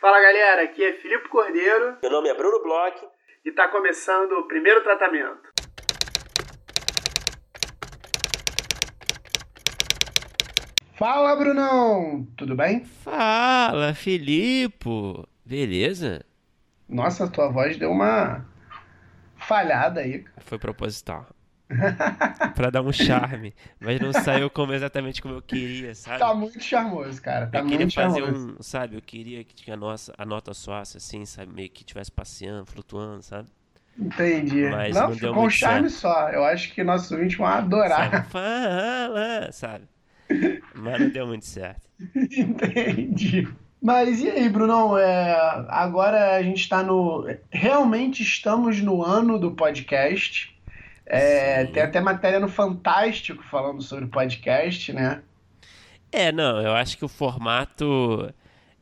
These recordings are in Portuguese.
Fala galera, aqui é Filipe Cordeiro. Meu nome é Bruno Bloch. E está começando o primeiro tratamento. Fala Brunão, tudo bem? Fala Filipe, beleza? Nossa, tua voz deu uma falhada aí. Foi proposital. pra dar um charme. Mas não saiu como exatamente como eu queria, sabe? Tá muito charmoso, cara. Tá eu muito queria fazer charmoso. um, sabe? Eu queria que tinha a, nossa, a nota sócia, assim, sabe? Meio que estivesse passeando, flutuando, sabe? Entendi. Mas não, não deu ficou um muito charme certo. só. Eu acho que nossos ouvintes vão adorar. Sabe? Fala, sabe? Mas não deu muito certo. Entendi. Mas e aí, Brunão? É, agora a gente está no. Realmente estamos no ano do podcast. É, tem até matéria no Fantástico falando sobre podcast, né? É, não, eu acho que o formato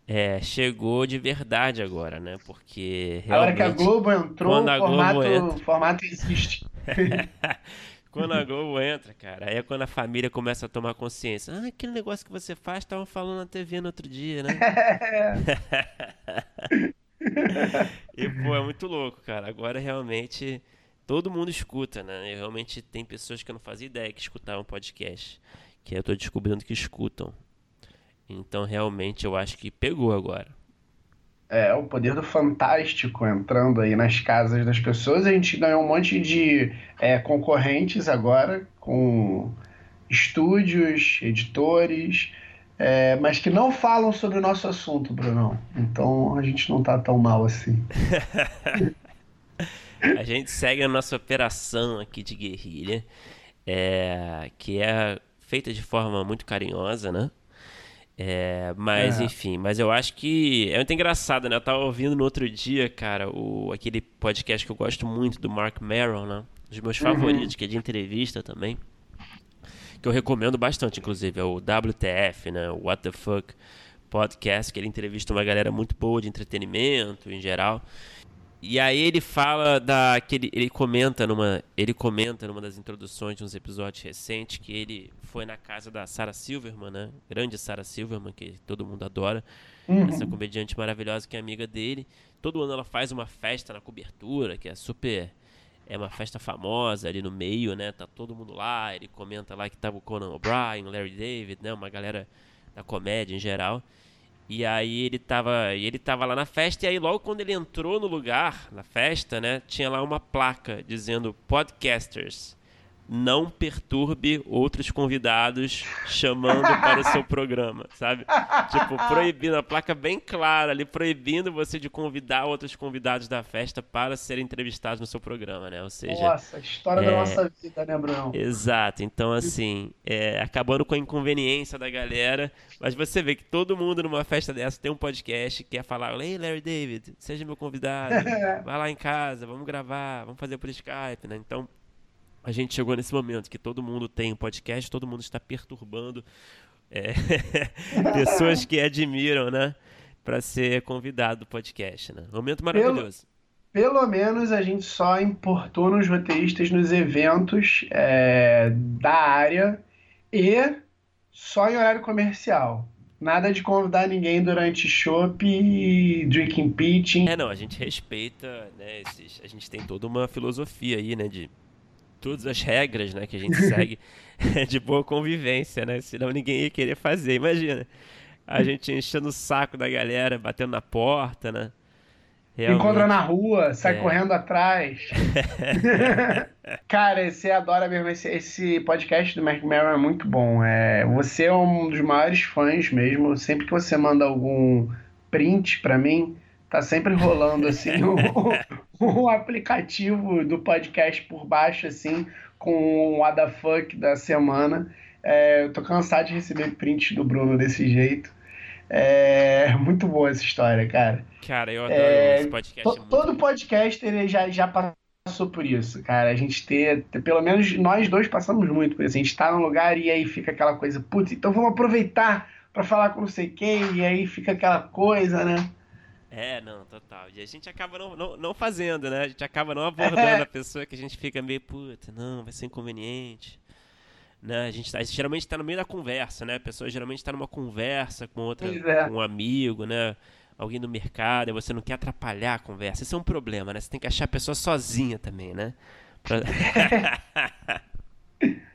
é, chegou de verdade agora, né? Porque Agora que a realmente... Globo entrou, quando o a Globo formato, entra- o formato existe. Quando a Globo entra, cara, aí é quando a família começa a tomar consciência. Ah, aquele negócio que você faz, estavam falando na TV no outro dia, né? E, pô, é muito louco, cara. Agora realmente todo mundo escuta, né? E realmente tem pessoas que eu não fazia ideia que escutavam podcast. Que eu tô descobrindo que escutam. Então realmente eu acho que pegou agora. É, o poder do Fantástico entrando aí nas casas das pessoas. A gente ganhou um monte de é, concorrentes agora, com estúdios, editores, é, mas que não falam sobre o nosso assunto, Brunão. Então a gente não tá tão mal assim. A gente segue a nossa operação aqui de guerrilha, é, que é feita de forma muito carinhosa, né? É, mas É. enfim, mas eu acho que é muito engraçado, né? Eu tava ouvindo no outro dia, cara, o, aquele podcast que eu gosto muito do Mark Maron, né? Um dos meus Uhum. favoritos, que é de entrevista também. Que eu recomendo bastante, inclusive, é o WTF, né? O What the Fuck Podcast, que ele entrevista uma galera muito boa de entretenimento em geral. E aí ele fala da que ele, ele comenta numa ele comenta numa das introduções de uns episódios recentes que ele foi na casa da Sarah Silverman, né? Grande Sarah Silverman que todo mundo adora, essa Uhum. comediante maravilhosa que é amiga dele. Todo ano ela faz uma festa na cobertura, que é super é uma festa famosa ali no meio, né? Tá todo mundo lá, ele comenta lá que tava o Conan O'Brien, Larry David, né? Uma galera da comédia em geral. E aí ele tava, ele tava lá na festa, e aí logo quando ele entrou no lugar, na festa, né, tinha lá uma placa dizendo podcasters, não perturbe outros convidados chamando para o seu programa, sabe? Tipo, proibindo, a placa bem clara ali, proibindo você de convidar outros convidados da festa para serem entrevistados no seu programa, né? Ou seja, Nossa, história da é- nossa vida, né, Brunão? Exato, então assim, é, acabando com a inconveniência da galera, mas você vê que todo mundo numa festa dessa tem um podcast que quer falar, ei Larry David, seja meu convidado, vai lá em casa, vamos gravar, vamos fazer por Skype, né? Então a gente chegou nesse momento que todo mundo tem um podcast, todo mundo está perturbando é, pessoas que admiram, né? Para ser convidado do podcast, né? Momento maravilhoso. Pelo menos a gente só importuna os roteiristas nos eventos é, da área e só em horário comercial. Nada de convidar ninguém durante chopp, drinking pitching. É, não, a gente respeita, né, esses, a gente tem toda uma filosofia aí, né, de todas as regras, né, que a gente segue de boa convivência, né, senão ninguém ia querer fazer, imagina, a gente enchendo o saco da galera, batendo na porta, né, Encontra na rua, sai É. correndo atrás. Cara, você adora mesmo. Esse, esse podcast do Mark Maron é muito bom. É, você é um dos maiores fãs mesmo. Sempre que você manda algum print pra mim, tá sempre rolando assim o, o aplicativo do podcast por baixo, assim, com o What the fuck da semana. É, eu tô cansado de receber print do Bruno desse jeito. É muito boa essa história, cara. Cara, eu adoro É, esse podcast. To- é Todo podcaster já, já passou por isso, cara. A gente ter, ter- pelo menos nós dois passamos muito por isso. A gente tá num lugar e aí fica aquela coisa, putz, então vamos aproveitar pra falar com não sei quem, e aí fica aquela coisa, né? É, não, total. E a gente acaba não, não, não fazendo, né? A gente acaba não abordando a pessoa que a gente fica meio, puta, não, vai ser inconveniente. Né? A gente tá, geralmente tá no meio da conversa, né? A pessoa geralmente tá numa conversa com outra, é. com um amigo, né? alguém no mercado e você não quer atrapalhar a conversa. Isso é um problema, né? Você tem que achar a pessoa sozinha também, né? Pra...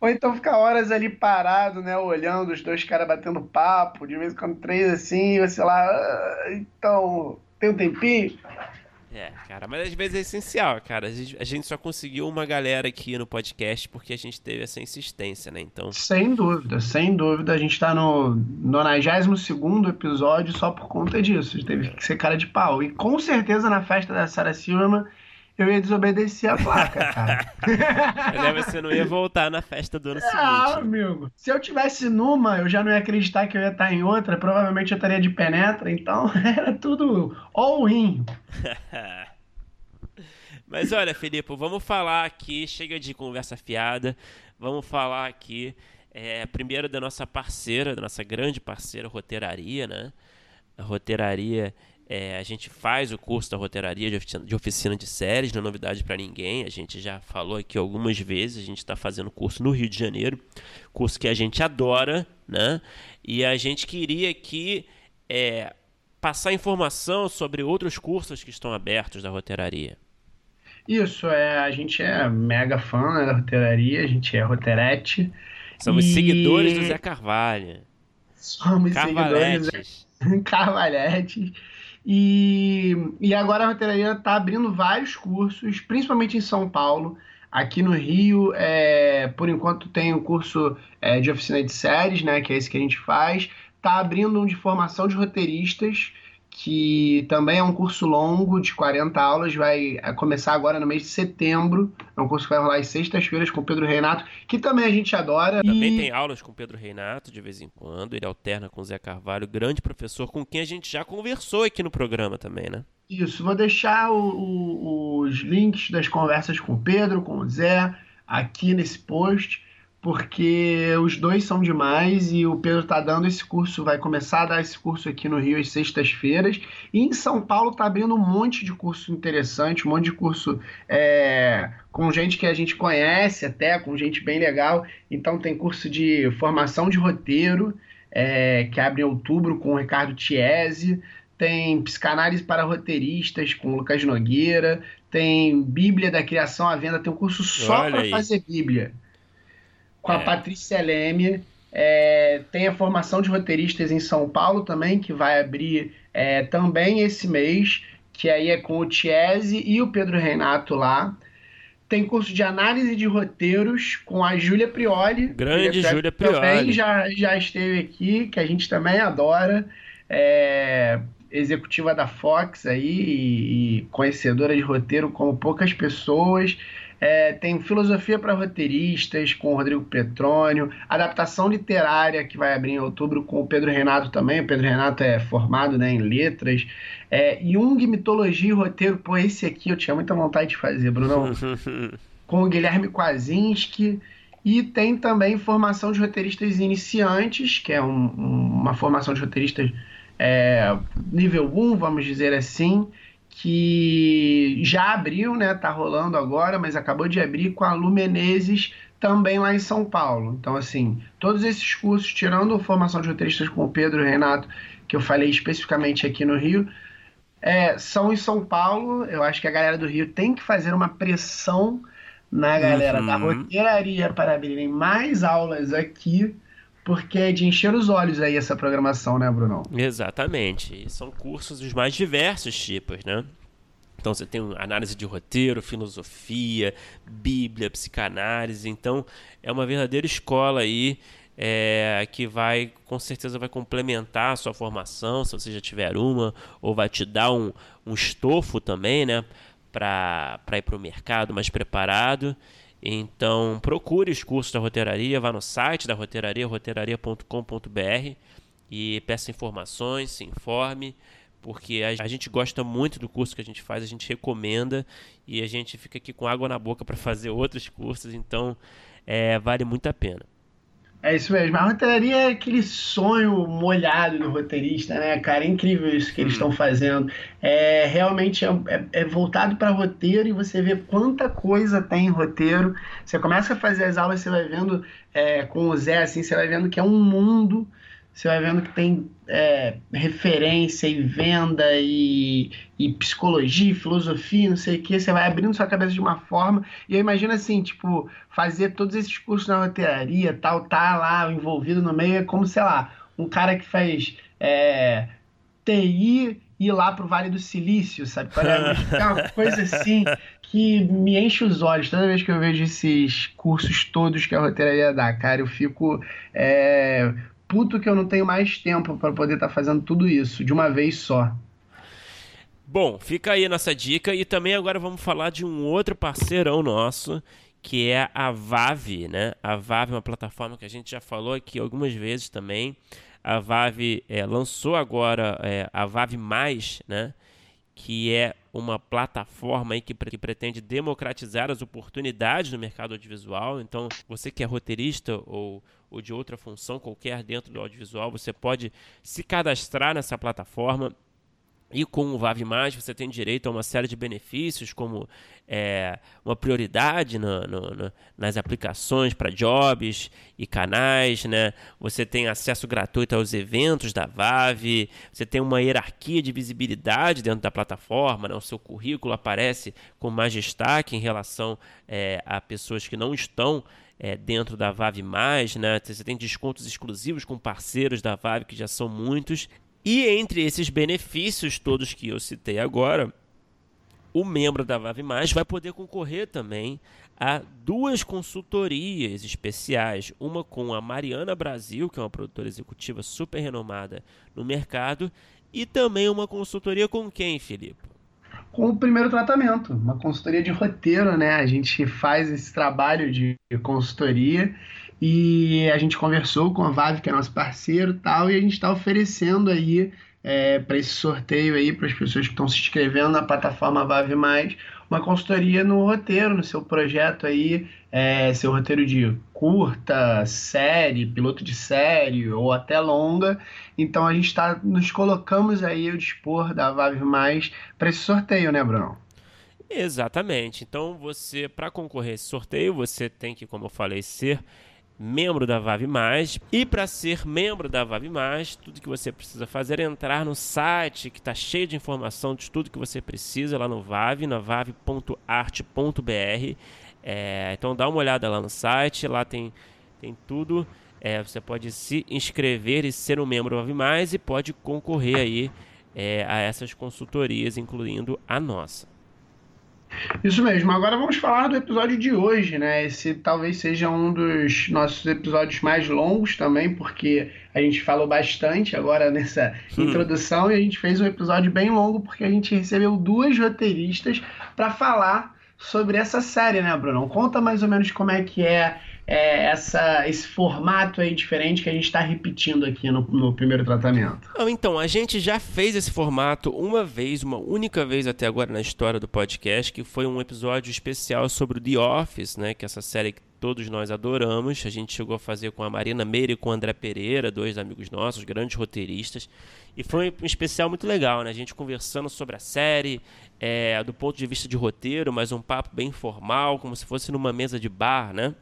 Ou então ficar horas ali parado, né? Olhando os dois caras batendo papo, de vez em quando três assim, você lá, ah, então, tem um tempinho? É, cara, mas às vezes é essencial, cara. A gente, a gente, só conseguiu uma galera aqui no podcast porque a gente teve essa insistência, né? Então. Sem dúvida, sem dúvida. A gente tá no 92 episódio só por conta disso. A gente teve que ser cara de pau. E com certeza na festa da Sarah Silverman eu ia desobedecer a placa, cara. Mas você não ia voltar na festa do ano seguinte. Ah, amigo. Se eu tivesse numa, eu já não ia acreditar que eu ia estar em outra. Provavelmente eu estaria de penetra. Então era tudo all-in. Mas olha, Felipe, vamos falar aqui. Chega de conversa fiada. Vamos falar aqui. É, primeiro da nossa parceira, da nossa grande parceira, Roteiraria, né? A Roteiraria é, a gente faz o curso da roteiraria de oficina de, oficina de séries, não é novidade para ninguém. A gente já falou aqui algumas vezes. A gente está fazendo curso no Rio de Janeiro, curso que a gente adora, né? E a gente queria aqui é, passar informação sobre outros cursos que estão abertos da roteiraria. Isso, é, a gente é mega fã né, da roteiraria, a gente é roteirete. Somos e... seguidores do Zé Carvalho. Somos seguidores do Zé Carvalhetes. E, e agora a roteiraria está abrindo vários cursos, principalmente em São Paulo. Aqui no Rio, é, por enquanto, tem o curso é, de oficina de séries, né, que é esse que a gente faz. Está abrindo um de formação de roteiristas que também é um curso longo de 40 aulas, vai é, começar agora no mês de setembro. É um curso que vai rolar às sextas-feiras com o Pedro Reinato, que também a gente adora. Também e... tem aulas com o Pedro Reinato de vez em quando, ele alterna com o Zé Carvalho, grande professor com quem a gente já conversou aqui no programa também, né? Isso, vou deixar o, o, os links das conversas com o Pedro, com o Zé, aqui nesse post porque os dois são demais e o Pedro tá dando esse curso, vai começar a dar esse curso aqui no Rio às sextas-feiras. E em São Paulo tá abrindo um monte de curso interessante, um monte de curso é, com gente que a gente conhece até, com gente bem legal. Então tem curso de formação de roteiro, é, que abre em outubro com o Ricardo Tiese. Tem psicanálise para roteiristas com o Lucas Nogueira. Tem Bíblia da Criação à Venda, tem um curso só para fazer Bíblia com é. a Patrícia Leme. É, tem a formação de roteiristas em São Paulo também, que vai abrir é, também esse mês, que aí é com o Tiese e o Pedro Renato lá. Tem curso de análise de roteiros com a Júlia Prioli. Grande Júlia Prioli. Também já, já esteve aqui, que a gente também adora. É, executiva da Fox aí e, e conhecedora de roteiro como poucas pessoas. É, tem Filosofia para Roteiristas com o Rodrigo Petrônio, adaptação literária que vai abrir em outubro com o Pedro Renato também. O Pedro Renato é formado né, em letras. É, Jung, Mitologia e Roteiro. Pô, esse aqui eu tinha muita vontade de fazer, Bruno. com o Guilherme Kwasinski. E tem também formação de roteiristas iniciantes, que é um, uma formação de roteiristas é, nível 1, vamos dizer assim que já abriu, né? Tá rolando agora, mas acabou de abrir com a Lu Menezes também lá em São Paulo. Então, assim, todos esses cursos, tirando a formação de roteiristas com o Pedro e Renato, que eu falei especificamente aqui no Rio, é, são em São Paulo. Eu acho que a galera do Rio tem que fazer uma pressão na galera uhum. da roteiraria para abrirem mais aulas aqui porque é de encher os olhos aí essa programação, né, Bruno? Exatamente. São cursos dos mais diversos tipos, né? Então você tem análise de roteiro, filosofia, bíblia, psicanálise. Então é uma verdadeira escola aí é, que vai, com certeza, vai complementar a sua formação, se você já tiver uma, ou vai te dar um, um estofo também, né? Para ir para o mercado mais preparado. Então, procure os cursos da roteiraria, vá no site da roteiraria, roteiraria.com.br e peça informações, se informe, porque a, gente gosta muito do curso que a gente faz, a gente recomenda e a gente fica aqui com água na boca para fazer outros cursos, então é, vale muito a pena. É isso mesmo. A roteiraria é aquele sonho molhado do roteirista, né, cara? É incrível isso que eles estão fazendo. É realmente é, é, é voltado para roteiro e você vê quanta coisa tem em roteiro. Você começa a fazer as aulas, você vai vendo é, com o Zé, assim, você vai vendo que é um mundo você vai vendo que tem é, referência e venda e, e psicologia, filosofia, não sei o que, você vai abrindo sua cabeça de uma forma, e eu imagino assim, tipo, fazer todos esses cursos na roteiraria, tal, tá lá envolvido no meio, é como, sei lá, um cara que faz é, TI ir lá pro Vale do Silício, sabe? É uma coisa assim que me enche os olhos toda vez que eu vejo esses cursos todos que a roteiraria dá, cara. Eu fico é, puto que eu não tenho mais tempo para poder estar tá fazendo tudo isso de uma vez só. Bom, fica aí nossa dica e também agora vamos falar de um outro parceirão nosso que é a Vave, né? A Vave é uma plataforma que a gente já falou aqui algumas vezes também. A Vave é, lançou agora é, a Vave Mais, né? que é uma plataforma aí que, que, pretende democratizar as oportunidades no mercado audiovisual. Então, você que é roteirista ou, ou de outra função qualquer dentro do audiovisual, você pode se cadastrar nessa plataforma e com o VAV+, você tem direito a uma série de benefícios, como é, uma prioridade no, no, no, nas aplicações para jobs e canais, né? Você tem acesso gratuito aos eventos da VAV, você tem uma hierarquia de visibilidade dentro da plataforma, né? o seu currículo aparece com mais destaque em relação é, a pessoas que não estão é, dentro da VAV+, né? Você tem descontos exclusivos com parceiros da VAV, que já são muitos, e entre esses benefícios todos que eu citei agora, o membro da Vave Mais vai poder concorrer também a duas consultorias especiais, uma com a Mariana Brasil, que é uma produtora executiva super renomada no mercado, e também uma consultoria com quem, Felipe? Com o primeiro tratamento, uma consultoria de roteiro, né? A gente faz esse trabalho de consultoria e a gente conversou com a Vave, que é nosso parceiro tal, e a gente está oferecendo aí é, para esse sorteio aí, para as pessoas que estão se inscrevendo na plataforma Vave Mais, uma consultoria no roteiro, no seu projeto aí, é, seu roteiro de curta, série, piloto de série ou até longa. Então a gente está nos colocamos aí ao dispor da Vave Mais para esse sorteio, né, Bruno? Exatamente. Então você, para concorrer a esse sorteio, você tem que, como eu falei, ser membro da Vave Mais. E para ser membro da Vave Mais, tudo que você precisa fazer é entrar no site que está cheio de informação de tudo que você precisa lá no Vave, na vave.arte.br. É, então dá uma olhada lá no site, lá tem, tem tudo. É, você pode se inscrever e ser um membro da Vave Mais e pode concorrer aí é, a essas consultorias, incluindo a nossa. Isso mesmo. Agora vamos falar do episódio de hoje, né? Esse talvez seja um dos nossos episódios mais longos também, porque a gente falou bastante agora nessa hum. introdução e a gente fez um episódio bem longo porque a gente recebeu duas roteiristas para falar sobre essa série, né, Bruno? Conta mais ou menos como é que é é, essa, esse formato aí diferente que a gente está repetindo aqui no, no, primeiro tratamento? Então, a gente já fez esse formato uma vez, uma única vez até agora na história do podcast, que foi um episódio especial sobre o The Office, né? Que é essa série que todos nós adoramos. A gente chegou a fazer com a Marina Meire e com o André Pereira, dois amigos nossos, grandes roteiristas. E foi um especial muito legal, né? A gente conversando sobre a série, é, do ponto de vista de roteiro, mas um papo bem informal, como se fosse numa mesa de bar, né?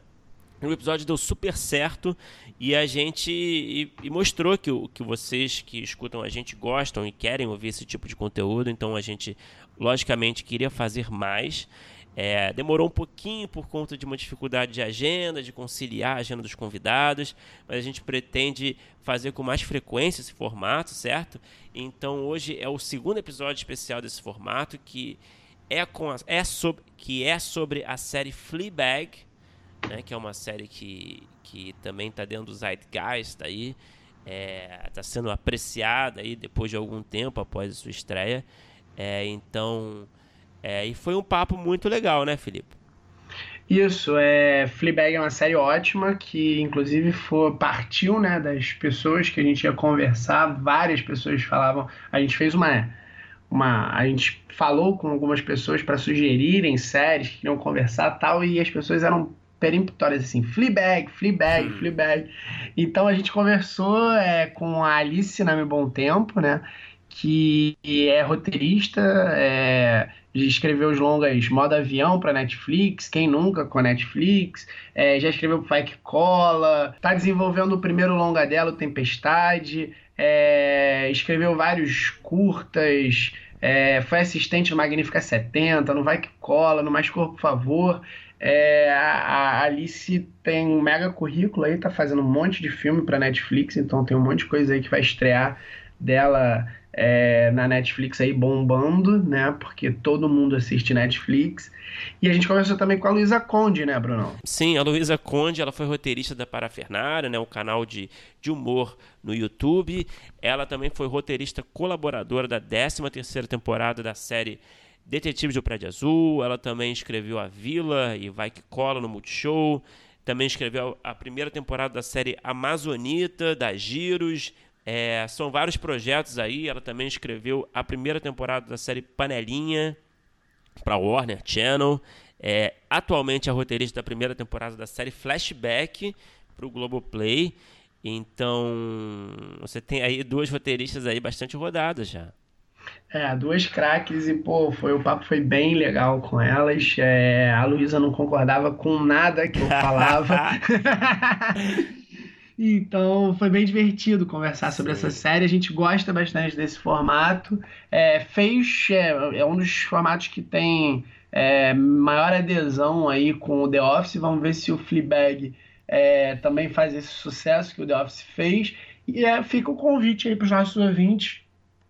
O episódio deu super certo e a gente e, e mostrou que, que vocês que escutam a gente gostam e querem ouvir esse tipo de conteúdo. Então a gente, logicamente, queria fazer mais. É, demorou um pouquinho por conta de uma dificuldade de agenda, de conciliar a agenda dos convidados, mas a gente pretende fazer com mais frequência esse formato, certo? Então hoje é o segundo episódio especial desse formato que é, com a, é sobre, que é sobre a série Fleabag né, que é uma série que, que também está dentro do Zeitgeist aí, está é, tá sendo apreciada aí depois de algum tempo após a sua estreia. É, então, é, e foi um papo muito legal, né, Felipe? Isso, é, Fleabag é uma série ótima que inclusive foi, partiu né, das pessoas que a gente ia conversar, várias pessoas falavam, a gente fez uma, uma a gente falou com algumas pessoas para sugerirem séries que queriam conversar tal e as pessoas eram peremptórias assim, Fleabag, Fleabag, hum. Fleabag. Então a gente conversou é, com a Alice Name Bom Tempo, né? Que é roteirista, é, escreveu os longas Modo Avião para Netflix, Quem Nunca com a Netflix, é, já escreveu pro Fike Cola, tá desenvolvendo o primeiro longa dela, o Tempestade, é, escreveu vários curtas, é, foi assistente no Magnífica 70, no Vai Que Cola, no Mais Cor, por Favor. É, a, Alice tem um mega currículo aí, tá fazendo um monte de filme pra Netflix, então tem um monte de coisa aí que vai estrear dela é, na Netflix aí bombando, né? Porque todo mundo assiste Netflix. E a gente conversou também com a Luísa Conde, né, Bruno? Sim, a Luísa Conde, ela foi roteirista da Parafernária, né? O canal de, de humor no YouTube. Ela também foi roteirista colaboradora da 13 terceira temporada da série Detetives do Prédio Azul. Ela também escreveu A Vila e Vai Que Cola no Multishow. Também escreveu a primeira temporada da série Amazonita, da Giros, é, são vários projetos aí. Ela também escreveu a primeira temporada da série Panelinha para Warner Channel. É, atualmente é roteirista da primeira temporada da série Flashback para o Globoplay. Então, você tem aí duas roteiristas aí bastante rodadas já. É, duas craques e, pô, foi, o papo foi bem legal com elas. É, a Luísa não concordava com nada que eu falava. Então foi bem divertido conversar sobre Sim. essa série. A gente gosta bastante desse formato. É, fez é, é, um dos formatos que tem é, maior adesão aí com o The Office. Vamos ver se o Fleabag é, também faz esse sucesso que o The Office fez. E é, fica o convite aí para os nossos ouvintes,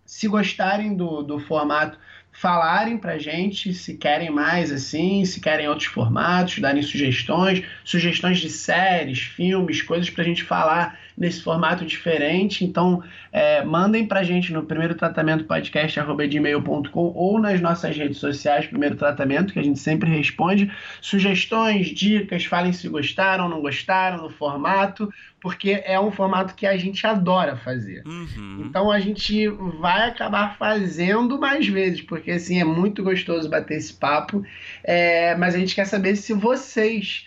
se gostarem do, do formato falarem pra gente se querem mais assim, se querem outros formatos, darem sugestões, sugestões de séries, filmes, coisas pra gente falar nesse formato diferente. Então, é, mandem pra gente no primeiro tratamento podcast.gmail.com ou nas nossas redes sociais, primeiro tratamento, que a gente sempre responde. Sugestões, dicas, falem se gostaram, não gostaram do formato, porque é um formato que a gente adora fazer. Uhum. Então a gente vai acabar fazendo mais vezes, porque assim é muito gostoso bater esse papo. É, mas a gente quer saber se vocês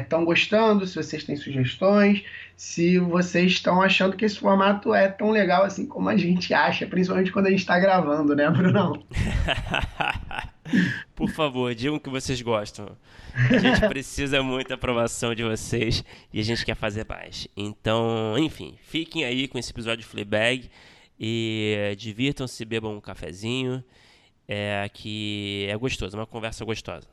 estão é, gostando, se vocês têm sugestões, se vocês estão achando que esse formato é tão legal assim como a gente acha, principalmente quando a gente está gravando, né, Brunão? Por favor, digam que vocês gostam. A gente precisa muito da aprovação de vocês e a gente quer fazer mais. Então, enfim, fiquem aí com esse episódio de Fleabag e divirtam-se, bebam um cafezinho, é, que é gostoso, é uma conversa gostosa.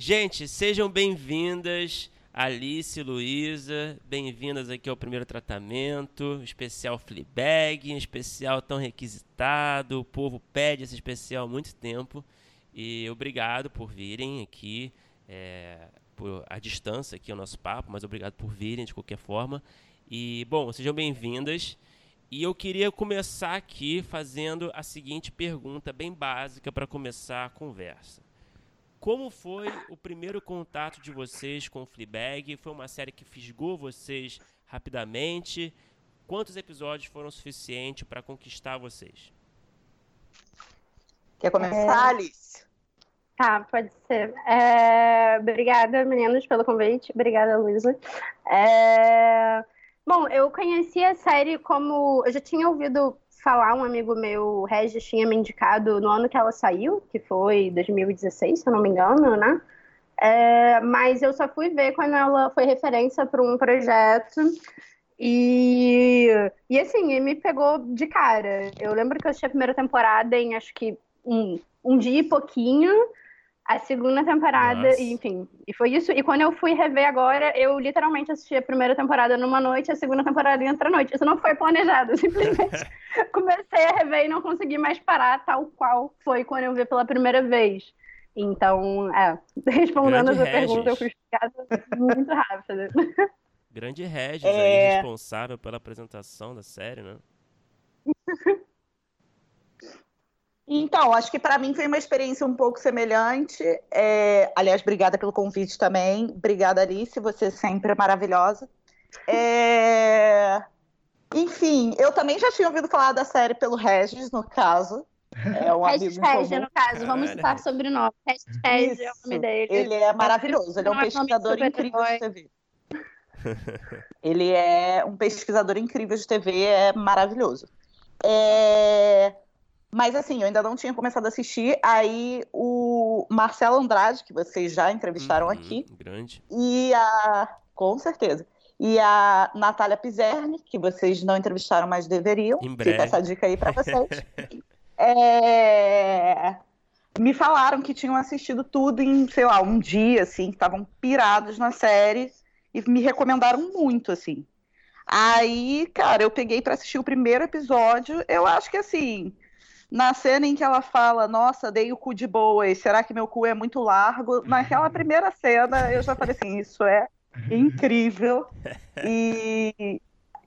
Gente, sejam bem-vindas, Alice e Luísa, bem-vindas aqui ao primeiro tratamento, especial Fleabag, especial tão requisitado, o povo pede esse especial há muito tempo, e obrigado por virem aqui, é, por a distância aqui ao nosso papo, mas obrigado por virem de qualquer forma, e, bom, sejam bem-vindas, e eu queria começar aqui fazendo a seguinte pergunta bem básica para começar a conversa. Como foi o primeiro contato de vocês com o Fleabag? Foi uma série que fisgou vocês rapidamente? Quantos episódios foram suficientes para conquistar vocês? Quer começar, é... Alice? Tá, pode ser. É... Obrigada, meninos, pelo convite. Obrigada, Luísa. É... Bom, eu conheci a série como. Eu já tinha ouvido falar, um amigo meu, Regis, tinha me indicado no ano que ela saiu, que foi 2016, se eu não me engano, né? É, mas eu só fui ver quando ela foi referência para um projeto. E, e assim, me pegou de cara. Eu lembro que eu assisti a primeira temporada em acho que um, um dia e pouquinho a segunda temporada, Nossa. enfim, e foi isso. E quando eu fui rever agora, eu literalmente assisti a primeira temporada numa noite, a segunda temporada em outra noite. Isso não foi planejado, simplesmente comecei a rever e não consegui mais parar, tal qual foi quando eu vi pela primeira vez. Então, é, respondendo Grande a sua pergunta, eu fui explicada muito rápido. Grande Regis é... aí, responsável pela apresentação da série, né? Então, acho que para mim foi uma experiência um pouco semelhante. É... Aliás, obrigada pelo convite também. Obrigada, Alice, você sempre é maravilhosa. É... Enfim, eu também já tinha ouvido falar da série pelo Regis, no caso. É um Regis Regis, no caso. Vamos citar sobre nós. Regis Regis é o nome dele. Ele é maravilhoso. Ele é um é pesquisador incrível de TV. Ele é um pesquisador incrível de TV, é maravilhoso. É... Mas assim, eu ainda não tinha começado a assistir. Aí o Marcelo Andrade, que vocês já entrevistaram Uhum, aqui, Grande. e a. Com certeza. E a Natália Pizerni, que vocês não entrevistaram, mas deveriam. Em Fica breve. essa dica aí pra vocês. É, Me falaram que tinham assistido tudo em, sei lá, um dia, assim, que estavam pirados na série e me recomendaram muito, assim. Aí, cara, eu peguei pra assistir o primeiro episódio. Eu acho que, assim, na cena em que ela fala, nossa, dei o cu de boa, e será que meu cu é muito largo? Naquela primeira cena, eu já falei assim, isso é incrível. E,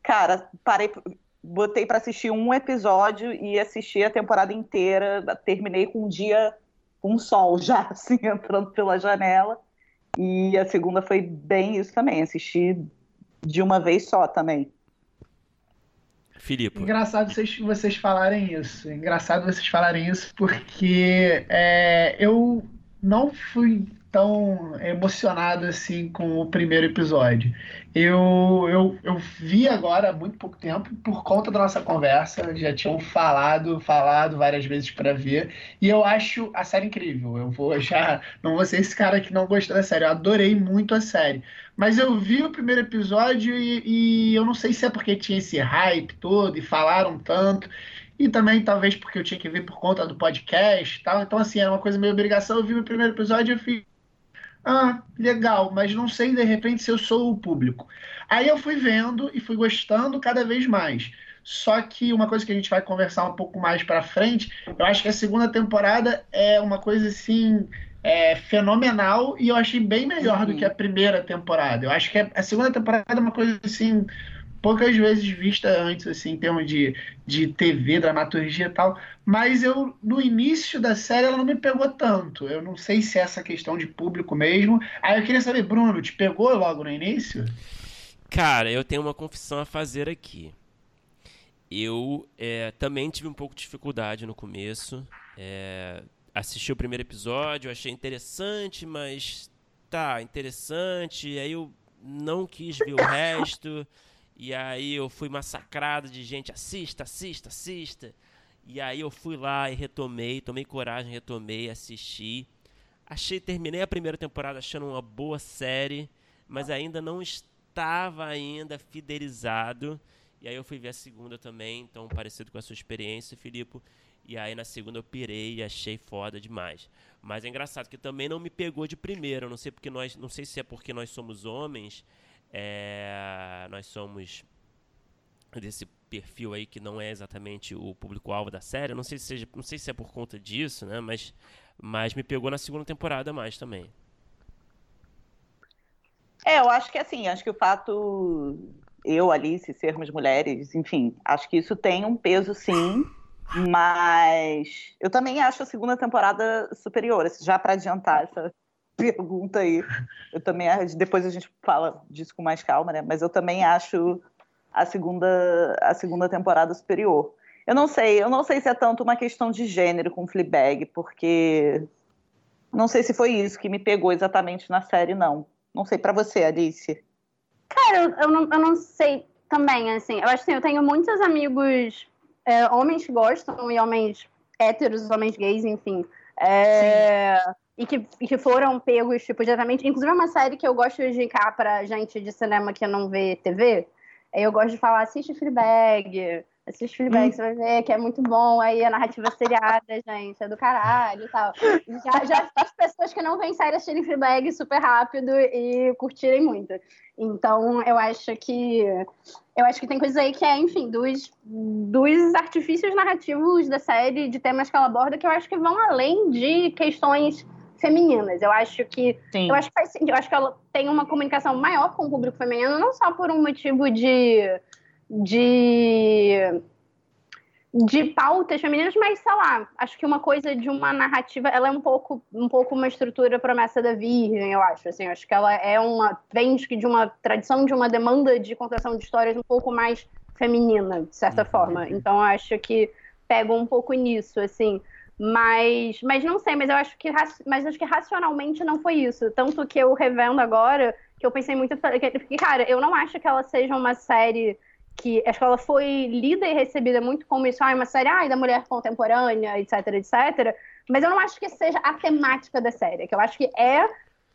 cara, parei, botei pra assistir um episódio e assisti a temporada inteira. Terminei com um dia com sol já, assim, entrando pela janela. E a segunda foi bem isso também, assisti de uma vez só também. Filipe. Engraçado vocês, vocês falarem isso. Engraçado vocês falarem isso porque é, eu não fui tão emocionado assim com o primeiro episódio. Eu, eu, eu vi agora há muito pouco tempo por conta da nossa conversa. Já tinham falado, falado várias vezes para ver. E eu acho a série incrível. Eu vou já. Não vou ser esse cara que não gostou da série. Eu adorei muito a série. Mas eu vi o primeiro episódio e, e eu não sei se é porque tinha esse hype todo e falaram tanto. E também talvez porque eu tinha que ver por conta do podcast e tal. Então, assim, era uma coisa meio obrigação. Eu vi o primeiro episódio e eu fiz. Ah, legal, mas não sei de repente se eu sou o público. Aí eu fui vendo e fui gostando cada vez mais. Só que uma coisa que a gente vai conversar um pouco mais pra frente, eu acho que a segunda temporada é uma coisa assim é, fenomenal e eu achei bem melhor do Uhum. que a primeira temporada. Eu acho que a segunda temporada é uma coisa assim poucas vezes vista antes, assim, em termos de, de TV, dramaturgia e tal. Mas eu, no início da série, ela não me pegou tanto. Eu não sei se é essa questão de público mesmo. Aí eu queria saber, Bruno, te pegou logo no início? Cara, eu tenho uma confissão a fazer aqui. Eu é, também tive um pouco de dificuldade no começo. É, assisti o primeiro episódio, achei interessante, mas tá, interessante. Aí eu não quis ver o resto. E aí eu fui massacrado de gente, assista, assista, assista. E aí eu fui lá e retomei, tomei coragem, retomei, assisti. Achei, terminei a primeira temporada achando uma boa série, mas ainda não estava ainda fidelizado. E aí eu fui ver a segunda também, então parecido com a sua experiência, Filipe. E aí na segunda eu pirei e achei foda demais. Mas é engraçado que também não me pegou de primeira. Não sei porque nós, não sei se é porque nós somos homens, é, nós somos desse perfil aí que não é exatamente o público-alvo da série. Não sei se seja, não sei se é por conta disso, né? Mas, mas me pegou na segunda temporada mais também. É, eu acho que assim, acho que o fato eu, Alice, sermos mulheres, enfim, acho que isso tem um peso sim, mas eu também acho a segunda temporada superior, já para adiantar essa pergunta aí. Eu também depois a gente fala disso com mais calma, né? Mas eu também acho a segunda a segunda temporada superior. Eu não sei, eu não sei se é tanto uma questão de gênero com Fleabag, porque não sei se foi isso que me pegou exatamente na série, não. Não sei pra você, Alice. Cara, eu, eu, não, eu não sei também, assim. Eu acho assim, eu tenho muitos amigos, é, homens que gostam e homens héteros, homens gays, enfim. É, e, que, e que foram pegos, tipo, diretamente. Inclusive, é uma série que eu gosto de indicar pra gente de cinema que não vê TV. Eu gosto de falar, assiste Fleabag, assiste Fleabag, Hum. você vai ver que é muito bom. Aí a narrativa seriada, gente, é do caralho e tal. Já, já as pessoas que não veem série assistirem Fleabag super rápido e curtirem muito. Então, eu acho que eu acho que tem coisas aí que é, enfim, dos, dos artifícios narrativos da série, de temas que ela aborda, que eu acho que vão além de questões femininas. Eu acho que Sim. eu acho que faz. Eu acho que ela tem uma comunicação maior com o público feminino, não só por um motivo de. de. de pautas femininas, mas sei lá, acho que uma coisa de uma narrativa, ela é um pouco, um pouco uma estrutura promessa da Virgem, eu acho. Assim, eu acho que ela é uma. vem de de uma tradição, de uma demanda de contação de histórias um pouco mais feminina, de certa Uhum. forma. Então eu acho que pega um pouco nisso, assim. Mas, mas não sei, mas eu acho que mas acho que racionalmente não foi isso. Tanto que eu revendo agora, que eu pensei muito, porque, cara, eu não acho que ela seja uma série que a escola foi lida e recebida muito como isso, ah, é uma série ah, da mulher contemporânea, etc, etc. Mas eu não acho que seja a temática da série, que eu acho que é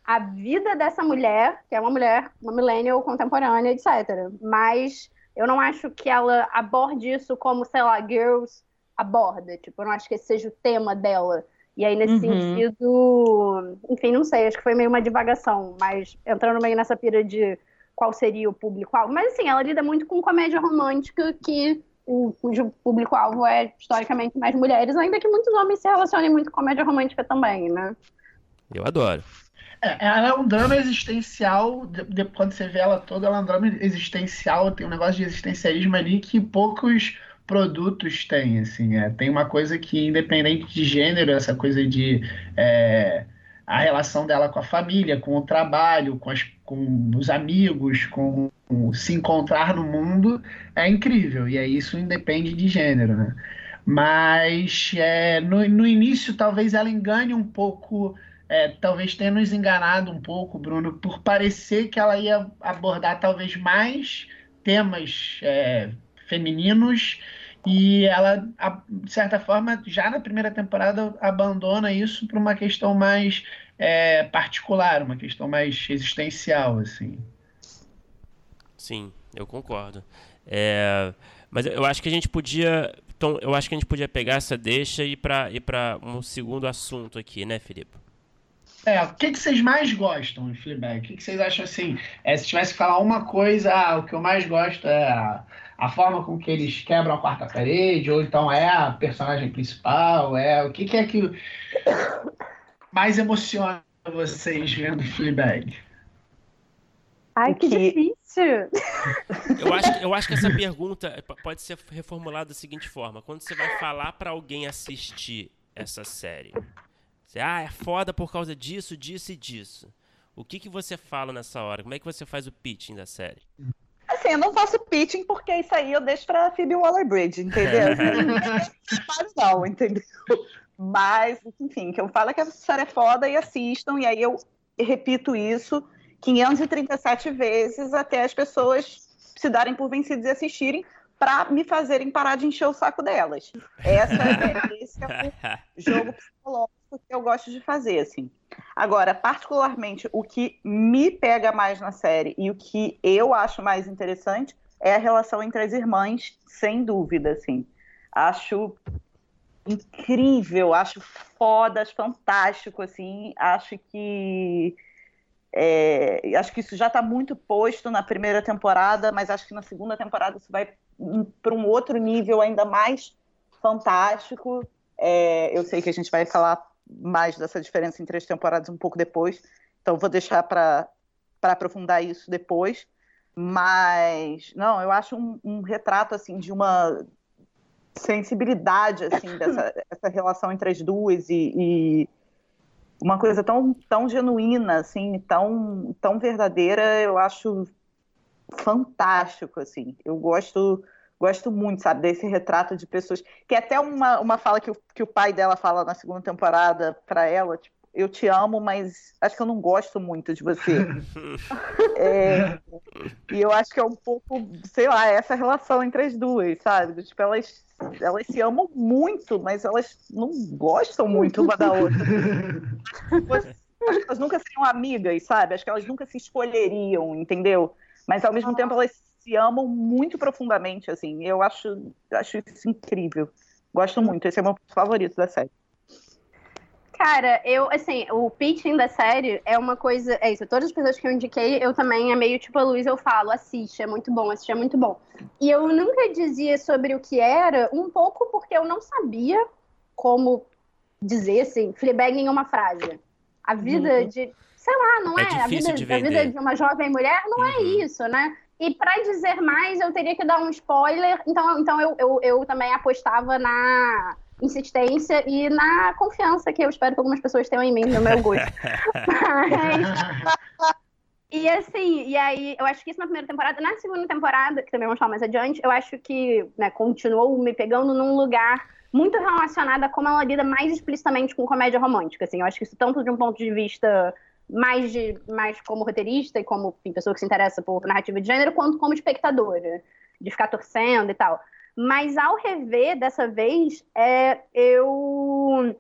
a vida dessa mulher, que é uma mulher, uma millennial contemporânea, etc. Mas eu não acho que ela aborde isso como, sei lá, Girls aborda. Tipo, eu não acho que esse seja o tema dela. E aí, nesse uhum. sentido, enfim, não sei, acho que foi meio uma divagação, mas entrando meio nessa pira de qual seria o público-alvo. Mas assim, ela lida muito com comédia romântica, que o, cujo público-alvo é historicamente mais mulheres, ainda que muitos homens se relacionem muito com comédia romântica também, né? Eu adoro. É, ela é um drama existencial, de, de, quando você vê ela toda, ela é um drama existencial, tem um negócio de existencialismo ali que poucos produtos têm, assim, é, tem uma coisa que, independente de gênero, essa coisa de é, a relação dela com a família, com o trabalho, com, as, com os amigos, com se encontrar no mundo é incrível. E aí isso independe de gênero, né? Mas é, no, no início talvez ela engane um pouco, é, talvez tenha nos enganado um pouco, Bruno, por parecer que ela ia abordar talvez mais temas é, femininos e ela, de certa forma, já na primeira temporada abandona isso para uma questão mais é, particular, uma questão mais existencial, assim. Sim, eu concordo. É, mas eu acho que a gente podia, então, eu acho que a gente podia pegar essa deixa e para ir para um segundo assunto aqui, né, Filipe? É, o que, que vocês mais gostam de Fleabag? O que, que vocês acham assim? É, se tivesse que falar uma coisa, ah, o que eu mais gosto é a, forma com que eles quebram a quarta parede, ou então é a personagem principal, é o que, que é que mais emociona vocês vendo Fleabag? Ai, que, que difícil! Eu acho, eu acho que essa pergunta pode ser reformulada da seguinte forma: quando você vai falar para alguém assistir essa série, você, ah, é foda por causa disso, disso e disso. O que, que você fala nessa hora? Como é que você faz o pitching da série? Assim, eu não faço pitching porque isso aí eu deixo pra Phoebe Waller-Bridge, entendeu? não, não, entendeu? Mas, enfim, que eu falo é que a série é foda e assistam, e aí eu repito isso 537 vezes até as pessoas se darem por vencidas e assistirem para me fazerem parar de encher o saco delas. Essa é esse é o jogo psicológico que eu gosto de fazer, assim. Agora, particularmente, o que me pega mais na série e o que eu acho mais interessante é a relação entre as irmãs, sem dúvida, assim. Acho incrível, acho foda, acho fantástico, assim, acho que é, acho que isso já está muito posto na primeira temporada, mas acho que na segunda temporada isso vai para um outro nível ainda mais fantástico. É, eu sei que a gente vai falar mais dessa diferença em três temporadas um pouco depois, então vou deixar para aprofundar isso depois. Mas não, eu acho um, um retrato assim de uma sensibilidade assim dessa essa relação entre as duas e, e, uma coisa tão, tão genuína assim tão tão verdadeira eu acho fantástico assim eu gosto gosto muito sabe desse retrato de pessoas que é até uma, uma fala que o, que o pai dela fala na segunda temporada para ela tipo, eu te amo, mas acho que eu não gosto muito de você. é, e eu acho que é um pouco, sei lá, essa relação entre as duas, sabe? Tipo, elas, elas se amam muito, mas elas não gostam muito uma da outra. elas nunca seriam amigas, sabe? Acho que elas nunca se escolheriam, entendeu? Mas ao mesmo tempo elas se amam muito profundamente, assim. Eu acho, acho isso incrível. Gosto muito. Esse é o meu favorito da série. Cara, eu, assim, o pitching da série é uma coisa. É isso, todas as pessoas que eu indiquei, eu também é meio tipo a Luiz, eu falo, assiste, é muito bom, assiste, é muito bom. E eu nunca dizia sobre o que era, um pouco porque eu não sabia como dizer, assim, Fleabag em uma frase. A vida uhum. de. Sei lá, não é? é a, vida, de a vida de uma jovem mulher não é uhum. é isso, né? E para dizer mais, eu teria que dar um spoiler, então, então eu, eu, eu também apostava na insistência e na confiança que eu espero que algumas pessoas tenham em mim, no meu gosto. Mas, e assim, e aí, eu acho que isso na primeira temporada, na segunda temporada, que também vamos falar mais adiante, eu acho que né, continuou me pegando num lugar muito relacionado a como ela lida mais explicitamente com comédia romântica. Assim, eu acho que isso tanto de um ponto de vista mais, de, mais como roteirista e como enfim, pessoa que se interessa por narrativa de gênero, quanto como espectadora. de ficar torcendo e tal. Mas ao rever dessa vez, é, eu,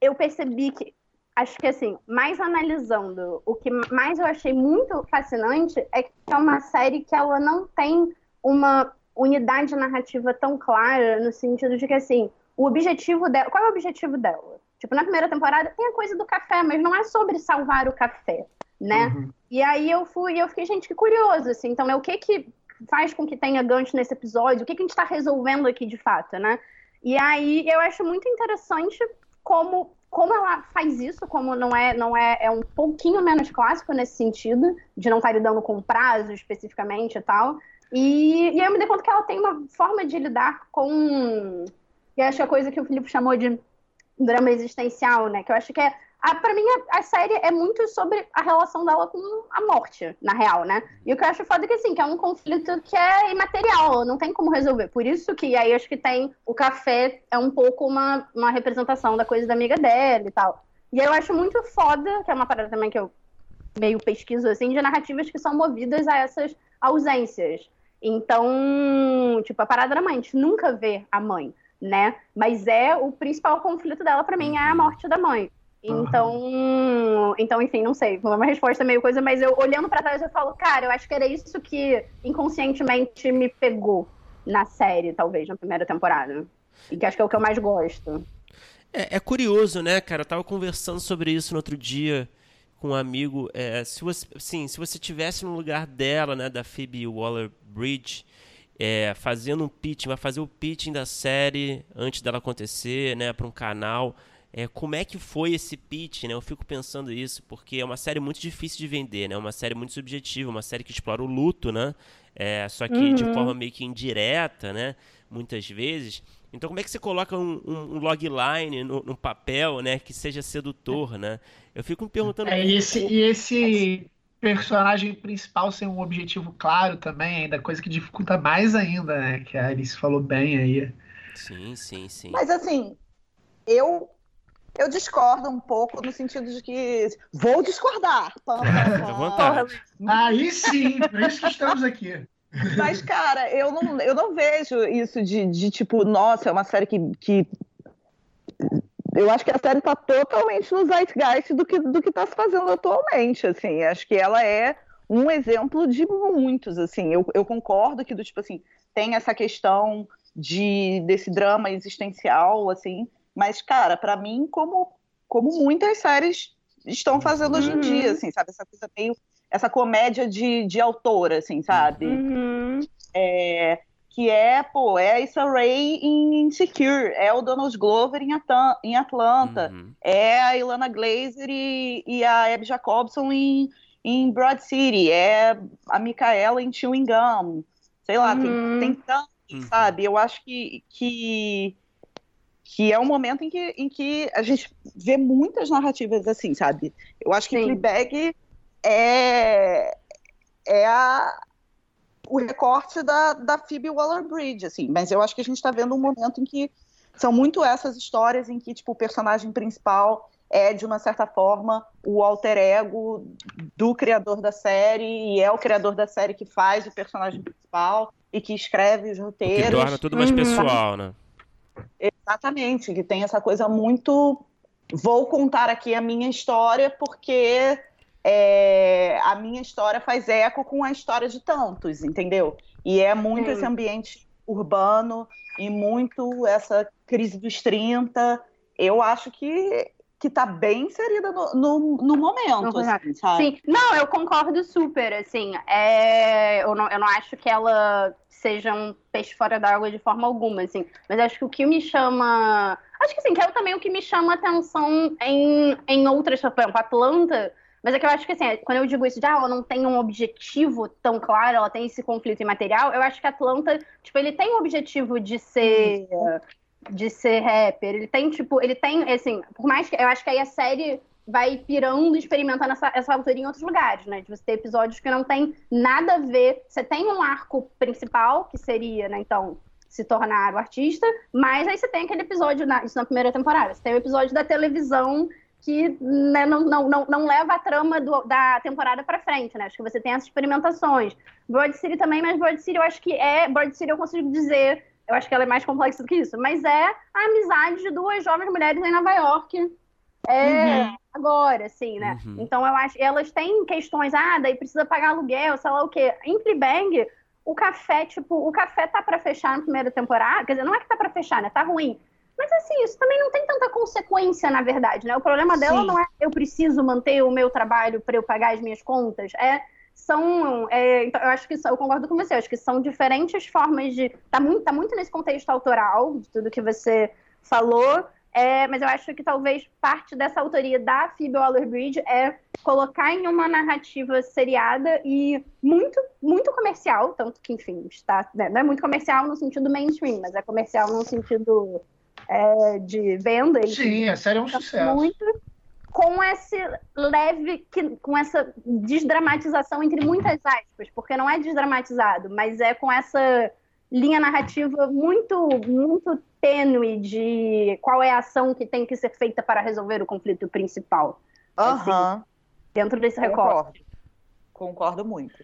eu percebi que, acho que assim, mais analisando, o que mais eu achei muito fascinante é que é uma série que ela não tem uma unidade narrativa tão clara, no sentido de que, assim, o objetivo dela. Qual é o objetivo dela? Tipo, na primeira temporada tem a coisa do café, mas não é sobre salvar o café, né? Uhum. E aí eu fui, eu fiquei, gente, que curioso, assim. Então, é o que que faz com que tenha gancho nesse episódio, o que, que a gente está resolvendo aqui de fato, né? E aí eu acho muito interessante como, como ela faz isso, como não é, não é, é um pouquinho menos clássico nesse sentido, de não estar tá lidando com prazo especificamente e tal. E, e aí eu me dei conta que ela tem uma forma de lidar com. E acho que a coisa que o Felipe chamou de drama existencial, né? Que eu acho que é a, pra mim, a, a, série é muito sobre a relação dela com a morte, na real, né? E o que eu acho foda é que, assim, que é um conflito que é imaterial, não tem como resolver. Por isso que aí acho que tem o café, é um pouco uma, uma representação da coisa da amiga dela e tal. E eu acho muito foda, que é uma parada também que eu meio pesquiso, assim, de narrativas que são movidas a essas ausências. Então, tipo, a parada da mãe, a gente nunca vê a mãe, né? Mas é o principal conflito dela para mim é a uhum. morte da mãe. Então, uhum. então, enfim, não sei. Foi uma resposta meio coisa, mas eu olhando para trás eu falo, cara, eu acho que era isso que inconscientemente me pegou na série, talvez, na primeira temporada. E que acho que é o que eu mais gosto. É, é curioso, né, cara? Eu tava conversando sobre isso no outro dia com um amigo. É, se você, sim, se você tivesse no lugar dela, né, da Phoebe Waller-Bridge, é, fazendo um pitching, vai fazer o pitching da série antes dela acontecer, né, para um canal é, como é que foi esse pitch, né? Eu fico pensando isso, porque é uma série muito difícil de vender, né? Uma série muito subjetiva, uma série que explora o luto, né? É, só que uhum. de forma meio que indireta, né? Muitas vezes. Então, como é que você coloca um, um logline no, no, papel, né? Que seja sedutor, né? Eu fico me perguntando... É, e esse, e esse personagem principal sem um objetivo claro também, ainda coisa que dificulta mais ainda, né? Que a Alice falou bem aí. Sim, sim, sim. Mas assim, eu eu discordo um pouco no sentido de que vou discordar. Vontade. Aí sim, por isso que estamos aqui. Mas, cara, eu não, eu não vejo isso de, de tipo, nossa, é uma série que, que. Eu acho que a série está totalmente no zeitgeist do que do que está se fazendo atualmente, assim. Acho que ela é um exemplo de muitos, assim. Eu, eu concordo que, do tipo assim, tem essa questão de desse drama existencial, assim, mas, cara, para mim, como, como muitas séries estão fazendo uhum. hoje em dia, uhum. assim, sabe? Essa coisa meio. Essa comédia de, de autora, assim, sabe? Uhum. É, que é, pô, é a Issa Rae em Insecure, é o Donald Glover em, Atan, em Atlanta, uhum. é a Ilana Glazer e, e a Abby Jacobson em, em Broad City, é a Micaela em Chewing Gum, sei lá, tem, uhum. tem tanto, uhum. sabe? Eu acho que, que que é um momento em que, em que a gente vê muitas narrativas assim, sabe? Eu acho que Sim. Fleabag é, é a, o recorte da, da Phoebe Waller-Bridge, assim, mas eu acho que a gente está vendo um momento em que são muito essas histórias em que, tipo, o personagem principal é, de uma certa forma, o alter ego do criador da série, e é o criador da série que faz o personagem principal e que escreve os roteiros. que torna tudo mais uhum. pessoal, né? Exatamente, que tem essa coisa muito. Vou contar aqui a minha história porque é, a minha história faz eco com a história de tantos, entendeu? E é muito Sim. esse ambiente urbano e muito essa crise dos 30. Eu acho que que tá bem inserida no, no, no momento, assim, sabe? Sim, não, eu concordo super, assim, é, eu, não, eu não acho que ela seja um peixe fora d'água de forma alguma, assim, mas acho que o que me chama, acho que assim, que é também o que me chama atenção em, em outras, por exemplo, Atlanta, mas é que eu acho que assim, quando eu digo isso de ah, ela não tem um objetivo tão claro, ela tem esse conflito imaterial, eu acho que Atlanta, tipo, ele tem o objetivo de ser de ser rapper. Ele tem, tipo, ele tem, assim, por mais que. Eu acho que aí a série vai pirando, experimentando essa, essa autoria em outros lugares, né? De você ter episódios que não tem nada a ver. Você tem um arco principal, que seria, né, então, se tornar o artista, mas aí você tem aquele episódio, na, isso na primeira temporada, você tem o episódio da televisão que né, não, não, não, não leva a trama do, da temporada para frente, né? Acho que você tem essas experimentações. Broad City também, mas Broad City eu acho que é. Broad City eu consigo dizer, eu acho que ela é mais complexa do que isso, mas é a amizade de duas jovens mulheres em Nova York. É, uhum. agora, assim, né? Uhum. Então eu acho. Elas têm questões, ah, daí precisa pagar aluguel, sei lá o quê. Em Fleabag, o café, tipo, o café tá para fechar na primeira temporada. Quer dizer, não é que tá para fechar, né? Tá ruim. Mas assim, isso também não tem tanta consequência, na verdade, né? O problema dela Sim. não é eu preciso manter o meu trabalho para eu pagar as minhas contas, é são, é, então, eu acho que eu concordo com você, acho que são diferentes formas de, tá muito, tá muito nesse contexto autoral de tudo que você falou, é, mas eu acho que talvez parte dessa autoria da Phoebe Waller-Bridge é colocar em uma narrativa seriada e muito, muito comercial, tanto que, enfim, está, né, não é muito comercial no sentido mainstream, mas é comercial no sentido é, de venda. Sim, a série é um sucesso. Muito com esse leve, com essa desdramatização entre muitas aspas, porque não é desdramatizado, mas é com essa linha narrativa muito, muito tênue de qual é a ação que tem que ser feita para resolver o conflito principal. Uhum. Assim, dentro desse recorte. Concordo muito.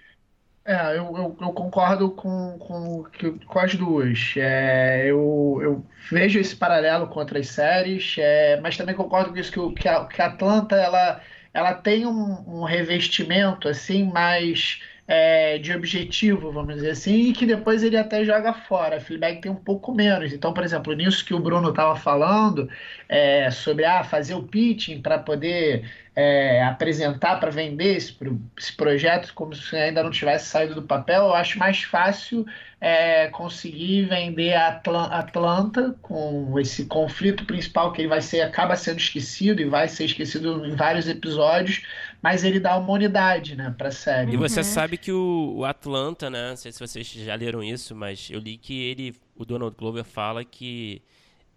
É, eu, eu, eu, concordo com, com, com as duas. É, eu, eu vejo esse paralelo com outras séries, é, mas também concordo com isso que, que, a, que a Atlanta ela, ela tem um, um revestimento assim mais é, de objetivo, vamos dizer assim, e que depois ele até joga fora. Fleabag tem um pouco menos. Então, por exemplo, nisso que o Bruno estava falando, é, sobre ah, fazer o pitching para poder é, apresentar para vender esse, esse, projeto como se ainda não tivesse saído do papel, eu acho mais fácil é, conseguir vender a Atlanta com esse conflito principal que ele vai ser acaba sendo esquecido e vai ser esquecido em vários episódios, mas ele dá uma unidade, né, para série. E você uhum. sabe que o, o, Atlanta, né, não sei se vocês já leram isso, mas eu li que ele, o Donald Glover fala que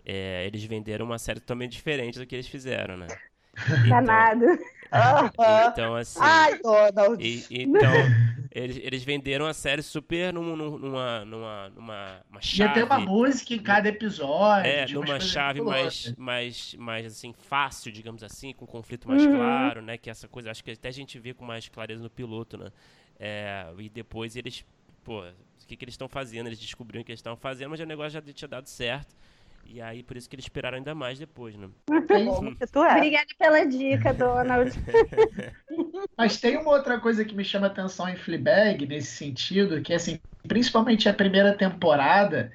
é, eles venderam uma série totalmente diferente do que eles fizeram, né? Danado. Então, então, assim. Ai, Donald. E, então, eles, eles venderam a série super num, numa, numa, numa uma chave. Ia ter uma música em cada episódio. É, numa chave mais, mais, mais, assim, fácil, digamos assim, com um conflito mais uhum. claro, né? Que essa coisa, acho que até a gente vê com mais clareza no piloto, né? É, e depois eles, pô, o que, que eles estão fazendo? Eles descobriram o que eles estavam fazendo, mas o negócio já tinha dado certo. E aí, por isso que eles esperaram ainda mais depois, né? Obrigada pela dica, Donald. Mas tem uma outra coisa que me chama atenção em Fleabag, nesse sentido, que, assim, principalmente a primeira temporada,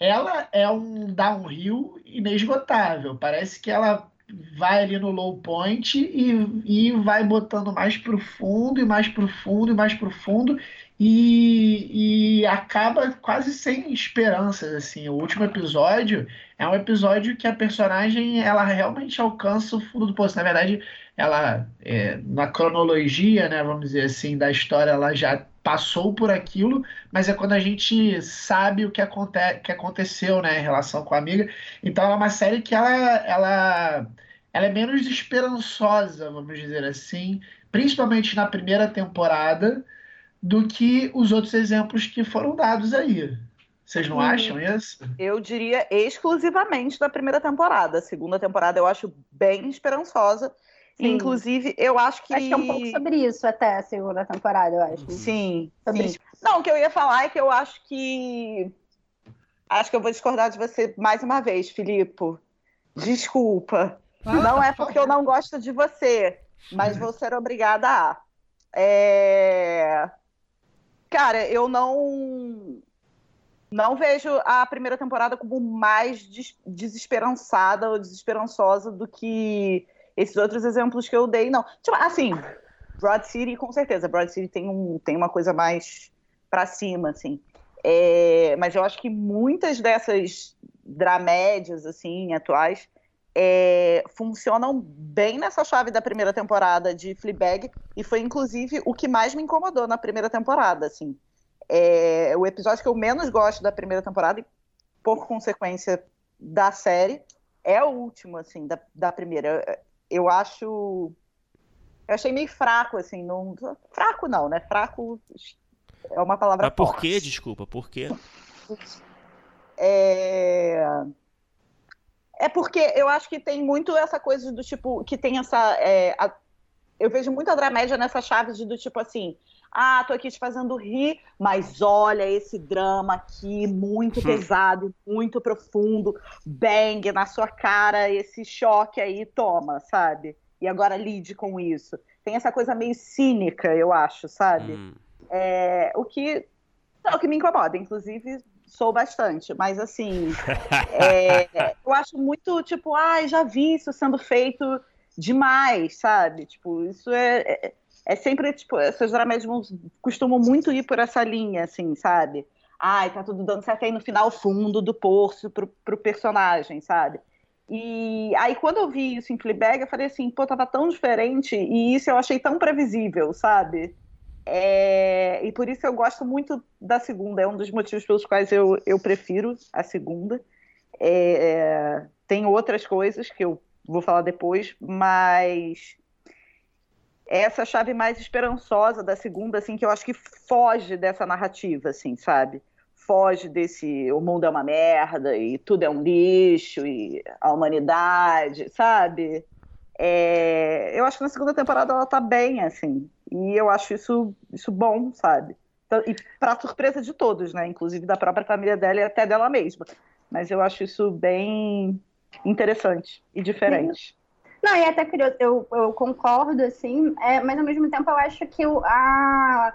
ela é um downhill inesgotável. Parece que ela vai ali no low point e, e vai botando mais profundo e mais profundo e mais profundo e, e acaba quase sem esperanças assim. O último episódio é um episódio que a personagem ela realmente alcança o fundo do poço. Na verdade, ela é, na cronologia, né, vamos dizer assim, da história, ela já passou por aquilo, mas é quando a gente sabe o que, aconte que aconteceu, né, em relação com a amiga. Então é uma série que ela, ela, ela é menos esperançosa, vamos dizer assim, principalmente na primeira temporada do que os outros exemplos que foram dados aí. Vocês não acham isso? Eu diria exclusivamente da primeira temporada. A segunda temporada eu acho bem esperançosa. Sim. Inclusive, eu acho que. Acho que é um pouco sobre isso até a segunda temporada, eu acho. Sim. Sobre sim. Não, o que eu ia falar é que eu acho que. Acho que eu vou discordar de você mais uma vez, Filipe. Desculpa. Ah, não é porque eu não gosto de você, mas vou ser obrigada a. É... Cara, eu não não vejo a primeira temporada como mais des desesperançada ou desesperançosa do que esses outros exemplos que eu dei, não. Tipo, assim, Broad City, com certeza. Broad City tem, um, tem uma coisa mais para cima, assim. É, mas eu acho que muitas dessas dramédias, assim, atuais, é, funcionam bem nessa chave da primeira temporada de Fleabag e foi inclusive o que mais me incomodou na primeira temporada, assim. É, o episódio que eu menos gosto da primeira temporada e por consequência da série é o último, assim, da, da primeira. Eu acho eu achei meio fraco, assim, não fraco não, né? Fraco é uma palavra Mas por forte. quê? Desculpa, por quê? É É porque eu acho que tem muito essa coisa do tipo, que tem essa. É, a, eu vejo muita dramédia nessa chave de, do tipo assim, ah, tô aqui te fazendo rir, mas olha esse drama aqui, muito pesado, muito profundo, bang na sua cara, esse choque aí, toma, sabe? E agora lide com isso. Tem essa coisa meio cínica, eu acho, sabe? Hum. É, o que é o que me incomoda, inclusive sou bastante, mas assim, é, eu acho muito tipo, ai, ah, já vi isso sendo feito demais, sabe? Tipo, isso é, é é sempre, tipo, essas dramédias costumam muito ir por essa linha, assim, sabe? Ai, tá tudo dando certo aí no final fundo do poço pro, pro personagem, sabe? E aí, quando eu vi isso em Fleabag, eu falei assim, pô, tava tão diferente, e isso eu achei tão previsível, sabe? É... E por isso eu gosto muito da segunda, é um dos motivos pelos quais eu, eu prefiro a segunda. É... Tem outras coisas que eu vou falar depois, mas essa chave mais esperançosa da segunda, assim, que eu acho que foge dessa narrativa, assim, sabe? Foge desse o mundo é uma merda e tudo é um lixo e a humanidade, sabe? É, eu acho que na segunda temporada ela tá bem, assim, e eu acho isso, isso bom, sabe? Então, e para surpresa de todos, né? Inclusive da própria família dela e até dela mesma. Mas eu acho isso bem interessante e diferente. Não, e é até curioso, eu, eu concordo, assim, é, mas ao mesmo tempo eu acho que o, a,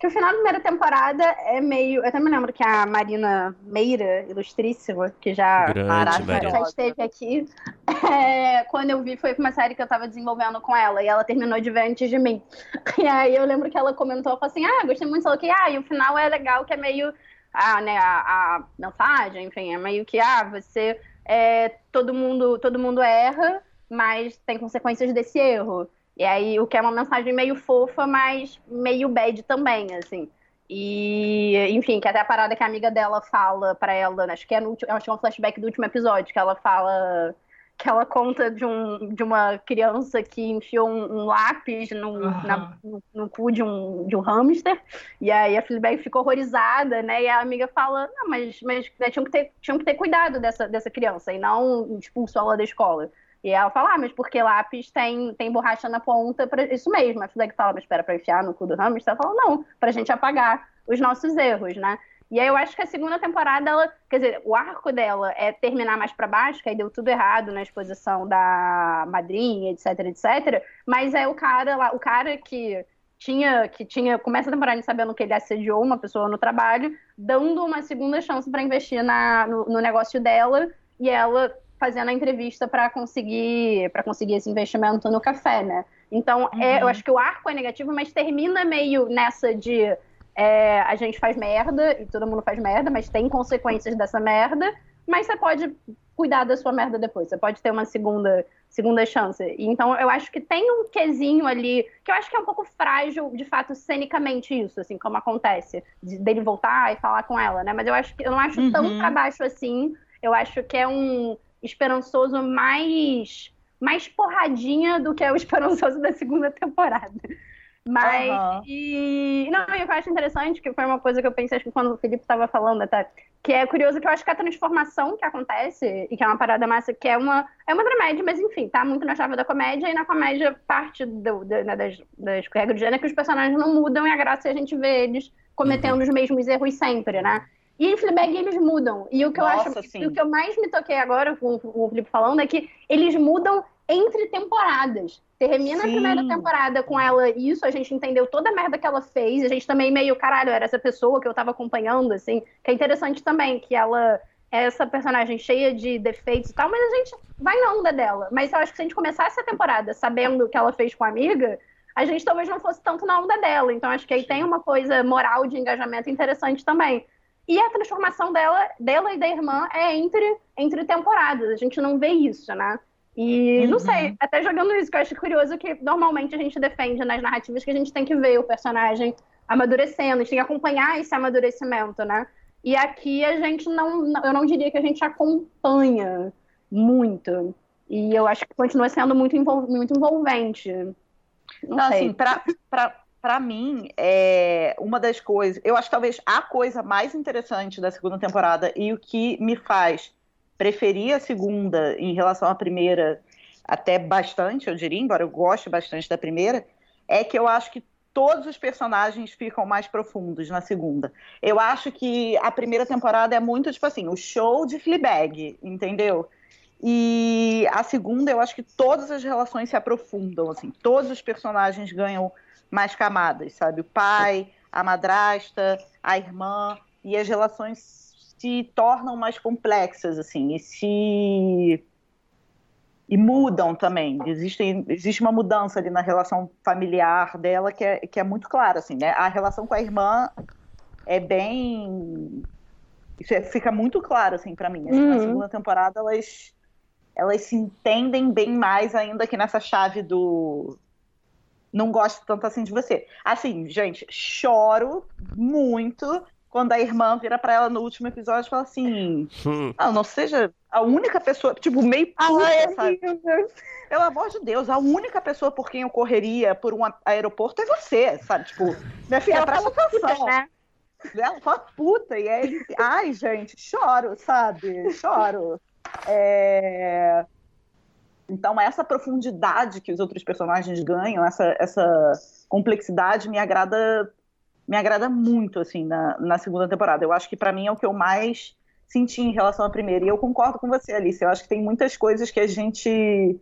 que o final da primeira temporada é meio. Eu até me lembro que a Marina Meira, ilustríssima, que já, Grande, já esteve aqui, é, quando eu vi, foi uma série que eu tava desenvolvendo com ela, e ela terminou de ver antes de mim. E aí eu lembro que ela comentou, falou assim: ah, gostei muito, falou que, ah, e o final é legal, que é meio. Ah, né, a, a mensagem, enfim, é meio que, ah, você. É, todo mundo todo mundo erra mas tem consequências desse erro. E aí, o que é uma mensagem meio fofa, mas meio bad também, assim. E, enfim, que até a parada que a amiga dela fala para ela, acho que é no acho que é um flashback do último episódio, que ela fala que ela conta de, um, de uma criança que enfiou um, um lápis no, uhum. na, no, no, cu de um, de um hamster, e aí a Fleabag ficou horrorizada, né, e a amiga fala, não, mas, mas né, tinham, que ter, tinham que ter cuidado dessa, dessa criança, e não expulsou ela da escola. E ela fala, ah, mas porque lápis tem, tem borracha na ponta, pra... isso mesmo. A Fleck fala, mas espera, para enfiar no cu do hamster? Ela fala, não, pra gente apagar os nossos erros, né? E aí eu acho que a segunda temporada, ela, quer dizer, o arco dela é terminar mais para baixo, que aí deu tudo errado na exposição da madrinha, etc, etc. Mas é o cara lá, o cara que tinha, que tinha, começa a temporada sabendo que ele assediou uma pessoa no trabalho, dando uma segunda chance para investir na, no, no negócio dela, e ela fazendo a entrevista para conseguir para conseguir esse investimento no café, né? Então, uhum. é, eu acho que o arco é negativo, mas termina meio nessa de é, a gente faz merda e todo mundo faz merda, mas tem consequências dessa merda, mas você pode cuidar da sua merda depois, você pode ter uma segunda segunda chance. Então, eu acho que tem um quesinho ali, que eu acho que é um pouco frágil, de fato, cenicamente isso, assim, como acontece, de, dele voltar e falar com ela, né? Mas eu acho que eu não acho uhum. tão pra baixo assim. Eu acho que é um esperançoso mais mais porradinha do que é o esperançoso da segunda temporada. Mas, uhum. e, não, eu acho interessante, que foi uma coisa que eu pensei, acho que quando o Felipe estava falando até, que é curioso que eu acho que a transformação que acontece, e que é uma parada massa, que é uma, é uma dramédia, mas enfim, tá muito na chave da comédia, e na comédia parte do, do, né, das, das regras de gênero é que os personagens não mudam, e a graça é a gente ver eles cometendo uhum. os mesmos erros sempre, né? E em Fleabag eles mudam. E o que Nossa, eu acho, sim. o que eu mais me toquei agora com, o Felipe falando é que eles mudam entre temporadas. Termina sim. a primeira temporada com ela isso, a gente entendeu toda a merda que ela fez, a gente também meio, caralho, era essa pessoa que eu tava acompanhando, assim, que é interessante também, que ela é essa personagem cheia de defeitos e tal, mas a gente vai na onda dela. Mas eu acho que se a gente começar essa temporada sabendo o que ela fez com a amiga, a gente talvez não fosse tanto na onda dela. Então acho que aí tem uma coisa moral de engajamento interessante também. E a transformação dela, dela e da irmã é entre, entre temporadas. A gente não vê isso, né? E uhum. não sei, até jogando isso, que eu acho curioso que normalmente a gente defende nas narrativas que a gente tem que ver o personagem amadurecendo, a gente tem que acompanhar esse amadurecimento, né? E aqui a gente não, eu não diria que a gente acompanha muito. E eu acho que continua sendo muito, envol, muito envolvente. Não, não assim, pra, pra, para mim, é uma das coisas. Eu acho que talvez a coisa mais interessante da segunda temporada e o que me faz preferi a segunda em relação à primeira até bastante, eu diria, embora eu goste bastante da primeira, é que eu acho que todos os personagens ficam mais profundos na segunda. Eu acho que a primeira temporada é muito, tipo assim, o show de Fleabag, entendeu? E a segunda, eu acho que todas as relações se aprofundam, assim, todos os personagens ganham mais camadas, sabe? O pai, a madrasta, a irmã, e as relações se tornam mais complexas, assim, e se e mudam também. Existe, existe uma mudança ali na relação familiar dela que é, que é muito clara, assim, né? A relação com a irmã é bem... Isso é, fica muito claro, assim, para mim. Assim, uhum. Na segunda temporada, elas, elas se entendem bem mais ainda que nessa chave do... Não gosto tanto assim de você. Assim, gente, choro muito quando a irmã vira para ela no último episódio e fala assim: hum. ah, não seja a única pessoa, tipo, meio puta, ah, é sabe? Pelo amor de Deus, a única pessoa por quem eu correria por um aeroporto é você, sabe? Tipo, minha filha, presta atenção. Né? Ela fala puta, e aí, ai, gente, choro, sabe? Choro. É... Então, essa profundidade que os outros personagens ganham, essa, essa complexidade me agrada me agrada muito, assim, na, na segunda temporada. Eu acho que para mim é o que eu mais senti em relação à primeira. E eu concordo com você, Alice. Eu acho que tem muitas coisas que a gente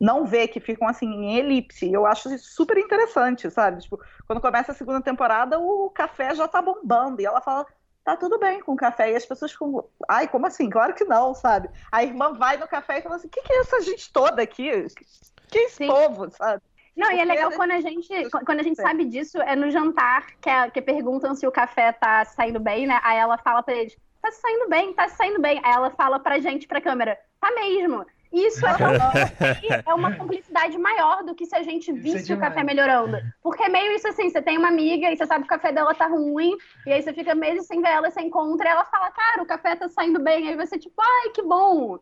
não vê, que ficam assim em elipse. Eu acho super interessante, sabe? Tipo, quando começa a segunda temporada, o café já tá bombando. E ela fala, tá tudo bem com o café. E as pessoas ficam, ai, como assim? Claro que não, sabe? A irmã vai no café e fala assim, o que, que é essa gente toda aqui? Que é esse Sim. povo, sabe? Não, e é legal quando a gente, quando a gente sabe disso, é no jantar, que, é, que perguntam se o café tá saindo bem, né? Aí ela fala pra eles, tá saindo bem, tá saindo bem. Aí ela fala pra gente, pra câmera, tá mesmo. Isso é, é uma cumplicidade maior do que se a gente é visse é o café melhorando. Porque é meio isso assim, você tem uma amiga e você sabe que o café dela tá ruim, e aí você fica meses sem ver ela, você encontra e ela fala, cara, o café tá saindo bem. Aí você, tipo, ai, que bom.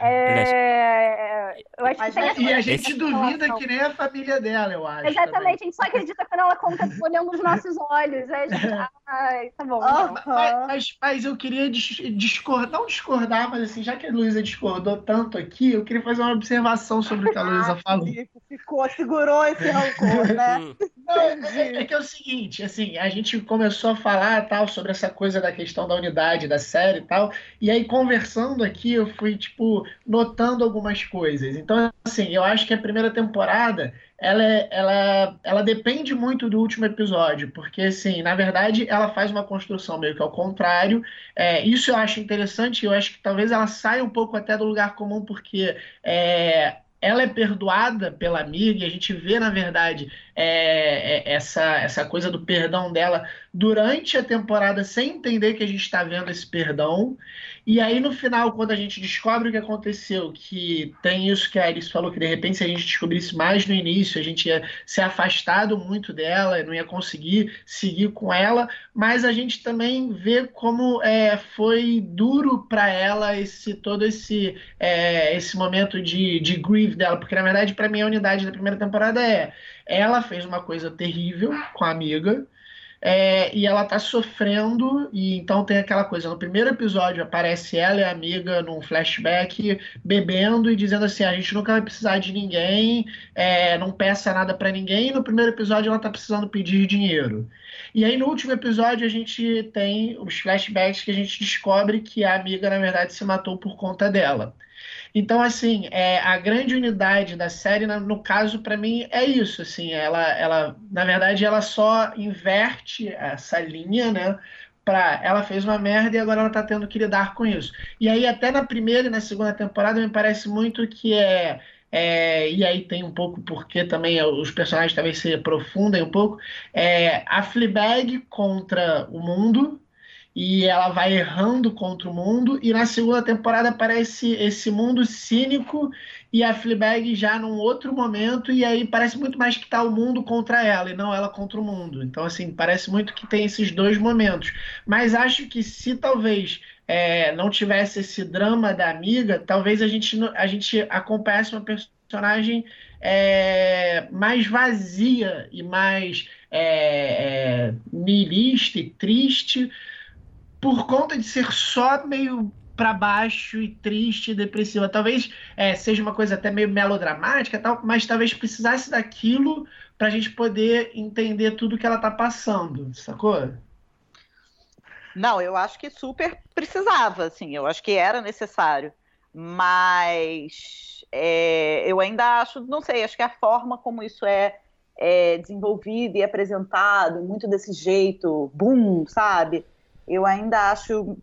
É... Eu acho que tem e a gente duvida que nem a família dela, eu acho. Exatamente, também. a gente só acredita quando ela conta olhando nos nossos olhos. É, gente... Ai, tá bom. Ah, mas, mas, mas, eu queria discordar, não discordar, mas assim, já que a Luísa discordou tanto aqui, eu queria fazer uma observação sobre o que a Luísa ah, falou. Ficou, segurou esse rancor, né? Não, é, é, que é o seguinte, assim, a gente começou a falar tal sobre essa coisa da questão da unidade da série e tal, e aí conversando aqui eu fui, tipo, notando algumas coisas. Então, assim, eu acho que a primeira temporada ela, ela, ela depende muito do último episódio, porque, assim, na verdade, ela faz uma construção meio que ao contrário. É, isso eu acho interessante, eu acho que talvez ela saia um pouco até do lugar comum, porque é, ela é perdoada pela amiga e a gente vê, na verdade, é, é, essa, essa coisa do perdão dela durante a temporada sem entender que a gente está vendo esse perdão. E aí, no final, quando a gente descobre o que aconteceu, que tem isso que a Alice falou, que de repente, se a gente descobrisse mais no início, a gente ia ser afastado muito dela, não ia conseguir seguir com ela, mas a gente também vê como é, foi duro para ela esse todo esse, é, esse momento de, de grief dela, porque na verdade, para mim, a unidade da primeira temporada é ela fez uma coisa terrível com a amiga é, e ela tá sofrendo, e então tem aquela coisa, no primeiro episódio aparece ela e a amiga num flashback bebendo e dizendo assim, a gente nunca vai precisar de ninguém, é, não peça nada para ninguém, e no primeiro episódio ela tá precisando pedir dinheiro. E aí no último episódio a gente tem os flashbacks que a gente descobre que a amiga na verdade se matou por conta dela. Então, assim, é, a grande unidade da série, no caso, para mim, é isso. Assim, ela, ela, na verdade, ela só inverte essa linha, né? Pra, ela fez uma merda e agora ela tá tendo que lidar com isso. E aí, até na primeira e na segunda temporada, me parece muito que é. É, e aí tem um pouco porque também os personagens talvez se aprofundem um pouco. É, a Fleabag contra o mundo, e ela vai errando contra o mundo. E na segunda temporada aparece esse mundo cínico e a Fleabag já num outro momento. E aí parece muito mais que está o mundo contra ela e não ela contra o mundo. Então, assim, parece muito que tem esses dois momentos. Mas acho que se talvez é, não tivesse esse drama da amiga, talvez a gente, a gente acompanhasse uma personagem é, mais vazia e mais é, é, e triste por conta de ser só meio para baixo e triste e depressiva. Talvez é, seja uma coisa até meio melodramática, tal, mas talvez precisasse daquilo para a gente poder entender tudo que ela está passando, sacou? Não, eu acho que super precisava, assim, eu acho que era necessário, mas é, eu ainda acho, não sei, acho que a forma como isso é, é desenvolvido e apresentado, muito desse jeito, boom, sabe? Eu ainda acho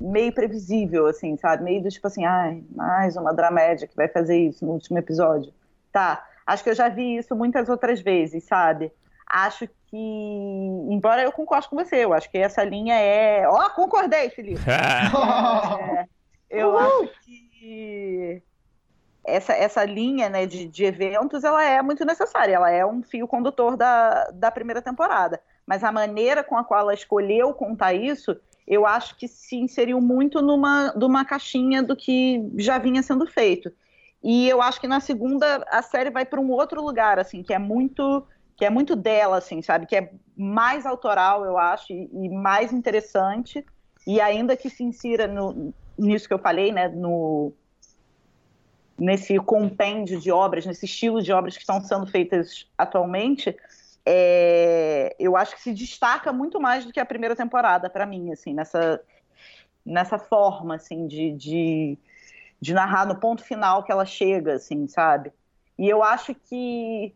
meio previsível, assim, sabe? Meio do tipo assim, ai, mais uma dramédia que vai fazer isso no último episódio. Tá, acho que eu já vi isso muitas outras vezes, sabe? Acho que, embora eu concorde com você, eu acho que essa linha é. Ó, oh, concordei, Felipe! é, eu Uhul. acho que essa, essa linha né, de, de eventos ela é muito necessária, ela é um fio condutor da, da primeira temporada. Mas a maneira com a qual ela escolheu contar isso eu acho que se inseriu muito numa, numa caixinha do que já vinha sendo feito. E eu acho que na segunda a série vai para um outro lugar, assim, que é muito que é muito dela, assim, sabe? Que é mais autoral, eu acho, e, e mais interessante. E ainda que se insira no, nisso que eu falei, né? No, nesse compêndio de obras, nesse estilo de obras que estão sendo feitas atualmente, é, eu acho que se destaca muito mais do que a primeira temporada para mim, assim, nessa, nessa forma, assim, de, de, de, narrar no ponto final que ela chega, assim, sabe? E eu acho que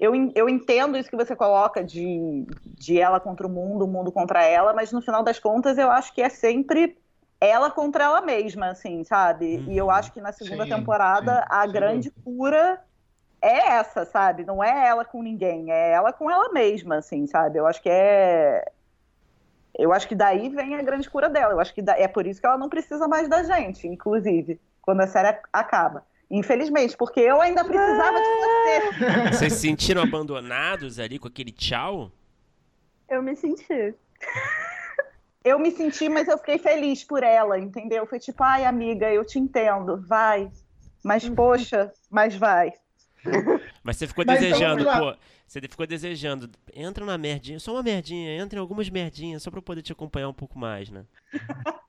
eu, eu entendo isso que você coloca de, de ela contra o mundo, o mundo contra ela, mas no final das contas eu acho que é sempre ela contra ela mesma, assim, sabe? E eu uhum. acho que na segunda sim, temporada sim, a sim. grande cura é essa, sabe? Não é ela com ninguém, é ela com ela mesma, assim, sabe? Eu acho que é. Eu acho que daí vem a grande cura dela. Eu acho que é por isso que ela não precisa mais da gente, inclusive, quando a série acaba. Infelizmente, porque eu ainda precisava de você. Vocês se sentiram abandonados ali com aquele tchau? Eu me senti. Eu me senti, mas eu fiquei feliz por ela, entendeu? Foi tipo, ai, amiga, eu te entendo, vai. Mas, uhum. poxa, mas vai. Mas você ficou Mas então, desejando, então, pô. Você ficou desejando. Entra na merdinha, só uma merdinha, entra em algumas merdinhas, só pra eu poder te acompanhar um pouco mais, né?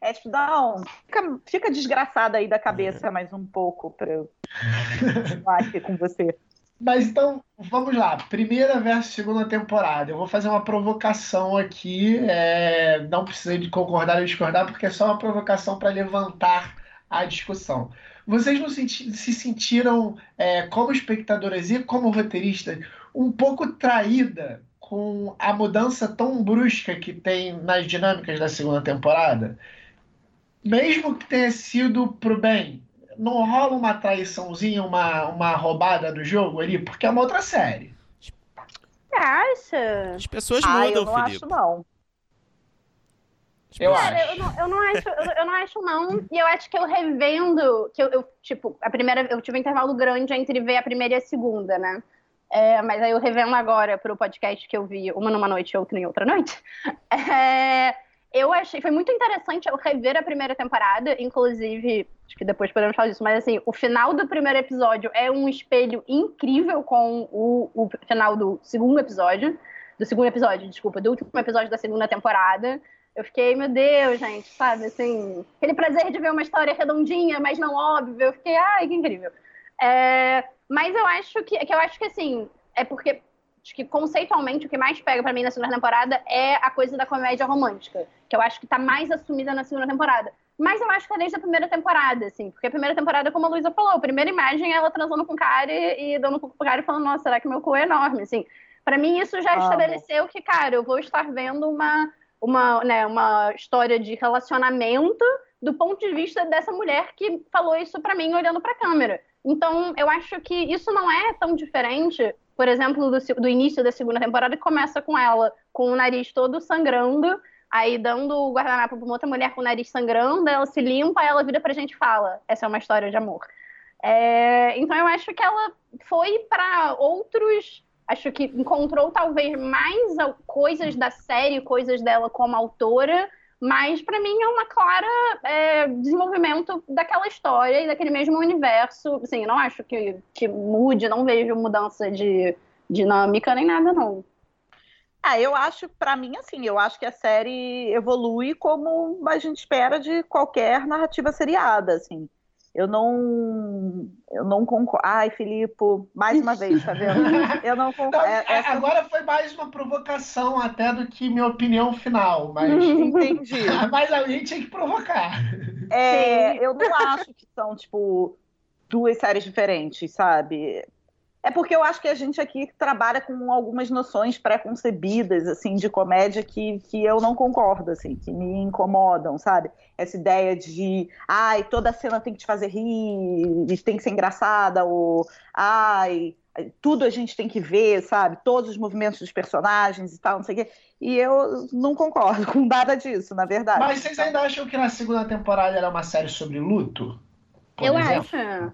É, tipo, dá um. Fica, fica desgraçada aí da cabeça é. mais um pouco pra eu continuar aqui com você. Mas então, vamos lá. Primeira versus segunda temporada. Eu vou fazer uma provocação aqui. É... Não precisa de concordar ou discordar, porque é só uma provocação para levantar a discussão. Vocês não se sentiram, é, como espectadoras e como roteiristas, um pouco traída com a mudança tão brusca que tem nas dinâmicas da segunda temporada? Mesmo que tenha sido pro bem, não rola uma traiçãozinha, uma, uma roubada do jogo ali? Porque é uma outra série. Você acha? As pessoas mudam, eu não Felipe. Acho, não. Eu Cara, acho. Eu não, eu não acho, eu, eu, não acho, não. E eu acho que eu revendo, que eu, eu, tipo, a primeira, eu tive um intervalo grande entre ver a primeira e a segunda, né? É, mas aí eu revendo agora pro podcast que eu vi uma numa noite e outra em outra noite. É, eu achei, foi muito interessante eu rever a primeira temporada, inclusive, acho que depois podemos falar disso, mas assim, o final do primeiro episódio é um espelho incrível com o, o final do segundo episódio, do segundo episódio, desculpa, do último episódio da segunda temporada. Eu fiquei, meu Deus, gente, sabe, assim, aquele prazer de ver uma história redondinha, mas não óbvia. Eu fiquei, ai, que incrível. É, mas eu acho que, que eu acho que assim, é porque acho que conceitualmente o que mais pega para mim na segunda temporada é a coisa da comédia romântica, que eu acho que tá mais assumida na segunda temporada. Mas eu acho que é desde a primeira temporada, assim, porque a primeira temporada, como a Luísa falou, a primeira imagem é ela transando com o cara e, e dando um pouco pro cara e falando, nossa, será que meu cu é enorme, assim. Para mim isso já ah, estabeleceu que, cara, eu vou estar vendo uma uma, né, uma história de relacionamento do ponto de vista dessa mulher que falou isso para mim olhando para a câmera. Então, eu acho que isso não é tão diferente, por exemplo, do, do, início da segunda temporada, que começa com ela com o nariz todo sangrando, aí dando o guardanapo para uma outra mulher com o nariz sangrando, ela se limpa, ela vira pra gente e fala: essa é uma história de amor. É, então, eu acho que ela foi para outros acho que encontrou talvez mais coisas da série, coisas dela como autora, mas para mim é uma clara é, desenvolvimento daquela história e daquele mesmo universo. Assim, não acho que, que mude, não vejo mudança de dinâmica nem nada, não. Ah, eu acho, para mim, assim, eu acho que a série evolui como a gente espera de qualquer narrativa seriada, assim. Eu não. Eu não concordo. Ai, Filipe, mais uma vez, tá vendo? Eu não concordo. É, essa... Agora foi mais uma provocação até do que minha opinião final, mas. Entendi. mas alguém tinha que provocar. É, eu não acho que são, tipo, duas séries diferentes, sabe? É porque eu acho que a gente aqui trabalha com algumas noções pré-concebidas, assim, de comédia que, que eu não concordo, assim, que me incomodam, sabe? Essa ideia de, ai, toda cena tem que te fazer rir, tem que ser engraçada, ou, ai, tudo a gente tem que ver, sabe? Todos os movimentos dos personagens e tal, não sei o quê. E eu não concordo com nada disso, na verdade. Mas vocês ainda acham que na segunda temporada era uma série sobre luto? Eu exemplo? acho.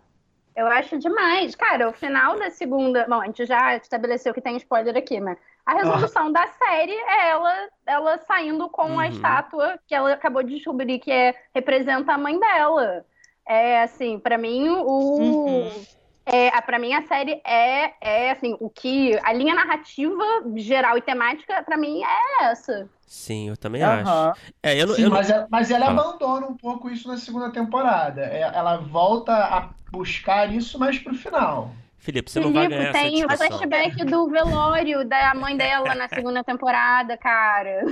Eu acho demais. Cara, o final da segunda. Bom, a gente já estabeleceu que tem spoiler aqui, mas a resolução ah. da série é ela, ela saindo com uhum. a estátua que ela acabou de descobrir que é, representa a mãe dela. É assim, para mim, o. Uhum. É, para mim a série é, é assim, o que a linha narrativa geral e temática para mim é essa. Sim, eu também uhum. acho. É, eu, Sim, eu, mas, ela, mas ela abandona um pouco isso na segunda temporada. É, ela volta a buscar isso mais pro final. Felipe, você não Felipe, vai ganhar tem o flashback do velório da mãe dela na segunda temporada, cara.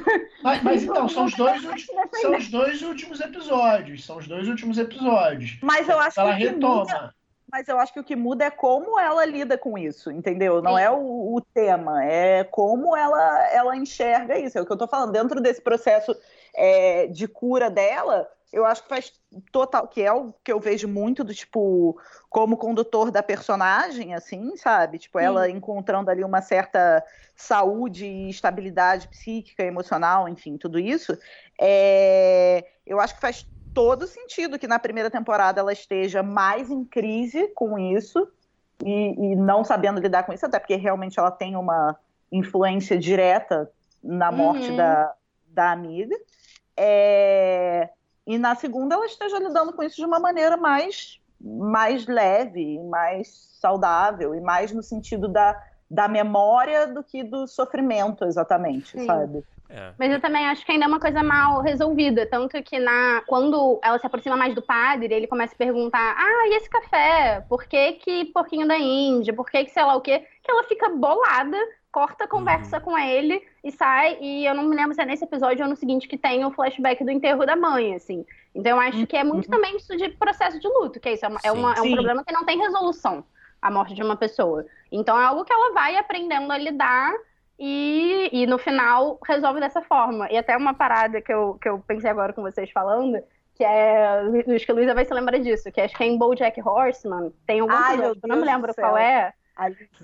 Mas, mas então, são os, dois últimos, são os dois últimos episódios. São os dois últimos episódios. Mas eu acho ela que retoma. Muda, mas eu acho que o que muda é como ela lida com isso, entendeu? Não Sim. é o, o, tema, é como ela, ela enxerga isso. É o que eu tô falando. Dentro desse processo é, de cura dela, eu acho que faz total, que é o que eu vejo muito do tipo, como condutor da personagem, assim, sabe? Tipo, ela encontrando ali uma certa saúde e estabilidade psíquica, emocional, enfim, tudo isso. É, eu acho que faz todo sentido que na primeira temporada ela esteja mais em crise com isso e, e não sabendo lidar com isso, até porque realmente ela tem uma influência direta na morte uhum. da, da amiga. É, e na segunda ela esteja lidando com isso de uma maneira mais, mais leve, mais saudável e mais no sentido da, da memória do que do sofrimento, exatamente, Sim. sabe? É. Mas eu também acho que ainda é uma coisa mal resolvida. Tanto que na, quando ela se aproxima mais do padre, ele começa a perguntar: Ah, e esse café? Por que, que porquinho da Índia? Por que, que sei lá o quê? Que ela fica bolada, corta a conversa uhum. com ele e sai. E eu não me lembro se é nesse episódio ou no seguinte que tem o flashback do enterro da mãe, assim. Então eu acho que é muito uhum. também isso de processo de luto, que é isso, é, uma, é, uma, é um problema que não tem resolução a morte de uma pessoa. Então é algo que ela vai aprendendo a lidar e, e no final resolve dessa forma. E até uma parada que eu, que eu pensei agora com vocês falando, que é. Acho que a Luísa vai se lembrar disso, que acho que é em Bojack Horseman. Tem algum Ai, episódio, eu não me lembro qual é.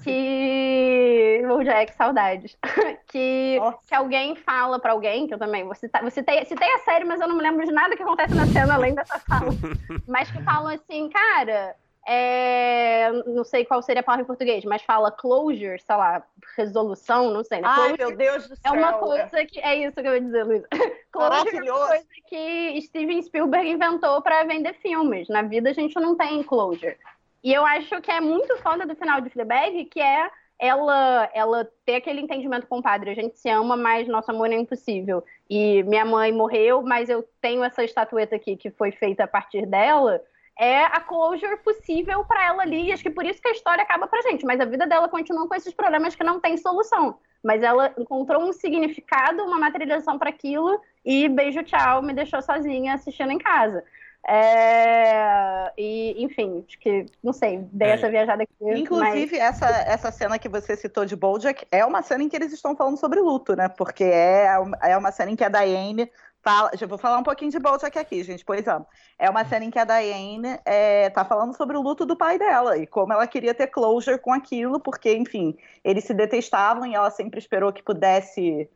Que. Bojack, saudades. que, que alguém fala pra alguém, que eu também. Você, tá, você tem, citei a série, mas eu não me lembro de nada que acontece na cena além dessa fala. mas que falam assim, cara é, não sei qual seria a palavra em português, mas fala closure, sei lá, resolução, não sei. Né? Ai, meu Deus do céu. É uma coisa que. É isso que eu ia dizer, Luísa. Closure é uma coisa que Steven Spielberg inventou para vender filmes. Na vida a gente não tem closure. E eu acho que é muito foda do final de Fleabag, que é ela, ela ter aquele entendimento com o padre. A gente se ama, mas nosso amor é impossível. E minha mãe morreu, mas eu tenho essa estatueta aqui que foi feita a partir dela é a closure possível para ela ali. E acho que por isso que a história acaba pra gente. Mas a vida dela continua com esses problemas que não tem solução. Mas ela encontrou um significado, uma materialização para aquilo e beijo, tchau, me deixou sozinha assistindo em casa. É... E, enfim, acho que, não sei, dei é. essa viajada aqui. Inclusive, mas... essa, essa cena que você citou de Bojack é uma cena em que eles estão falando sobre luto, né? Porque é, é uma cena em que a Diane fala. Já vou falar um pouquinho de Bojack aqui, gente, pois amo. É uma cena em que a Diane é, tá falando sobre o luto do pai dela e como ela queria ter closure com aquilo, porque, enfim, eles se detestavam e ela sempre esperou que pudesse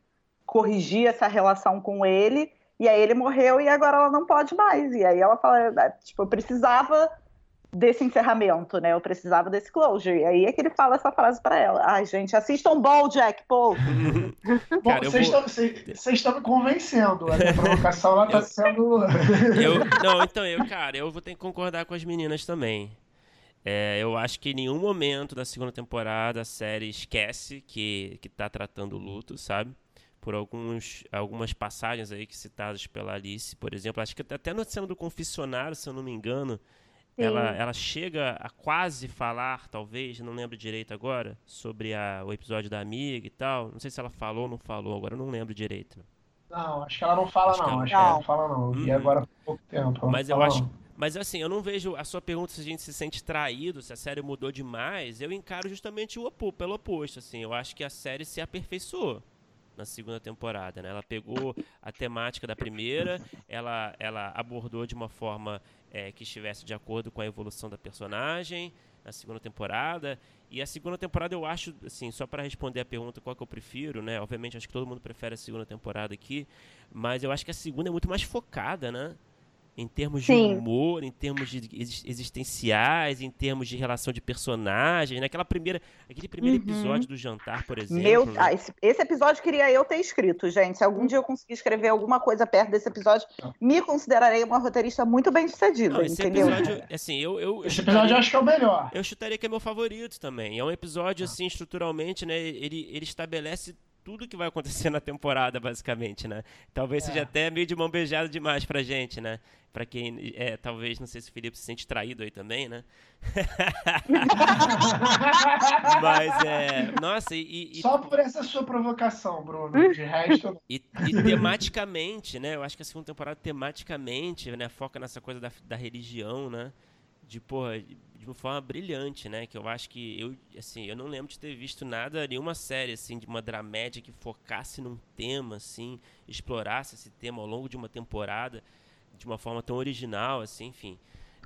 corrigir essa relação com ele. E aí ele morreu e agora ela não pode mais. E aí ela fala, é, tipo, eu precisava desse encerramento, né? Eu precisava desse closure. E aí é que ele fala essa frase para ela. Ai, gente, assistam Jack, pô. Bom, vocês estão me convencendo. A provocação lá tá sendo. eu, não, então eu, cara, eu vou ter que concordar com as meninas também. É, eu acho que em nenhum momento da segunda temporada a série esquece que, que tá tratando o luto, sabe? Por alguns, algumas passagens aí que citadas pela Alice, por exemplo. Acho que até na cena do confessionário, se eu não me engano, ela, ela chega a quase falar, talvez, não lembro direito agora, sobre a, o episódio da amiga e tal. Não sei se ela falou ou não falou, agora eu não lembro direito. Não, acho que ela não fala, acho não. Ela... Acho que ela não fala, não. E hum. agora há pouco tempo. Mas eu acho. Não. Mas assim, eu não vejo a sua pergunta se a gente se sente traído, se a série mudou demais. Eu encaro justamente o opo, pelo oposto, assim. Eu acho que a série se aperfeiçoou na segunda temporada, né? Ela pegou a temática da primeira, ela, ela abordou de uma forma é, que estivesse de acordo com a evolução da personagem na segunda temporada. E a segunda temporada eu acho, assim, só para responder a pergunta qual que eu prefiro, né? Obviamente acho que todo mundo prefere a segunda temporada aqui, mas eu acho que a segunda é muito mais focada, né? Em termos de Sim. humor, em termos de existenciais, em termos de relação de personagens, naquela né? primeira, aquele primeiro uhum. episódio do jantar, por exemplo. Meu, né? ah, esse, esse, episódio queria eu ter escrito, gente. Se algum dia eu conseguir escrever alguma coisa perto desse episódio, me considerarei uma roteirista muito bem sucedida, esse entendeu? Episódio, assim, eu, eu, esse episódio eu acho que é o melhor. Eu chutaria que é meu favorito também. É um episódio, ah. assim, estruturalmente, né? Ele, ele estabelece tudo que vai acontecer na temporada, basicamente, né? Talvez é. seja até meio de mão beijada demais pra gente, né? Pra quem, é, talvez, não sei se o Felipe se sente traído aí também, né? Mas, é, nossa, e, e... Só por essa sua provocação, Bruno, de resto... E, e, tematicamente, né? Eu acho que a segunda temporada, tematicamente, né? Foca nessa coisa da, da religião, né? De, porra, de uma forma brilhante, né? Que eu acho que eu, assim, eu não lembro de ter visto nada, nenhuma série assim de uma dramédia que focasse num tema assim, explorasse esse tema ao longo de uma temporada de uma forma tão original, assim, enfim.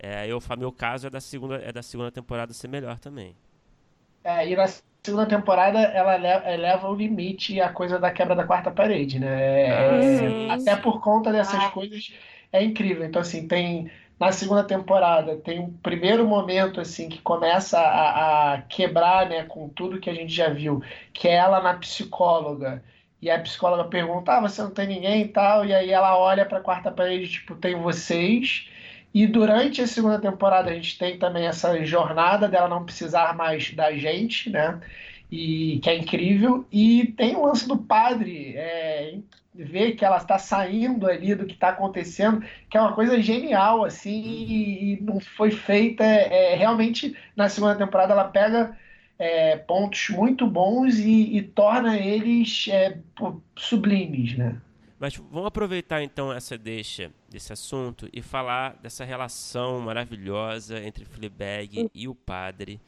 É, eu, meu caso é da segunda, é da segunda temporada ser melhor também. É, e na segunda temporada ela eleva o limite a coisa da quebra da quarta parede, né? É, ah, é, até por conta dessas ah. coisas é incrível. Então assim tem na segunda temporada tem um primeiro momento assim que começa a, a, quebrar né, com tudo que a gente já viu, que é ela na psicóloga. E a psicóloga pergunta: ah, você não tem ninguém e tal. E aí ela olha para a quarta parede, tipo, tem vocês. E durante a segunda temporada a gente tem também essa jornada dela não precisar mais da gente, né? E que é incrível. E tem o lance do padre, é, ver que ela está saindo ali do que está acontecendo, que é uma coisa genial, assim, e, e não foi feita. É, realmente, na segunda temporada, ela pega é, pontos muito bons e, e torna eles é, sublimes, né? Mas vamos aproveitar então essa deixa desse assunto e falar dessa relação maravilhosa entre Fleabag e o padre.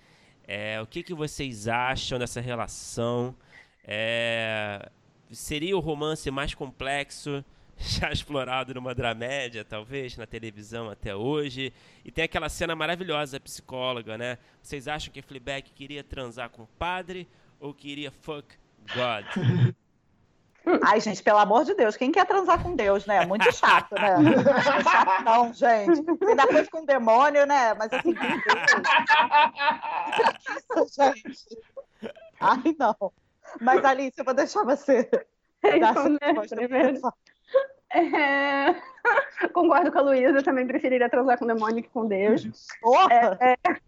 É, o que, que vocês acham dessa relação? É, seria o romance mais complexo já explorado numa dramédia, talvez, na televisão até hoje. E tem aquela cena maravilhosa da psicóloga, né? Vocês acham que Fleabag queria transar com o padre ou queria fuck God? Ai, gente, pelo amor de Deus, quem quer transar com Deus, né? Muito chato, né? É chato, não, gente. Ainda foi com o demônio, né? Mas assim, isso, gente. Ai, não. Mas, Alice, eu vou deixar você. É... Concordo com a Luísa, eu também preferiria transar com o demônio que com Deus. Porra! É, é...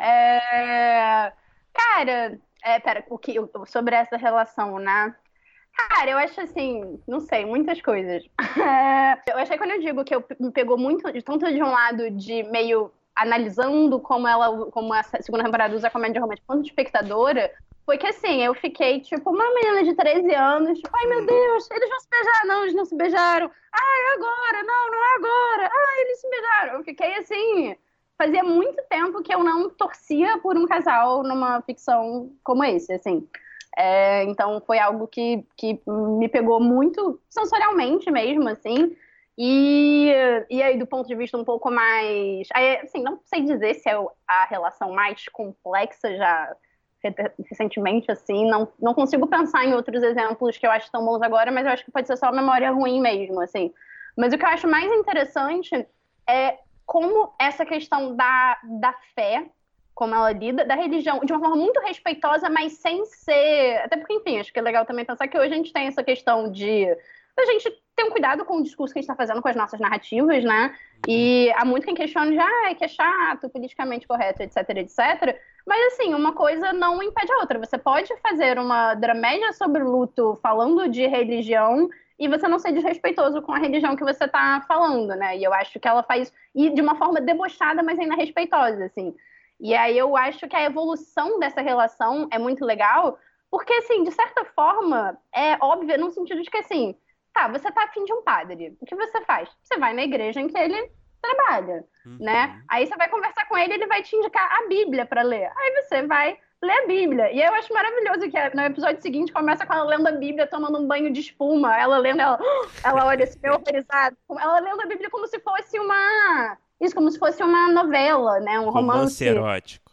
é... Cara, é, pera, o que, sobre essa relação, né? Cara, eu acho assim, não sei, muitas coisas. É, eu achei quando eu digo que eu me pegou muito, tanto de um lado de meio analisando como ela, como a segunda temporada usa a comédia romântica, quanto espectadora, foi que assim, eu fiquei tipo uma menina de 13 anos, tipo, ai meu Deus, eles vão se beijar, não, eles não se beijaram. Ai, agora, não, não é agora. Ai, eles se beijaram. Eu fiquei assim, fazia muito tempo que eu não torcia por um casal numa ficção como esse, assim. É, então foi algo que, que me pegou muito sensorialmente mesmo, assim. E, e aí, do ponto de vista um pouco mais. Aí, assim, não sei dizer se é a relação mais complexa já recentemente, assim. Não, não consigo pensar em outros exemplos que eu acho tão bons agora, mas eu acho que pode ser só memória ruim mesmo, assim. Mas o que eu acho mais interessante é como essa questão da, da fé, como ela lida, da religião, de uma forma muito respeitosa, mas sem ser. Até porque, enfim, acho que é legal também pensar que hoje a gente tem essa questão de da gente ter um cuidado com o discurso que a gente está fazendo com as nossas narrativas, né? E há muito quem questiona já, ah, é que é chato, politicamente correto, etc, etc. Mas assim, uma coisa não impede a outra. Você pode fazer uma dramédia sobre luto falando de religião e você não ser desrespeitoso com a religião que você está falando, né? E eu acho que ela faz e de uma forma debochada, mas ainda respeitosa, assim. E aí eu acho que a evolução dessa relação é muito legal, porque assim, de certa forma, é óbvio no sentido de que assim, tá, você tá afim de um padre. O que você faz? Você vai na igreja em que ele trabalha, uhum. né? Aí você vai conversar com ele, ele vai te indicar a Bíblia para ler. Aí você vai lê a Bíblia. E eu acho maravilhoso que no episódio seguinte começa com ela lendo a Bíblia, tomando um banho de espuma. Ela lendo, ela, ela olha assim, horrorizada. Ela lendo a Bíblia como se fosse uma. Isso, como se fosse uma novela, né? Um romance. Romance erótico.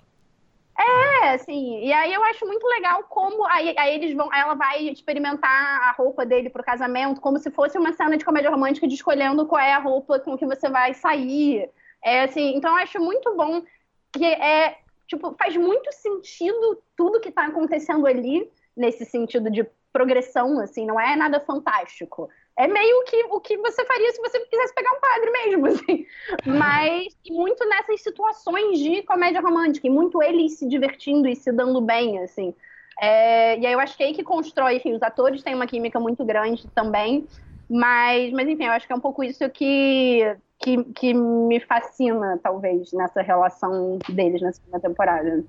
É, assim, e aí eu acho muito legal como aí, aí eles vão, ela vai experimentar a roupa dele pro casamento, como se fosse uma cena de comédia romântica de escolhendo qual é a roupa com que você vai sair. É assim, então eu acho muito bom que é tipo, faz muito sentido tudo que tá acontecendo ali, nesse sentido de progressão, assim, não é nada fantástico. É meio que o que você faria se você quisesse pegar um padre mesmo, assim. Mas muito nessas situações de comédia romântica, e muito ele se divertindo e se dando bem, assim. É, e aí eu acho que é aí que constrói, enfim, os atores têm uma química muito grande também. Mas, mas enfim, eu acho que é um pouco isso que que, que me fascina, talvez, nessa relação deles na segunda temporada.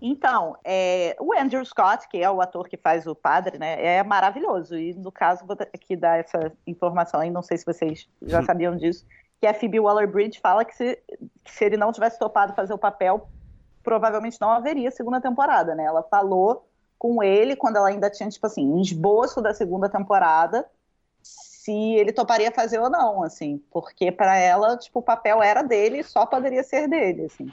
Então, é, o Andrew Scott, que é o ator que faz o padre, né, é maravilhoso. E no caso, vou aqui dar essa informação aí, não sei se vocês já sabiam disso, que a Phoebe Waller-Bridge fala que se, que se ele não tivesse topado fazer o papel, provavelmente não haveria segunda temporada, né? Ela falou com ele quando ela ainda tinha, tipo assim, um esboço da segunda temporada, se ele toparia fazer ou não, assim, porque para ela, tipo, o papel era dele e só poderia ser dele, assim.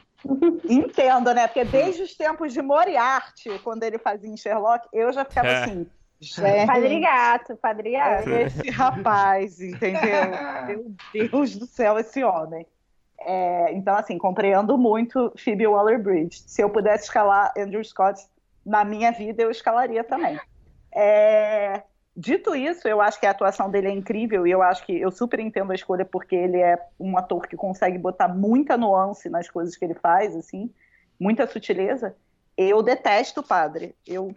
Entendo, né? Porque desde os tempos de Moriarty, quando ele fazia em Sherlock, eu já ficava é. assim, Gente, padre Gato, Padre Gato. Esse rapaz, entendeu? Meu Deus do céu, esse homem. É, então, assim, compreendo muito Phoebe Waller-Bridge. Se eu pudesse escalar Andrew Scott na minha vida, eu escalaria também. É, Dito isso, eu acho que a atuação dele é incrível e eu acho que eu super entendo a escolha porque ele é um ator que consegue botar muita nuance nas coisas que ele faz, assim, muita sutileza. Eu detesto o padre. Eu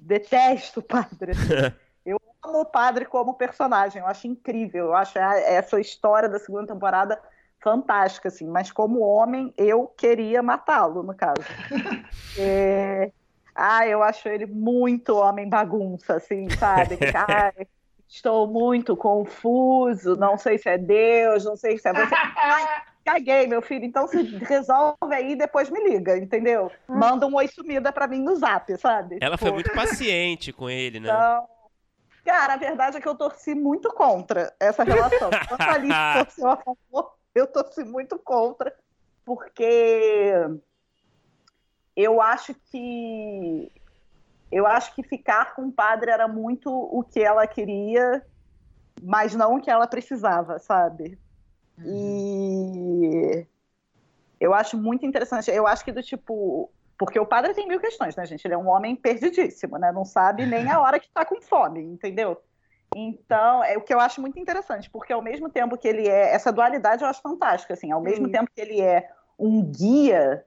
detesto o padre. eu amo o padre como personagem. Eu acho incrível. Eu acho essa história da segunda temporada fantástica, assim. Mas como homem, eu queria matá-lo, no caso. é... Ah, eu acho ele muito homem bagunça, assim, sabe? Ai, estou muito confuso, não sei se é Deus, não sei se é você. Ai, caguei, meu filho. Então se resolve aí e depois me liga, entendeu? Manda um oi sumida pra mim no zap, sabe? Ela foi muito paciente com ele, né? Então, cara, a verdade é que eu torci muito contra essa relação. Tanto a Alice torceu a favor, eu torci muito contra, porque eu acho que eu acho que ficar com o padre era muito o que ela queria, mas não o que ela precisava, sabe? Uhum. E eu acho muito interessante. Eu acho que do tipo. Porque o padre tem mil questões, né, gente? Ele é um homem perdidíssimo, né? Não sabe nem a hora que tá com fome, entendeu? Então, é o que eu acho muito interessante, porque ao mesmo tempo que ele é. Essa dualidade eu acho fantástica, assim. Ao mesmo tempo que ele é um guia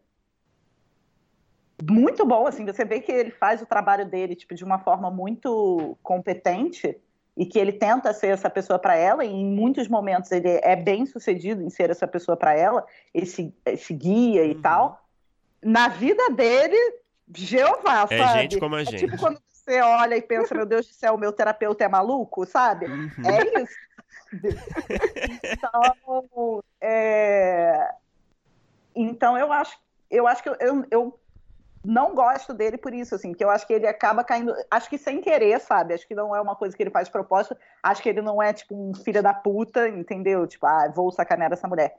muito bom, assim, você vê que ele faz o trabalho dele, tipo, de uma forma muito competente e que ele tenta ser essa pessoa para ela e em muitos momentos ele é bem sucedido em ser essa pessoa para ela, esse, esse guia e uhum. tal. Na vida dele, Jeová, é sabe? gente como a é gente. tipo quando você olha e pensa, meu Deus do céu, o meu terapeuta é maluco, sabe? Uhum. É isso. então, é... então eu acho, eu acho que eu, eu não gosto dele por isso, assim, que eu acho que ele acaba caindo, acho que sem querer, sabe? Acho que não é uma coisa que ele faz de propósito, acho que ele não é, tipo, um filho da puta, entendeu? Tipo, ah, vou sacanear essa mulher.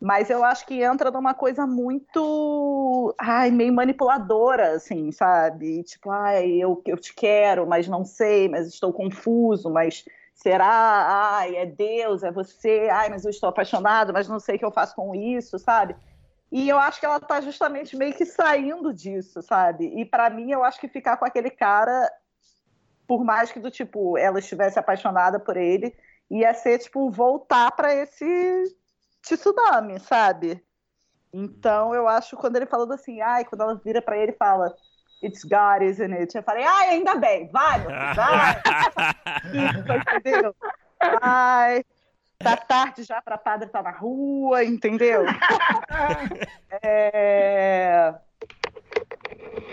Mas eu acho que entra numa coisa muito, ai, meio manipuladora, assim, sabe? Tipo, ai, eu, eu te quero, mas não sei, mas estou confuso, mas será? Ai, é Deus, é você, ai, mas eu estou apaixonado, mas não sei o que eu faço com isso, sabe? E eu acho que ela tá justamente meio que saindo disso, sabe? E para mim, eu acho que ficar com aquele cara por mais que do tipo ela estivesse apaixonada por ele, ia ser tipo voltar para esse tsunami, sabe? Então eu acho quando ele falou assim, ai, quando ela vira para ele e fala It's God, isn't it? Eu falei, ai, ainda bem, vai, vai. entendeu? Ai, tá tarde já para padre estar tá na rua, entendeu? é...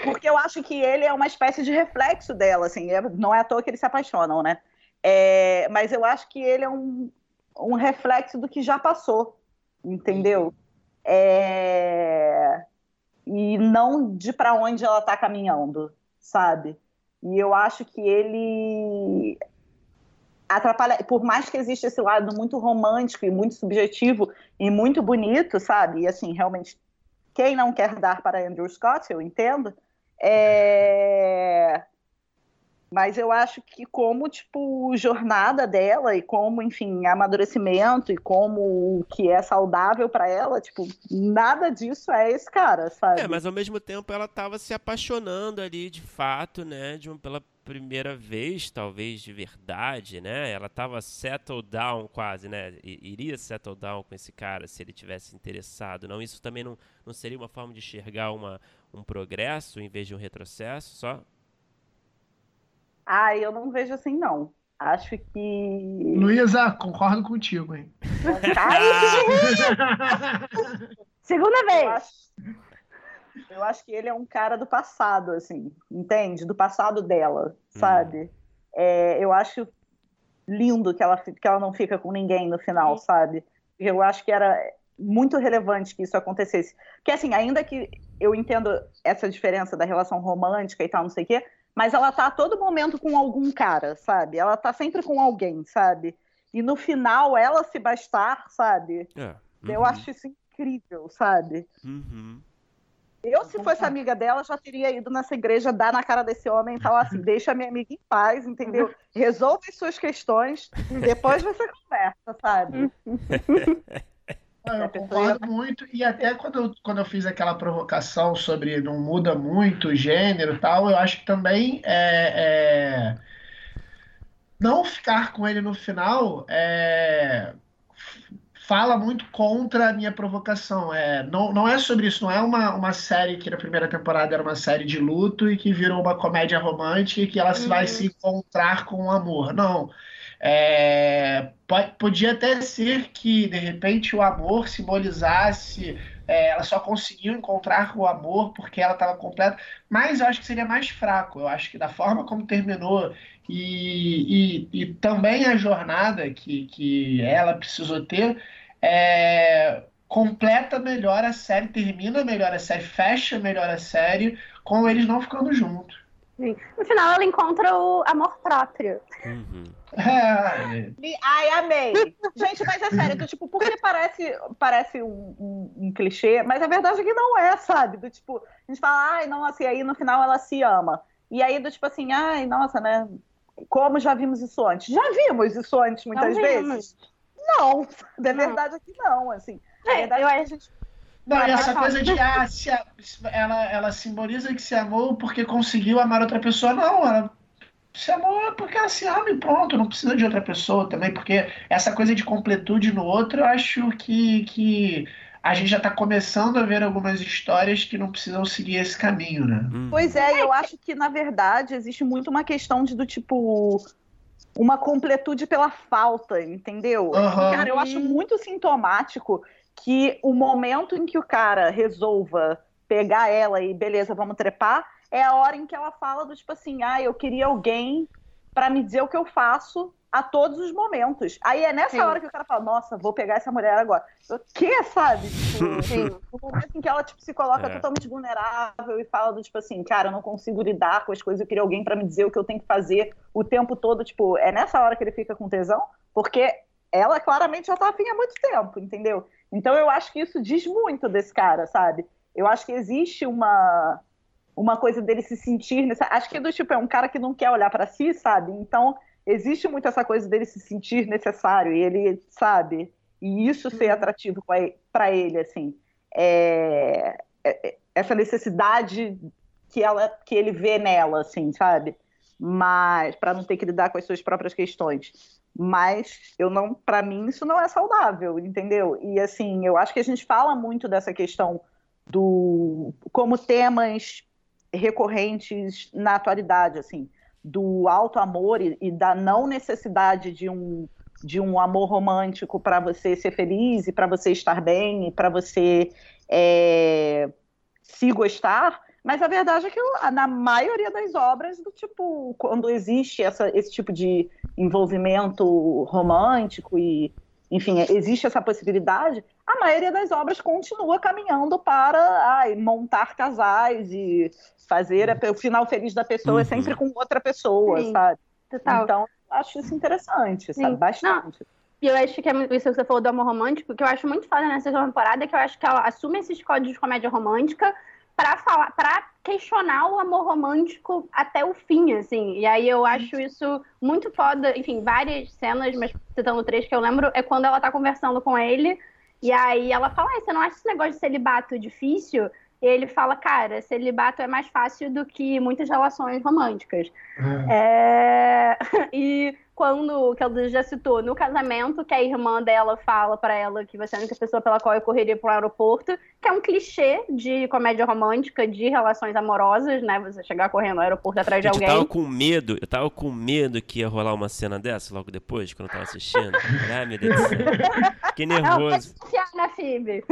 Porque eu acho que ele é uma espécie de reflexo dela, assim, é, não é à toa que eles se apaixonam, né? É... Mas eu acho que ele é um, um reflexo do que já passou, entendeu? É... E não de para onde ela está caminhando, sabe? E eu acho que ele atrapalha, por mais que exista esse lado muito romântico e muito subjetivo e muito bonito, sabe? E assim, realmente, quem não quer dar para Andrew Scott, eu entendo. É... Mas eu acho que como, tipo, jornada dela e como, enfim, amadurecimento e como o que é saudável para ela, tipo, nada disso é esse cara, sabe? É, mas ao mesmo tempo ela tava se apaixonando ali, de fato, né, de um, pela primeira vez, talvez de verdade, né? Ela tava settled down quase, né? iria settle down com esse cara se ele tivesse interessado. Não, isso também não, não seria uma forma de enxergar uma, um progresso em vez de um retrocesso, só? Ah, eu não vejo assim, não. Acho que. Luísa, concordo contigo, hein? Segunda vez. Eu acho, eu acho, que ele é um cara do passado, assim, entende? Do passado dela, sabe? Hum. É, eu acho lindo que ela, que ela não fica com ninguém no final, sabe? Eu acho que era muito relevante que isso acontecesse. Porque, assim, ainda que eu entendo essa diferença da relação romântica e tal, não sei o quê, mas ela tá a todo momento com algum cara, sabe? Ela tá sempre com alguém, sabe? E no final, ela se bastar, sabe? É. Uhum. Eu acho isso incrível, sabe? Uhum. Eu, se fosse amiga dela, já teria ido nessa igreja, dar na cara desse homem e falar assim: deixa minha amiga em paz, entendeu? Resolva as suas questões, depois você conversa, sabe? Não, eu concordo muito, e até quando eu, quando eu fiz aquela provocação sobre não muda muito o gênero e tal, eu acho que também é, é, não ficar com ele no final é, fala muito contra a minha provocação. É, não, não é sobre isso, não é uma, uma série que na primeira temporada era uma série de luto e que virou uma comédia romântica e que ela uhum. vai se encontrar com o amor. Não. É, podia até ser que, de repente, o amor simbolizasse. É, ela só conseguiu encontrar o amor porque ela estava completa, mas eu acho que seria mais fraco. Eu acho que da forma como terminou e, e, e também a jornada que, que ela precisou ter, é, completa melhor a série, termina melhor a série, fecha melhor a série, com eles não ficando juntos. No final, ela encontra o amor próprio. Uhum. É. Ai, amei. Gente, mas é sério, do, tipo, porque parece, parece um, um, um, clichê, mas a verdade é que não é, sabe? Do tipo, a gente fala, ai, nossa, e aí no final ela se ama. E aí, do tipo assim, ai, nossa, né? Como já vimos isso antes? Já vimos isso antes muitas vezes? Não, a verdade é que não, assim. A verdade é, eu, é que a gente não, e essa coisa de ah, se a, ela, ela simboliza que se amou porque conseguiu amar outra pessoa. Não, ela se amou porque ela se ama e pronto, não precisa de outra pessoa também, porque essa coisa de completude no outro, eu acho que, que a gente já está começando a ver algumas histórias que não precisam seguir esse caminho, né? Hum. Pois é, eu acho que, na verdade, existe muito uma questão de do tipo. Uma completude pela falta, entendeu? Uhum. Cara, eu acho muito sintomático que o momento em que o cara resolva pegar ela e beleza, vamos trepar, é a hora em que ela fala do tipo assim, ah, eu queria alguém para me dizer o que eu faço a todos os momentos. Aí é nessa Sim. hora que o cara fala, nossa, vou pegar essa mulher agora. O que, sabe? Tipo, Sim. o momento em que ela tipo, se coloca é. totalmente vulnerável e fala do tipo assim, cara, eu não consigo lidar com as coisas, eu queria alguém para me dizer o que eu tenho que fazer o tempo todo. Tipo, é nessa hora que ele fica com tesão, porque ela claramente já tá afim há muito tempo, entendeu? Então eu acho que isso diz muito desse cara, sabe? Eu acho que existe uma uma coisa dele se sentir nessa... acho que do tipo é um cara que não quer olhar para si, sabe? Então existe muito essa coisa dele se sentir necessário e ele sabe e isso ser uhum. atrativo para ele assim é... é... essa necessidade que ela que ele vê nela assim sabe mas para não ter que lidar com as suas próprias questões. Mas eu não, para mim isso não é saudável, entendeu? E assim, eu acho que a gente fala muito dessa questão do como temas recorrentes na atualidade, assim, do alto amor e, e da não necessidade de um de um amor romântico para você ser feliz e para você estar bem e para você é, se gostar, mas a verdade é que na maioria das obras, do tipo, quando existe essa, esse tipo de envolvimento romântico e, enfim, existe essa possibilidade, a maioria das obras continua caminhando para ai, montar casais e fazer a, o final feliz da pessoa é sempre com outra pessoa, Sim, sabe? Total. Então, acho isso interessante, Sim. sabe? Bastante. Não. E eu acho que é isso que você falou do amor romântico, que eu acho muito foda nessa temporada, que eu acho que ela assume esses códigos de comédia romântica, para falar, para questionar o amor romântico até o fim, assim. E aí eu acho isso muito foda. Enfim, várias cenas, mas citando três que eu lembro, é quando ela tá conversando com ele. E aí ela fala: ah, você não acha esse negócio de celibato difícil? E ele fala, cara, celibato é mais fácil do que muitas relações românticas. Uhum. É... E quando, que ela já citou, no casamento, que a irmã dela fala para ela que você é a única pessoa pela qual eu correria para o aeroporto, que é um clichê de comédia romântica, de relações amorosas, né? Você chegar correndo no aeroporto atrás de alguém. Eu tava com medo, eu tava com medo que ia rolar uma cena dessa logo depois, quando eu tava assistindo. Ai, meu Deus do céu. Fiquei nervoso. Pode confiar na Phoebe.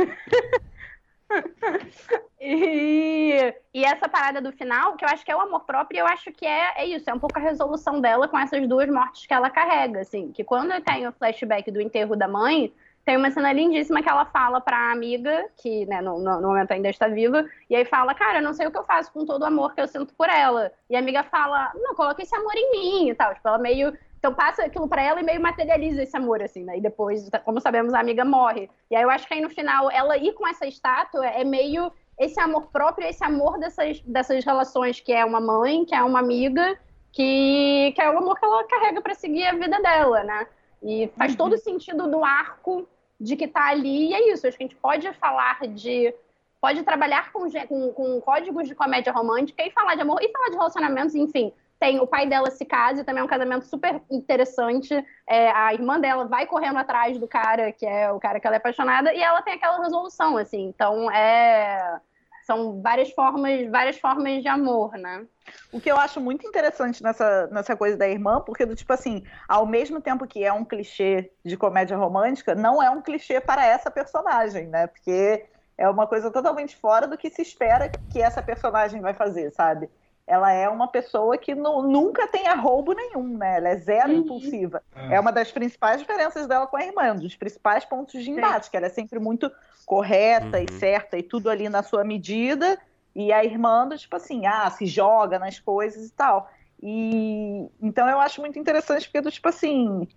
e, e essa parada do final, que eu acho que é o amor próprio, eu acho que é, é isso, é um pouco a resolução dela com essas duas mortes que ela carrega, assim, que quando tem o flashback do enterro da mãe, tem uma cena lindíssima que ela fala pra amiga, que né, no, no, momento ainda está viva, e aí fala, cara, não sei o que eu faço com todo o amor que eu sinto por ela. E a amiga fala, não, coloca esse amor em mim e tal. Tipo, ela meio então passa aquilo para ela e meio materializa esse amor, assim, né? E depois, como sabemos, a amiga morre. E aí eu acho que aí no final, ela ir com essa estátua é meio esse amor próprio, esse amor dessas, dessas relações, que é uma mãe, que é uma amiga, que, que é o amor que ela carrega para seguir a vida dela, né? E faz uhum. todo sentido do arco de que tá ali, e é isso. Acho que a gente pode falar de. Pode trabalhar com, com, com códigos de comédia romântica e falar de amor e falar de relacionamentos, enfim tem o pai dela se casa, e também é um casamento super interessante. É, a irmã dela vai correndo atrás do cara, que é o cara que ela é apaixonada, e ela tem aquela resolução, assim. Então, é são várias formas, várias formas de amor, né? O que eu acho muito interessante nessa, nessa coisa da irmã, porque do tipo assim, ao mesmo tempo que é um clichê de comédia romântica, não é um clichê para essa personagem, né? Porque é uma coisa totalmente fora do que se espera que essa personagem vai fazer, sabe? Ela é uma pessoa que nunca tem roubo nenhum, né? Ela é zero uhum. impulsiva. É. é. uma das principais diferenças dela com a irmã, um dos principais pontos de embate, Sim. que ela é sempre muito correta uhum. e certa e tudo ali na sua medida, e a irmã, tipo assim, ah, se joga nas coisas e tal. E então eu acho muito interessante porque, tipo assim,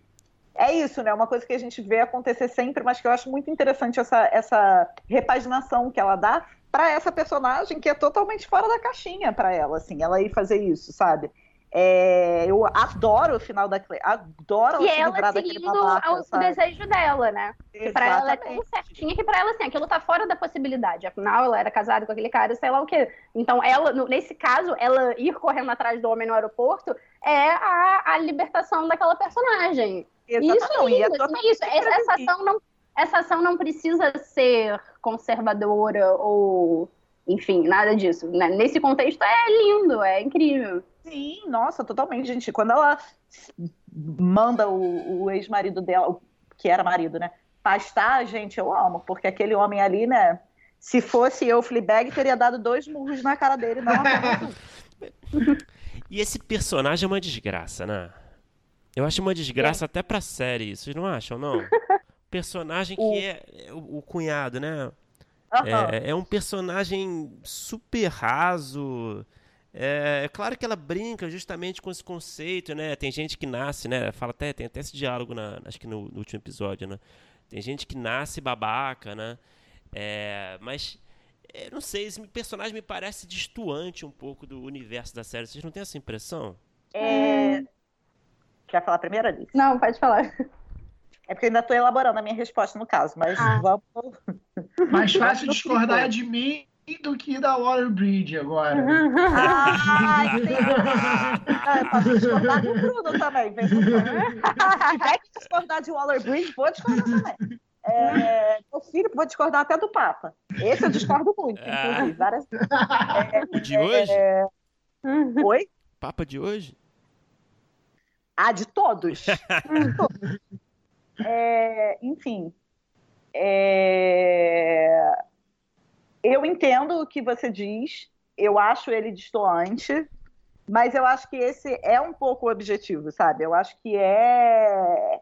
é isso, né? Uma coisa que a gente vê acontecer sempre, mas que eu acho muito interessante essa, essa repaginação que ela dá, para essa personagem que é totalmente fora da caixinha para ela, assim, ela ir fazer isso, sabe? É, eu adoro o final da Claire, adoro e ela seguindo babaca, o, o, desejo dela, né? Que pra ela é tão certinha que pra ela, assim, aquilo tá fora da possibilidade. Afinal, ela era casada com aquele cara, sei lá o quê. Então, ela, nesse caso, ela ir correndo atrás do homem no aeroporto é a, a libertação daquela personagem. Exatamente. Isso é, lindo, é isso. Essa, essa ação não essa ação não precisa ser conservadora ou, enfim, nada disso. Né? Nesse contexto é lindo, é incrível. Sim, nossa, totalmente, gente. Quando ela manda o, o ex-marido dela, que era marido, né, pastar, gente, eu amo, porque aquele homem ali, né, se fosse eu, Fleabag, teria dado dois murros na cara dele, não E esse personagem é uma desgraça, né? Eu acho uma desgraça é. até pra série, vocês não acham, não? personagem o... que é, é o, o cunhado, né? Uhum. É, é, um personagem super raso. É, é, claro que ela brinca justamente com esse conceito, né? Tem gente que nasce, né? Fala até, tem até esse diálogo, na, acho que no, no último episódio, né? Tem gente que nasce babaca, né? É, mas, é, não sei, esse personagem me parece distoante um pouco do universo da série. Vocês não têm essa impressão? É... Quer falar primeiro, Alice? Não, pode falar. É porque eu ainda estou elaborando a minha resposta no caso, mas ah. vamos. Mais fácil discordar de mim do que da Water Bridge agora. Ah, sim. É, pode discordar do Bruno também. Vem Se tiver que discordar de Waller Bridge, vou discordar também. É, meu filho, vou discordar até do Papa. Esse eu discordo muito, Ah. inclusive. Várias... O de hoje? É... Oi? Papa de hoje? Ah, de todos. De todos. É, enfim. É, Eu entendo o que você diz. Eu acho ele distoante. Mas eu acho que esse é um pouco o objetivo, sabe? Eu acho que é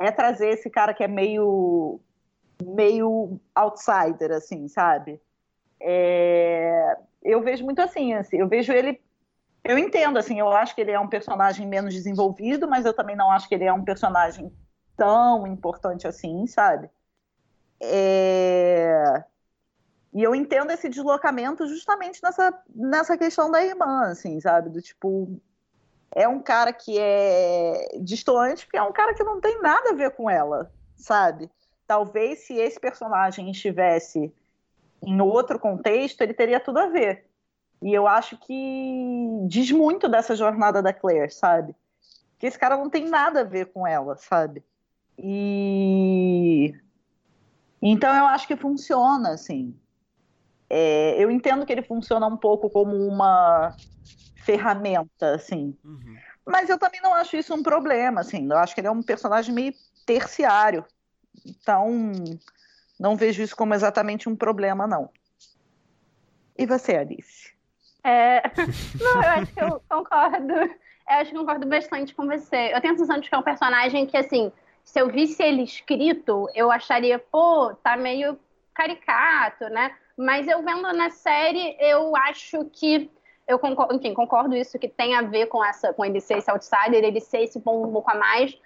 é trazer esse cara que é meio meio outsider, assim, sabe? É, Eu vejo muito assim, assim, eu vejo ele eu entendo, assim, eu acho que ele é um personagem menos desenvolvido, mas eu também não acho que ele é um personagem tão importante assim, sabe? É, E eu entendo esse deslocamento justamente nessa, nessa questão da irmã, assim, sabe? Do tipo, é um cara que é distoante, porque é um cara que não tem nada a ver com ela, sabe? Talvez se esse personagem estivesse em outro contexto, ele teria tudo a ver. E eu acho que diz muito dessa jornada da Claire, sabe? Que esse cara não tem nada a ver com ela, sabe? E então eu acho que funciona, assim. É, eu entendo que ele funciona um pouco como uma ferramenta, assim. Uhum. Mas eu também não acho isso um problema, assim. Eu acho que ele é um personagem meio terciário. Então, não vejo isso como exatamente um problema, não. E você, Alice? É, Não, eu acho que eu concordo. Eu acho que concordo bastante com você. Eu tenho a sensação de que é um personagem que, assim, se eu visse ele escrito, eu acharia, pô, tá meio caricato, né? Mas eu vendo na série, eu acho que eu concordo, enfim, concordo isso que tem a ver com essa, com ele ser esse outsider, ele ser esse ponto um pouco a mais.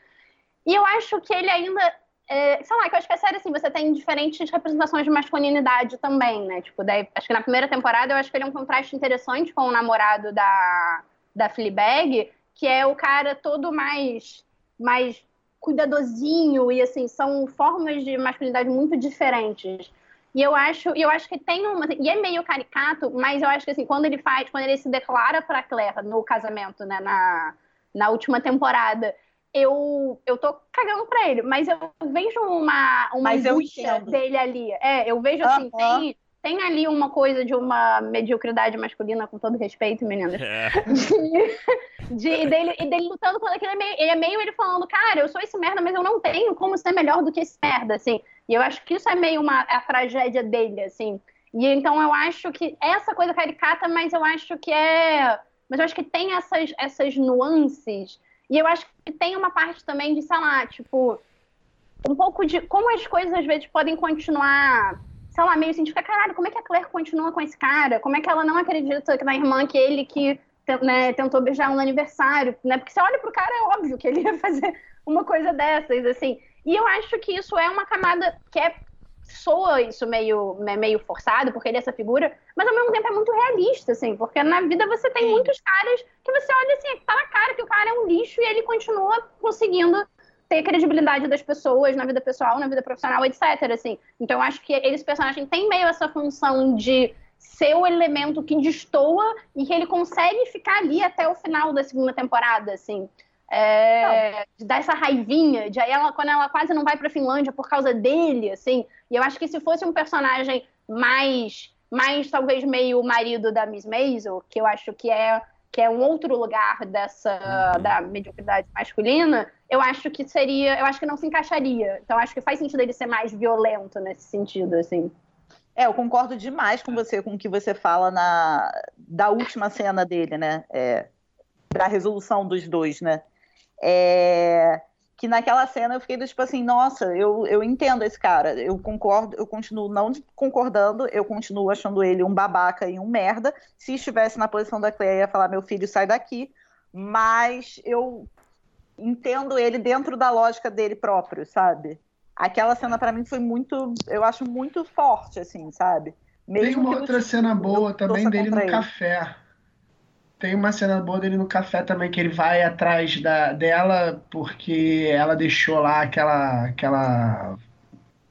E eu acho que ele ainda, é, sei lá, que eu acho que a série assim, você tem diferentes representações de masculinidade também, né? Tipo, daí, acho que na primeira temporada eu acho que ele é um contraste interessante com o namorado da da Fleabag, que é o cara todo mais mais cuidadosinho e assim, são formas de masculinidade muito diferentes. E eu acho, eu acho que tem uma. E é meio caricato, mas eu acho que assim, quando ele faz, quando ele se declara pra Claire no casamento, né, na, na última temporada, eu, eu tô cagando pra ele, mas eu vejo uma, uma Mas eu angústia dele ali. É, eu vejo assim, tem, tem ali uma coisa de uma mediocridade masculina, com todo respeito, meninas É. de, de- e dele, e dele lutando contra aquilo. É meio, é meio ele falando, cara, eu sou esse merda, mas eu não tenho como ser melhor do que esse merda, assim. E eu acho que isso é meio uma a tragédia dele, assim. E então eu acho que essa coisa caricata, mas eu acho que é. Mas eu acho que tem essas, essas nuances. E eu acho que tem uma parte também de, sei lá, tipo, um pouco de como as coisas às vezes podem continuar, sei lá, meio assim, de ficar, caralho, como é que a Claire continua com esse cara? Como é que ela não acredita que na irmã que ele que né, tentou beijar no aniversário, né? Porque você olha pro cara, é óbvio que ele ia fazer uma coisa dessas, assim. E eu acho que isso é uma camada que é soa isso meio, me- meio forçado, porque ele é essa figura, mas ao mesmo tempo é muito realista, assim, porque na vida você tem muitos caras que você olha assim, tá na cara que o cara é um lixo e ele continua conseguindo ter credibilidade das pessoas na vida pessoal, na vida profissional, etc, assim. Então eu acho que esse personagem tem meio essa função de ser o elemento que destoa e que ele consegue ficar ali até o final da segunda temporada, assim. É, de dar essa raivinha, de aí ela, quando ela quase não vai pra Finlândia por causa dele, assim. E eu acho que se fosse um personagem mais, mais talvez meio o marido da Miss Maisel, que eu acho que é que é um outro lugar dessa da mediocridade masculina, eu acho que seria, eu acho que não se encaixaria. Então acho que faz sentido ele ser mais violento nesse sentido, assim. É, eu concordo demais com você, com o que você fala na da última cena dele, né? É, da resolução dos dois, né? É, que naquela cena eu fiquei tipo assim, nossa, eu, eu entendo esse cara, eu concordo, eu continuo não concordando, eu continuo achando ele um babaca e um merda. Se estivesse na posição da eu ia falar, meu filho, sai daqui. Mas eu entendo ele dentro da lógica dele próprio, sabe? Aquela cena pra mim foi muito, eu acho muito forte, assim, sabe? Tem Mesmo uma que eu, outra cena boa também dele no ele. café. Tem uma cena boa dele no café também, que ele vai atrás da, dela porque ela deixou lá aquela, aquela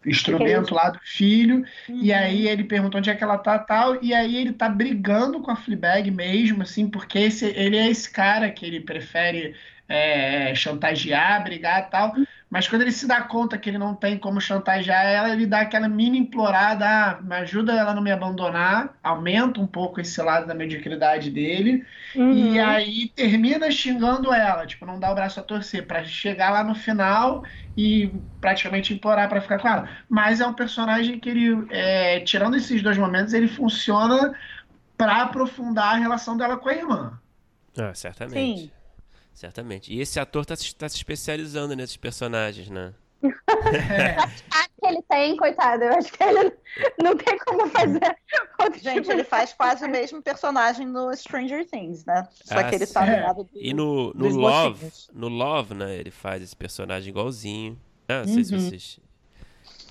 instrumento lá do filho, uhum. e aí ele pergunta onde é que ela tá tal, e aí ele tá brigando com a Fleabag mesmo, assim, porque esse, ele é esse cara que ele prefere é, chantagear, brigar e tal. Mas quando ele se dá conta que ele não tem como chantagear ela, ele dá aquela mini implorada, ah, me ajuda ela a não me abandonar, aumenta um pouco esse lado da mediocridade dele, uhum. e aí termina xingando ela, tipo, não dá o braço a torcer, para chegar lá no final e praticamente implorar para ficar com ela. Mas é um personagem que ele, é, tirando esses dois momentos, ele funciona para aprofundar a relação dela com a irmã. Ah, certamente. Sim. Certamente. E esse ator tá, tá se especializando nesses personagens, né? É. que ele tem, coitado. Eu acho que ele não tem como fazer. Gente, tipo ele faz quase o mesmo personagem no Stranger Things, né? Só ah, que ele tá do lado do, E no, no Love, no Love, né? Ele faz esse personagem igualzinho. Ah, não sei se uhum. vocês.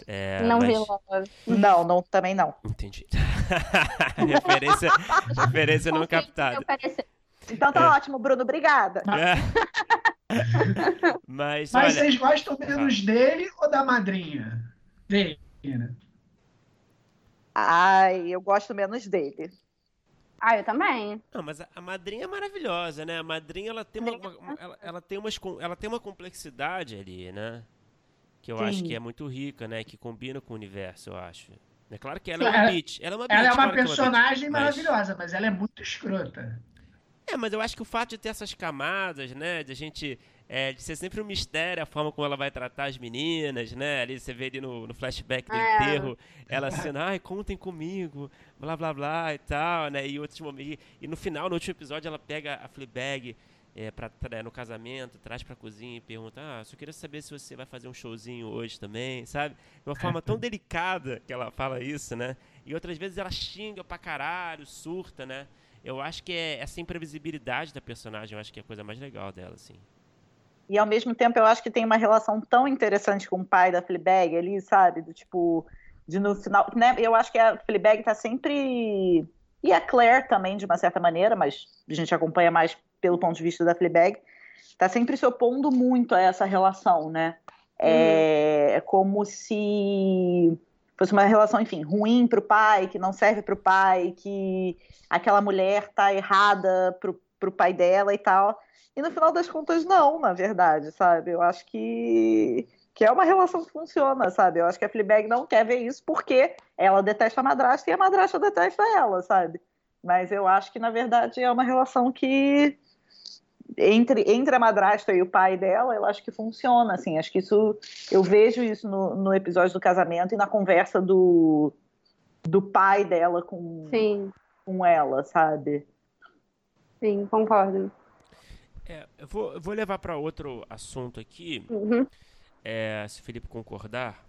É, não mas... vi Love. Não, não, também não. Entendi. referência, referência não captada. Então tá é. ótimo, Bruno, obrigada. É. Mas, Mas olha... vocês gostam menos dele ou da madrinha? Dele, né? Ai, eu gosto menos dele. Ah, eu também. Não, mas a, a madrinha é maravilhosa, né? A madrinha ela tem uma, uma ela, ela, tem umas, ela tem uma complexidade ali, né? Que eu Sim. acho que é muito rica, né? Que combina com o universo, eu acho. É claro que ela Sim, é uma bitch. Ela é uma, ela é uma personagem é uma bitch, maravilhosa, mas... mas ela é muito escrota. É, mas eu acho que o fato de ter essas camadas, né? De a gente. É, de ser sempre um mistério a forma como ela vai tratar as meninas, né? Ali você vê ali no, no flashback do é. enterro, ela sendo, ai, contem comigo, blá blá blá e tal, né? E outros momentos. E, no final, no último episódio, ela pega a Fleabag é, pra, né, no casamento, traz pra cozinha e pergunta: Ah, só queria saber se você vai fazer um showzinho hoje também, sabe? De uma forma tão delicada que ela fala isso, né? E outras vezes ela xinga pra caralho, surta, né? Eu acho que é essa imprevisibilidade da personagem, eu acho que é a coisa mais legal dela, assim. E ao mesmo tempo eu acho que tem uma relação tão interessante com o pai da Fleabag ali, sabe? Do tipo, de no final, né? Eu acho que a Fleabag tá sempre e a Claire também de uma certa maneira, mas a gente acompanha mais pelo ponto de vista da Fleabag, tá sempre se opondo muito a essa relação, né? É, é como se fosse uma relação, enfim, ruim para o pai, que não serve para o pai, que aquela mulher tá errada pro, pro pai dela e tal. E no final das contas, não, na verdade, sabe? Eu acho que, que é uma relação que funciona, sabe? Eu acho que a Fleabag não quer ver isso porque ela detesta a madrasta e a madrasta detesta ela, sabe? Mas eu acho que, na verdade, é uma relação que entre, entre a madrasta e o pai dela, eu acho que funciona, assim, acho que isso, eu vejo isso no, no episódio do casamento e na conversa do, do pai dela com, Sim com ela, sabe? Sim, concordo. É, eu, vou, eu vou levar para outro assunto aqui, uhum. é, se o Felipe concordar,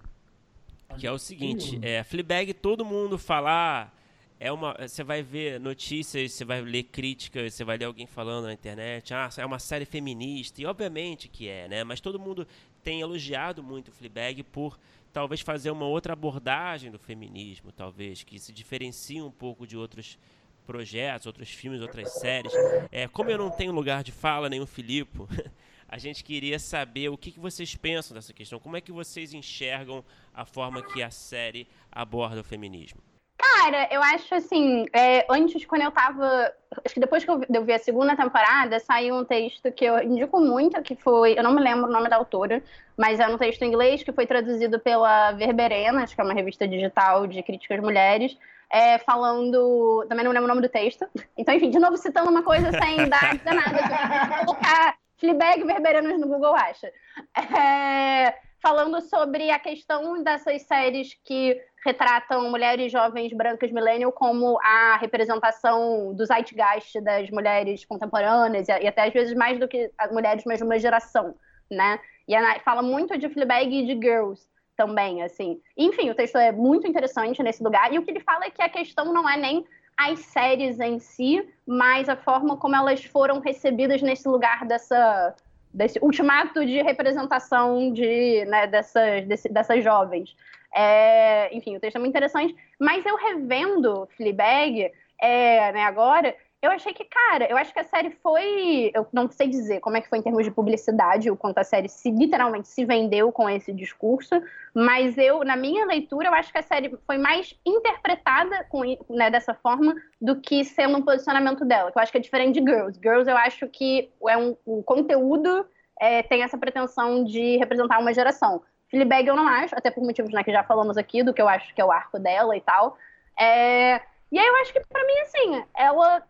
que é o seguinte, é, Fleabag, todo mundo falar, é uma, você vai ver notícias, você vai ler críticas, você vai ler alguém falando na internet, ah, é uma série feminista, e obviamente que é, né? Mas todo mundo tem elogiado muito o Fleabag por talvez fazer uma outra abordagem do feminismo, talvez, que se diferencie um pouco de outros projetos, outros filmes, outras séries. É, como eu não tenho lugar de fala, nem o Filipe, a gente queria saber o que, que vocês pensam dessa questão, como é que vocês enxergam a forma que a série aborda o feminismo. Cara, eu acho assim, é, antes, quando eu tava. Acho que depois que eu, eu vi a segunda temporada, saiu um texto que eu indico muito, que foi. Eu não me lembro o nome da autora, mas é um texto em inglês que foi traduzido pela Verberena, acho que é uma revista digital de críticas mulheres, é, falando. Também não lembro o nome do texto. Então, enfim, de novo citando uma coisa sem dar nada. Colocar Fleabag Verberenas no Google acha. É, falando sobre a questão dessas séries que retratam mulheres jovens brancas millennial como a representação do zeitgeist das mulheres contemporâneas e, até às vezes mais do que as mulheres mais de uma geração, né? E a, fala muito de Fleabag e de Girls também, assim. Enfim, o texto é muito interessante nesse lugar e o que ele fala é que a questão não é nem as séries em si, mas a forma como elas foram recebidas nesse lugar dessa desse ultimato de representação de, né, dessas, desse, dessas jovens. É, enfim, o texto é muito interessante, mas eu revendo Fleabag é, né, agora, eu achei que, cara, eu acho que a série foi. Eu não sei dizer como é que foi em termos de publicidade, o quanto a série se literalmente se vendeu com esse discurso, mas eu, na minha leitura, eu acho que a série foi mais interpretada com, né, dessa forma do que sendo um posicionamento dela, que eu acho que é diferente de Girls. Girls, eu acho que é um, o conteúdo é, tem essa pretensão de representar uma geração. Fleabag eu não acho, até por motivos né, que já falamos aqui, do que eu acho que é o arco dela e tal. É... E aí eu acho que, para mim, assim, ela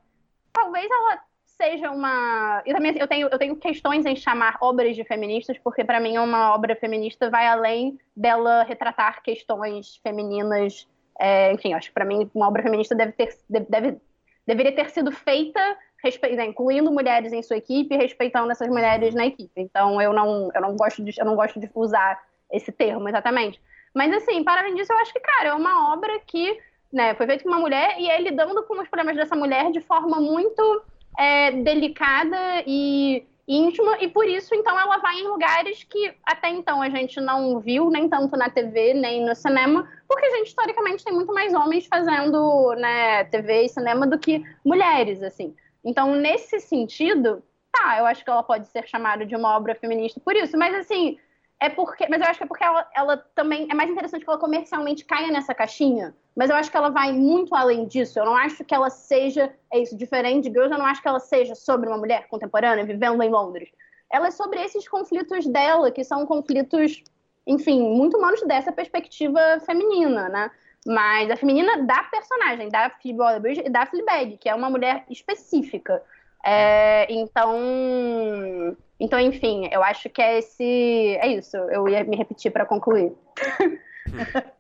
talvez ela seja uma. E também eu tenho, eu tenho questões em chamar obras de feministas, porque para mim uma obra feminista vai além dela retratar questões femininas. É, enfim, acho que para mim uma obra feminista deve ter, deve, deveria ter sido feita respe... Né, incluindo mulheres em sua equipe, respeitando essas mulheres na equipe. Então eu não, eu não gosto de, eu não gosto de usar esse termo exatamente. Mas assim, para além disso, eu acho que, cara, é uma obra que né? Foi feito com uma mulher e é lidando com os problemas dessa mulher de forma muito é, delicada e íntima, e por isso, então, ela vai em lugares que até então a gente não viu, nem tanto na TV, nem no cinema, porque a gente, historicamente, tem muito mais homens fazendo né, TV e cinema do que mulheres, assim. Então, nesse sentido, tá, eu acho que ela pode ser chamada de uma obra feminista por isso, mas, assim, é porque. Mas eu acho que é porque ela, ela também. É mais interessante que ela comercialmente caia nessa caixinha. Mas eu acho que ela vai muito além disso. Eu não acho que ela seja. É isso, diferente de Girls, eu não acho que ela seja sobre uma mulher contemporânea vivendo em Londres. Ela é sobre esses conflitos dela, que são conflitos, enfim, muito humanos dessa perspectiva feminina, né? Mas a feminina da personagem, da Phoebe Waller-Bridge e da Fleabag, que é uma mulher específica. É, então, então, enfim, eu acho que é esse. É isso. Eu ia me repetir para concluir.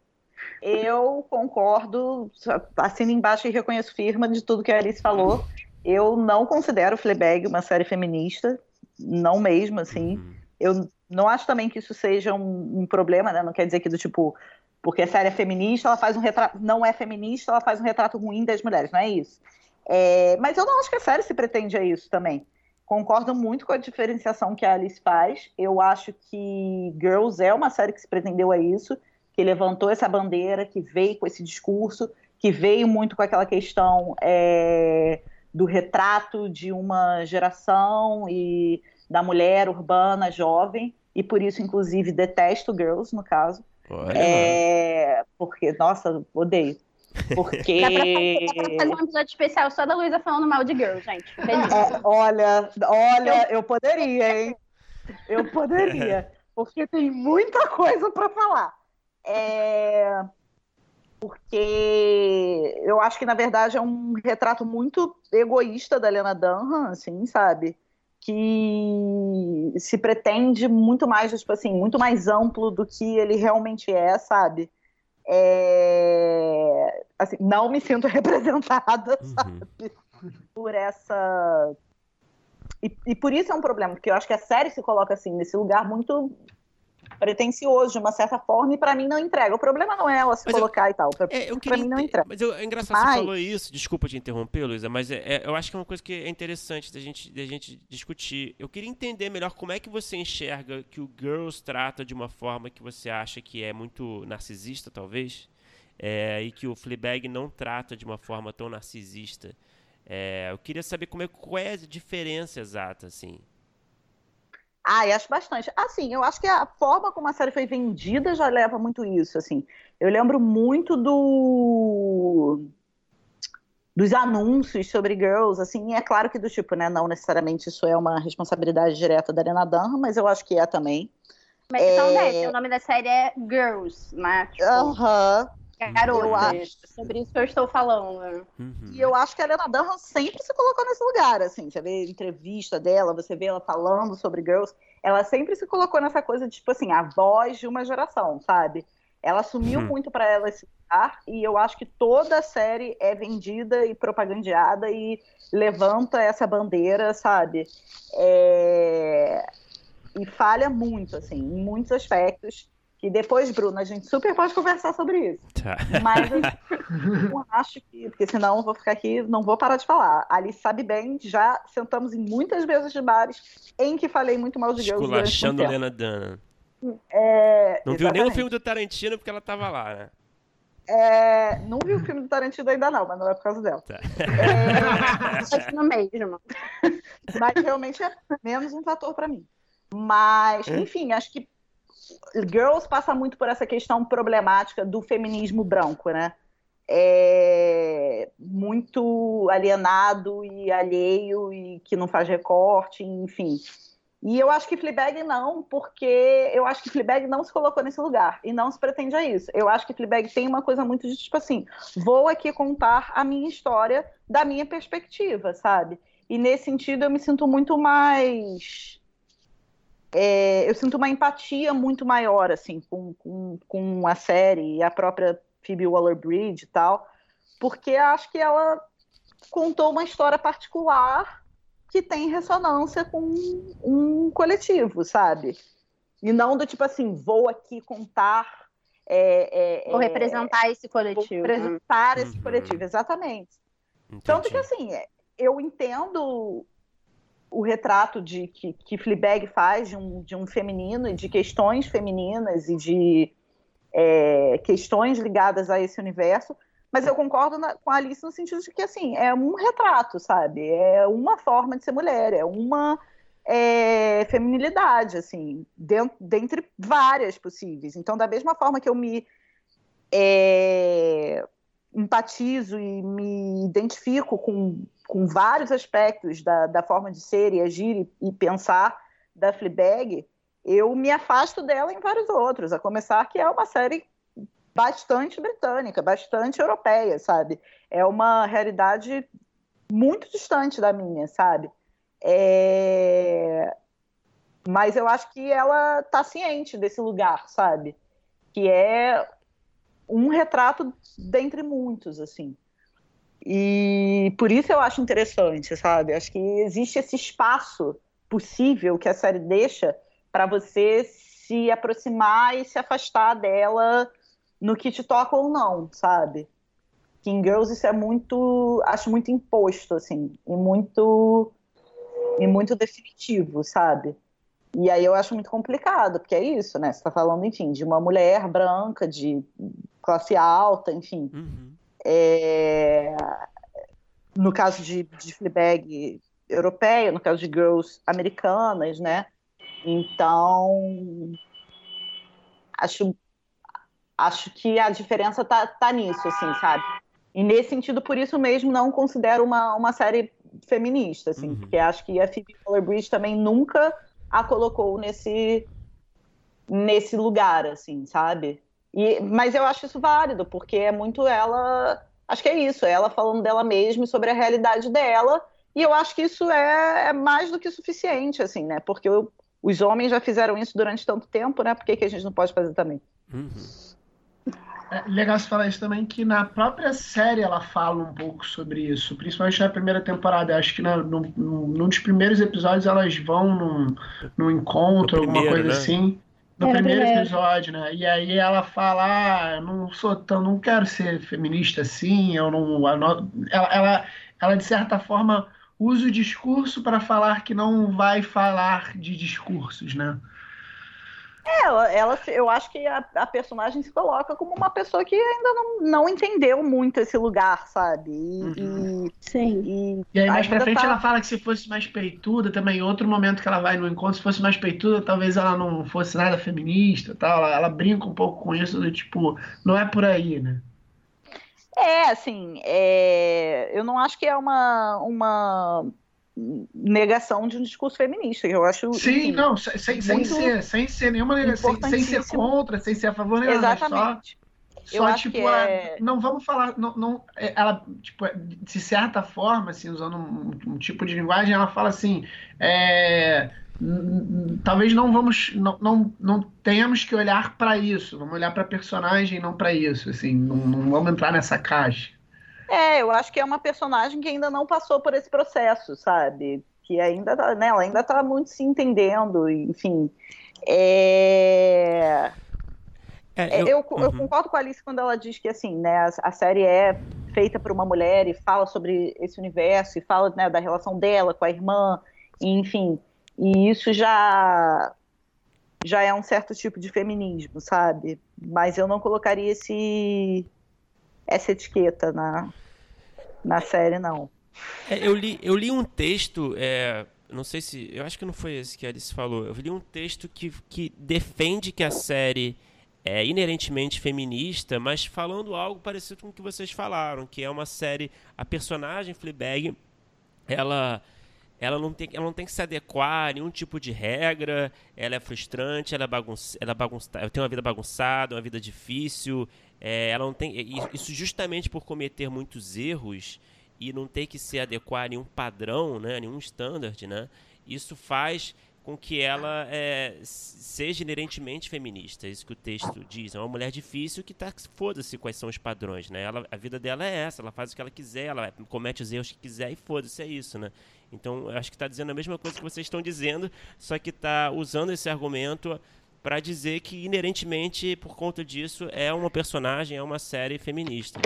eu concordo, assino embaixo e reconheço firma de tudo que a Alice falou. Eu não considero Fleabag uma série feminista, não mesmo, assim. Uhum. Eu não acho também que isso seja um, um, problema, né? Não quer dizer que do tipo, porque a série é feminista, ela faz um retrato, não é feminista, ela faz um retrato ruim das mulheres, não é isso. É, mas eu não acho que a série se pretende a isso também. Concordo muito com a diferenciação que a Alice faz. Eu acho que Girls é uma série que se pretendeu a isso, que levantou essa bandeira, que veio com esse discurso, que veio muito com aquela questão é, do retrato de uma geração e da mulher urbana jovem, e por isso, inclusive, detesto Girls, no caso. Olha, é, porque, nossa, odeio. Porque. Dá pra, fazer, dá pra fazer um episódio especial só da Luísa falando mal de Girl, gente. É, olha, olha, eu poderia, hein? Eu poderia. Porque tem muita coisa para falar. É... Porque eu acho que, na verdade, é um retrato muito egoísta da Lena Dunham, assim, sabe? Que se pretende muito mais, tipo assim, muito mais amplo do que ele realmente é, sabe? É, assim, não me sinto representada, uhum. sabe? Por essa. E, e, por isso é um problema, porque eu acho que a série se coloca assim, nesse lugar muito pretencioso de uma certa forma e para mim não entrega. O problema não é ela se mas colocar eu, e tal. Pra, é, mim não entrega. Mas eu, é engraçado mas... você falou isso, desculpa te interromper, Luísa, mas é, é, eu acho que é uma coisa que é interessante da gente, da gente discutir. Eu queria entender melhor como é que você enxerga que o Girls trata de uma forma que você acha que é muito narcisista, talvez, é, e que o Fleabag não trata de uma forma tão narcisista. É, eu queria saber como é, qual é a diferença exata, assim. Ah, acho bastante. Assim, eu acho que a forma como a série foi vendida já leva muito isso, assim. Eu lembro muito do dos anúncios sobre girls, assim, e é claro que do tipo, né, não necessariamente isso é uma responsabilidade direta da Arena Dunham, mas eu acho que é também. Mas então, né, o nome da série é Girls, né? Tipo, Aham. Tipo, Garotas, é sobre isso que eu estou falando. Uhum. E eu acho que a Helena Dunham sempre se colocou nesse lugar, assim. Você vê entrevista dela, você vê ela falando sobre girls. Ela sempre se colocou nessa coisa de, tipo assim, a voz de uma geração, sabe? Ela assumiu uhum. muito para ela esse lugar e eu acho que toda a série é vendida e propagandeada e levanta essa bandeira, sabe? É... E falha muito, assim, em muitos aspectos. Que depois, Bruno, a gente super pode conversar sobre isso. Tá. Mas eu não acho que, porque senão eu vou ficar aqui, não vou parar de falar. Ali sabe bem, já sentamos em muitas vezes de bares em que falei muito mal de Deus. Esculachando Lena Dana. É, não exatamente. viu nem o filme do Tarantino porque ela tava lá, né? É, não vi o filme do Tarantino ainda não, mas não é por causa dela. Tá. É, no mesmo. mas realmente é menos um fator para mim. Mas, enfim, acho que Girls passa muito por essa questão problemática do feminismo branco, né? É muito alienado e alheio e que não faz recorte, enfim. E eu acho que Fleabag não, porque eu acho que Fleabag não se colocou nesse lugar e não se pretende a isso. Eu acho que Fleabag tem uma coisa muito de tipo assim, vou aqui contar a minha história da minha perspectiva, sabe? E nesse sentido eu me sinto muito mais é, eu sinto uma empatia muito maior assim com, com, com a série e a própria Phoebe Waller-Bridge e tal, porque acho que ela contou uma história particular que tem ressonância com um coletivo, sabe? E não do tipo assim, vou aqui contar. É, é, vou representar esse coletivo. Vou representar esse Uhum. coletivo, exatamente. Entendi. Tanto que assim, eu entendo o retrato de que, que Fleabag faz de um, de um feminino e de questões femininas e de é, questões ligadas a esse universo, mas eu concordo na- com a Alice no sentido de que assim é um retrato, sabe? É uma forma de ser mulher, é uma é, feminilidade, assim, dentro, dentre várias possíveis. Então, da mesma forma que eu me é, empatizo e me identifico com, com vários aspectos da, da forma de ser e agir e, e pensar da Fleabag, eu me afasto dela em vários outros, a começar que é uma série bastante britânica, bastante europeia, sabe? É uma realidade muito distante da minha, sabe? É... Mas eu acho que ela tá ciente desse lugar, sabe? Que é um retrato dentre muitos, assim. E por isso eu acho interessante, sabe? Acho que existe esse espaço possível que a série deixa para você se aproximar e se afastar dela no que te toca ou não, sabe? Que em Girls isso é muito, acho muito imposto, assim, e muito, e muito definitivo, sabe? E aí eu acho muito complicado, porque é isso, né? Você tá falando, enfim, de uma mulher branca, de classe alta, enfim. Uhum. É, No caso de, de Fleabag europeia, no caso de Girls americanas, né? Então, acho, acho que a diferença tá, tá nisso, assim, sabe? E nesse sentido, por isso mesmo, não considero uma, uma série feminista, assim, Uhum. porque acho que a Phoebe Waller-Bridge também nunca a colocou nesse, nesse lugar, assim, sabe? E, mas eu acho isso válido, porque é muito ela. Acho que é isso, é ela falando dela mesma e sobre a realidade dela. E eu acho que isso é, é mais do que suficiente, assim, né? Porque o- os homens já fizeram isso durante tanto tempo, né? Por que, que a gente não pode fazer também? Uhum. É legal você falar isso também, que na própria série ela fala um pouco sobre isso, principalmente na primeira temporada. Eu acho que na, no, no- num dos primeiros episódios elas vão num, num encontro, No alguma primeiro, coisa né? assim. No É, primeiro primeiro. episódio, né? E aí ela fala, ah, não sou tão, não quero ser feminista assim, eu não. eu não-" Ela, ela, ela, de certa forma, usa o discurso para falar que não vai falar de discursos, né? Ela, ela, eu acho que a, a personagem se coloca como uma pessoa que ainda não, não entendeu muito esse lugar, sabe? E, Sim. e- e E aí mais pra frente tá- ela fala que se fosse mais peituda, também em outro momento que ela vai no encontro, se fosse mais peituda, talvez ela não fosse nada feminista, tal. Ela, ela brinca um pouco com isso do tipo, não é por aí, né? É, assim, é, eu não acho que é uma, uma negação de um discurso feminista. Eu acho, Sim, enfim, não, sem, sem, ser, sem ser nenhuma negação, sem, ser contra, sem ser a favor nem nada, mas só, Exatamente. Eu só tipo, é- não vamos falar, não, não, é, ela, tipo, é, de certa forma, assim, usando um, um tipo de linguagem, ela fala assim, é, talvez não vamos, não, não, não tenhamos que olhar para isso, vamos olhar para personagem, não para isso, assim, não, não vamos entrar nessa caixa. É, eu acho que é uma personagem que ainda não passou por esse processo, sabe? Que ainda, tá- né, ela ainda tá muito se entendendo, enfim. É... É, É, eu, eu uhum. concordo com a Alice quando ela diz que assim, né, a, a série é feita por uma mulher e fala sobre esse universo e fala né, da relação dela com a irmã, enfim, e isso já já é um certo tipo de feminismo, sabe? Mas eu não colocaria esse essa etiqueta na, na série, não. É, eu, li, eu li um texto, é, não sei se. Eu acho que não foi esse que a Alice falou. Eu li um texto que, que defende que a série é inerentemente feminista, mas falando algo parecido com o que vocês falaram, que é uma série. A personagem Fleabag, ela. Ela não, tem, ela não tem que se adequar a nenhum tipo de regra, ela é frustrante, ela, é bagunça, ela, bagunça, ela tem uma vida bagunçada, uma vida difícil, é, ela não tem. Isso justamente por cometer muitos erros, e não ter que se adequar a nenhum padrão, né, a nenhum standard, né, isso faz com que ela é, seja inerentemente feminista. Isso que o texto diz. É uma mulher difícil que tá foda-se quais são os padrões, né? Ela, a vida dela é essa, ela faz o que ela quiser, ela comete os erros que quiser e foda-se, é isso, né? Então, acho que está dizendo a mesma coisa que vocês estão dizendo, só que está usando esse argumento para dizer que inerentemente, por conta disso, é uma personagem, é uma série feminista.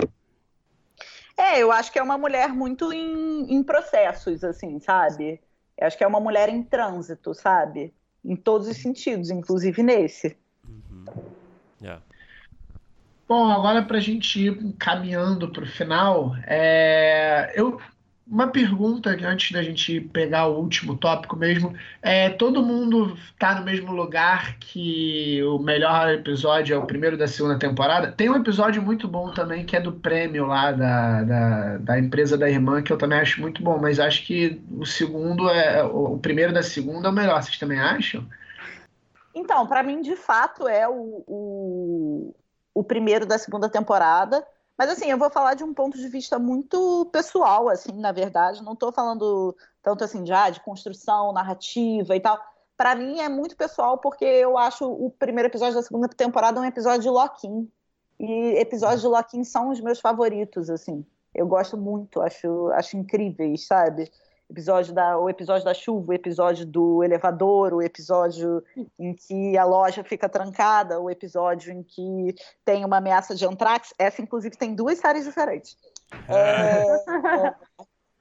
É, eu acho que é uma mulher muito em, em processos, assim, sabe? Eu acho que é uma mulher em trânsito, sabe? Em todos os sentidos, inclusive nesse. Uhum. Yeah. Bom, agora para a gente ir caminhando para o final, é... eu uma pergunta antes da gente pegar o último tópico mesmo. É, todo mundo está no mesmo lugar que o melhor episódio é o primeiro da segunda temporada. Tem um episódio muito bom também que é do prêmio lá da, da, da empresa da irmã, que eu também acho muito bom, mas acho que o segundo é. O primeiro da segunda é o melhor. Vocês também acham? Então, para mim, de fato, é o, o, o primeiro da segunda temporada. Mas assim, eu vou falar de um ponto de vista muito pessoal, assim, na verdade. Não estou falando tanto assim de, de construção, narrativa e tal. Para mim é muito pessoal porque eu acho o primeiro episódio da segunda temporada um episódio de Loki. E episódios de Loki são os meus favoritos, assim. Eu gosto muito, acho, acho incríveis, sabe? Episódio da, o episódio da chuva, o episódio do elevador, o episódio em que a loja fica trancada, o episódio em que tem uma ameaça de antrax. Essa, inclusive, tem duas séries diferentes. É, é,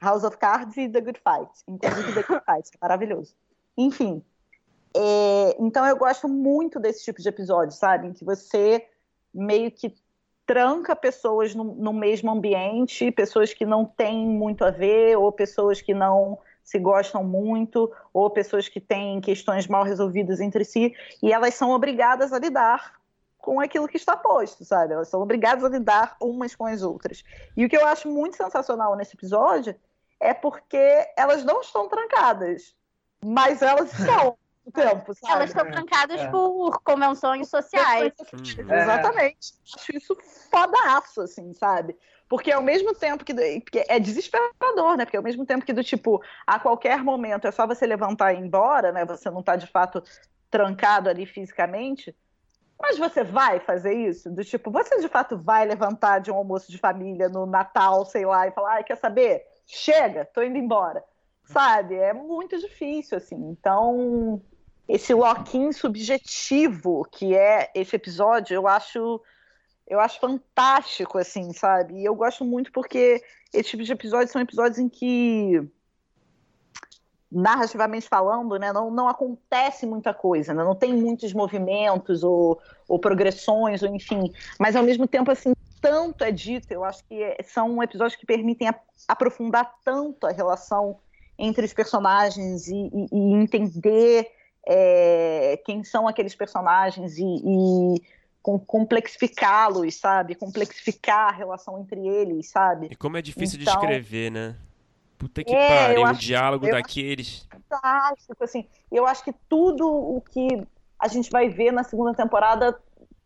House of Cards e The Good Fight. Inclusive, The Good Fight, é maravilhoso. Enfim. É, então, eu gosto muito desse tipo de episódio, sabe? Em que você meio que tranca pessoas no, no, mesmo ambiente, pessoas que não têm muito a ver, ou pessoas que não se gostam muito, ou pessoas que têm questões mal resolvidas entre si, e elas são obrigadas a lidar com aquilo que está posto, sabe? Elas são obrigadas a lidar umas com as outras. E o que eu acho muito sensacional nesse episódio é porque elas não estão trancadas, mas elas são o tempo, sabe? Elas estão trancadas é. por convenções sociais. Uhum. Exatamente. Acho isso fodaço, assim, sabe? Porque ao mesmo tempo que, que, é desesperador, né? Porque ao mesmo tempo que do tipo, a qualquer momento é só você levantar e ir embora, né? Você não tá de fato trancado ali fisicamente. Mas você vai fazer isso? Do tipo, você de fato vai levantar de um almoço de família no Natal, sei lá, e falar, ai, quer saber? Chega, tô indo embora. Sabe? É muito difícil, assim. Então, esse lock subjetivo que é esse episódio, eu acho eu acho fantástico, assim, sabe? E eu gosto muito porque esse tipo de episódios são episódios em que, narrativamente falando, né, não, não acontece muita coisa, né? não tem muitos movimentos ou, ou progressões, ou enfim, mas ao mesmo tempo, assim, tanto é dito, eu acho que é, são episódios que permitem aprofundar tanto a relação entre os personagens e, e, e entender é, quem são aqueles personagens e, e complexificá-los, sabe? Complexificar a relação entre eles, sabe? E como é difícil então, de escrever, né? Puta que é, pariu, o diálogo daqueles. Fantástico, assim. Eu acho que tudo o que a gente vai ver na segunda temporada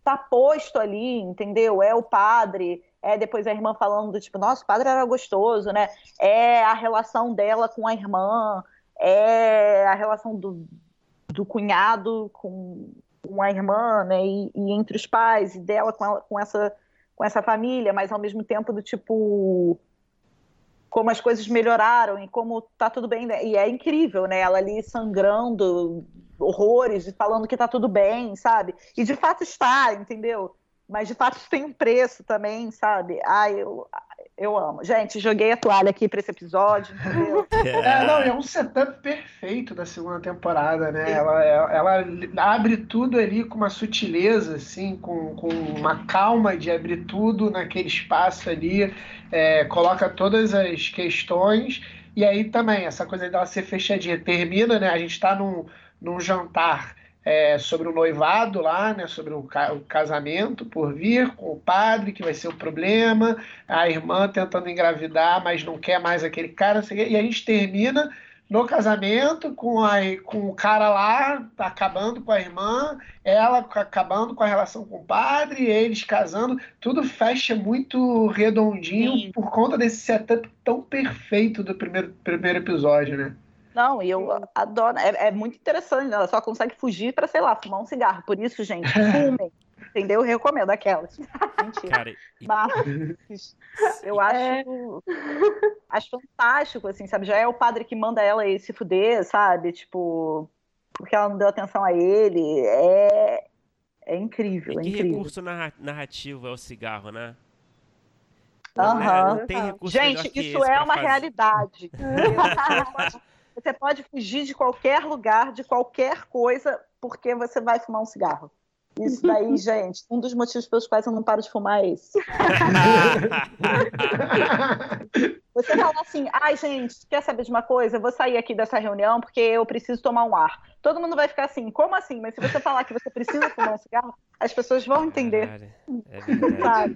tá posto ali, entendeu? É o padre, é depois a irmã falando do tipo, nossa, o padre era gostoso, né? É a relação dela com a irmã, é a relação do, do cunhado com, com a irmã, né, e, e, entre os pais, e dela com, ela, com, essa, com essa família, mas ao mesmo tempo do tipo como as coisas melhoraram e como tá tudo bem, né? e é incrível, né, ela ali sangrando horrores e falando que tá tudo bem, sabe? E de fato está, entendeu? Mas de fato tem um preço também, sabe? Ah, eu, Eu amo. Gente, joguei a toalha aqui pra esse episódio, entendeu? É, não, é um setup perfeito da segunda temporada, né? Ela, ela abre tudo ali com uma sutileza, assim, com, com uma calma de abrir tudo naquele espaço ali, é, coloca todas as questões, e aí também, essa coisa dela ser fechadinha, termina, né? A gente tá num, num jantar é, sobre o noivado lá, né, sobre o, ca o, casamento por vir com o padre, que vai ser o problema, a irmã tentando engravidar, mas não quer mais aquele cara, e a gente termina no casamento com, a, com o cara lá acabando com a irmã, ela acabando com a relação com o padre, eles casando, tudo fecha muito redondinho Sim. por conta desse setup tão perfeito do primeiro, primeiro episódio, né? Não, e eu adoro. É, é muito interessante, né? ela só consegue fugir para, sei lá, fumar um cigarro. Por isso, gente, fumem. entendeu? Eu recomendo aquelas. Mentira. Cara, e... Mas eu acho, é... acho fantástico, assim, sabe? Já é o padre que manda ela ir se fuder, sabe? Tipo, porque ela não deu atenção a ele. É, é incrível. E que é incrível. recurso narrativo é o cigarro, né? Uhum. Não tem recurso Gente, isso é uma fazer. realidade. Você pode fugir de qualquer lugar, de qualquer coisa, porque você vai fumar um cigarro. Isso daí, gente, um dos motivos pelos quais eu não paro de fumar é esse. Você fala assim, ai, gente, quer saber de uma coisa? Eu vou sair aqui dessa reunião porque eu preciso tomar um ar. Todo mundo vai ficar assim, como assim? Mas se você falar que você precisa fumar um cigarro, as pessoas vão entender. é verdade.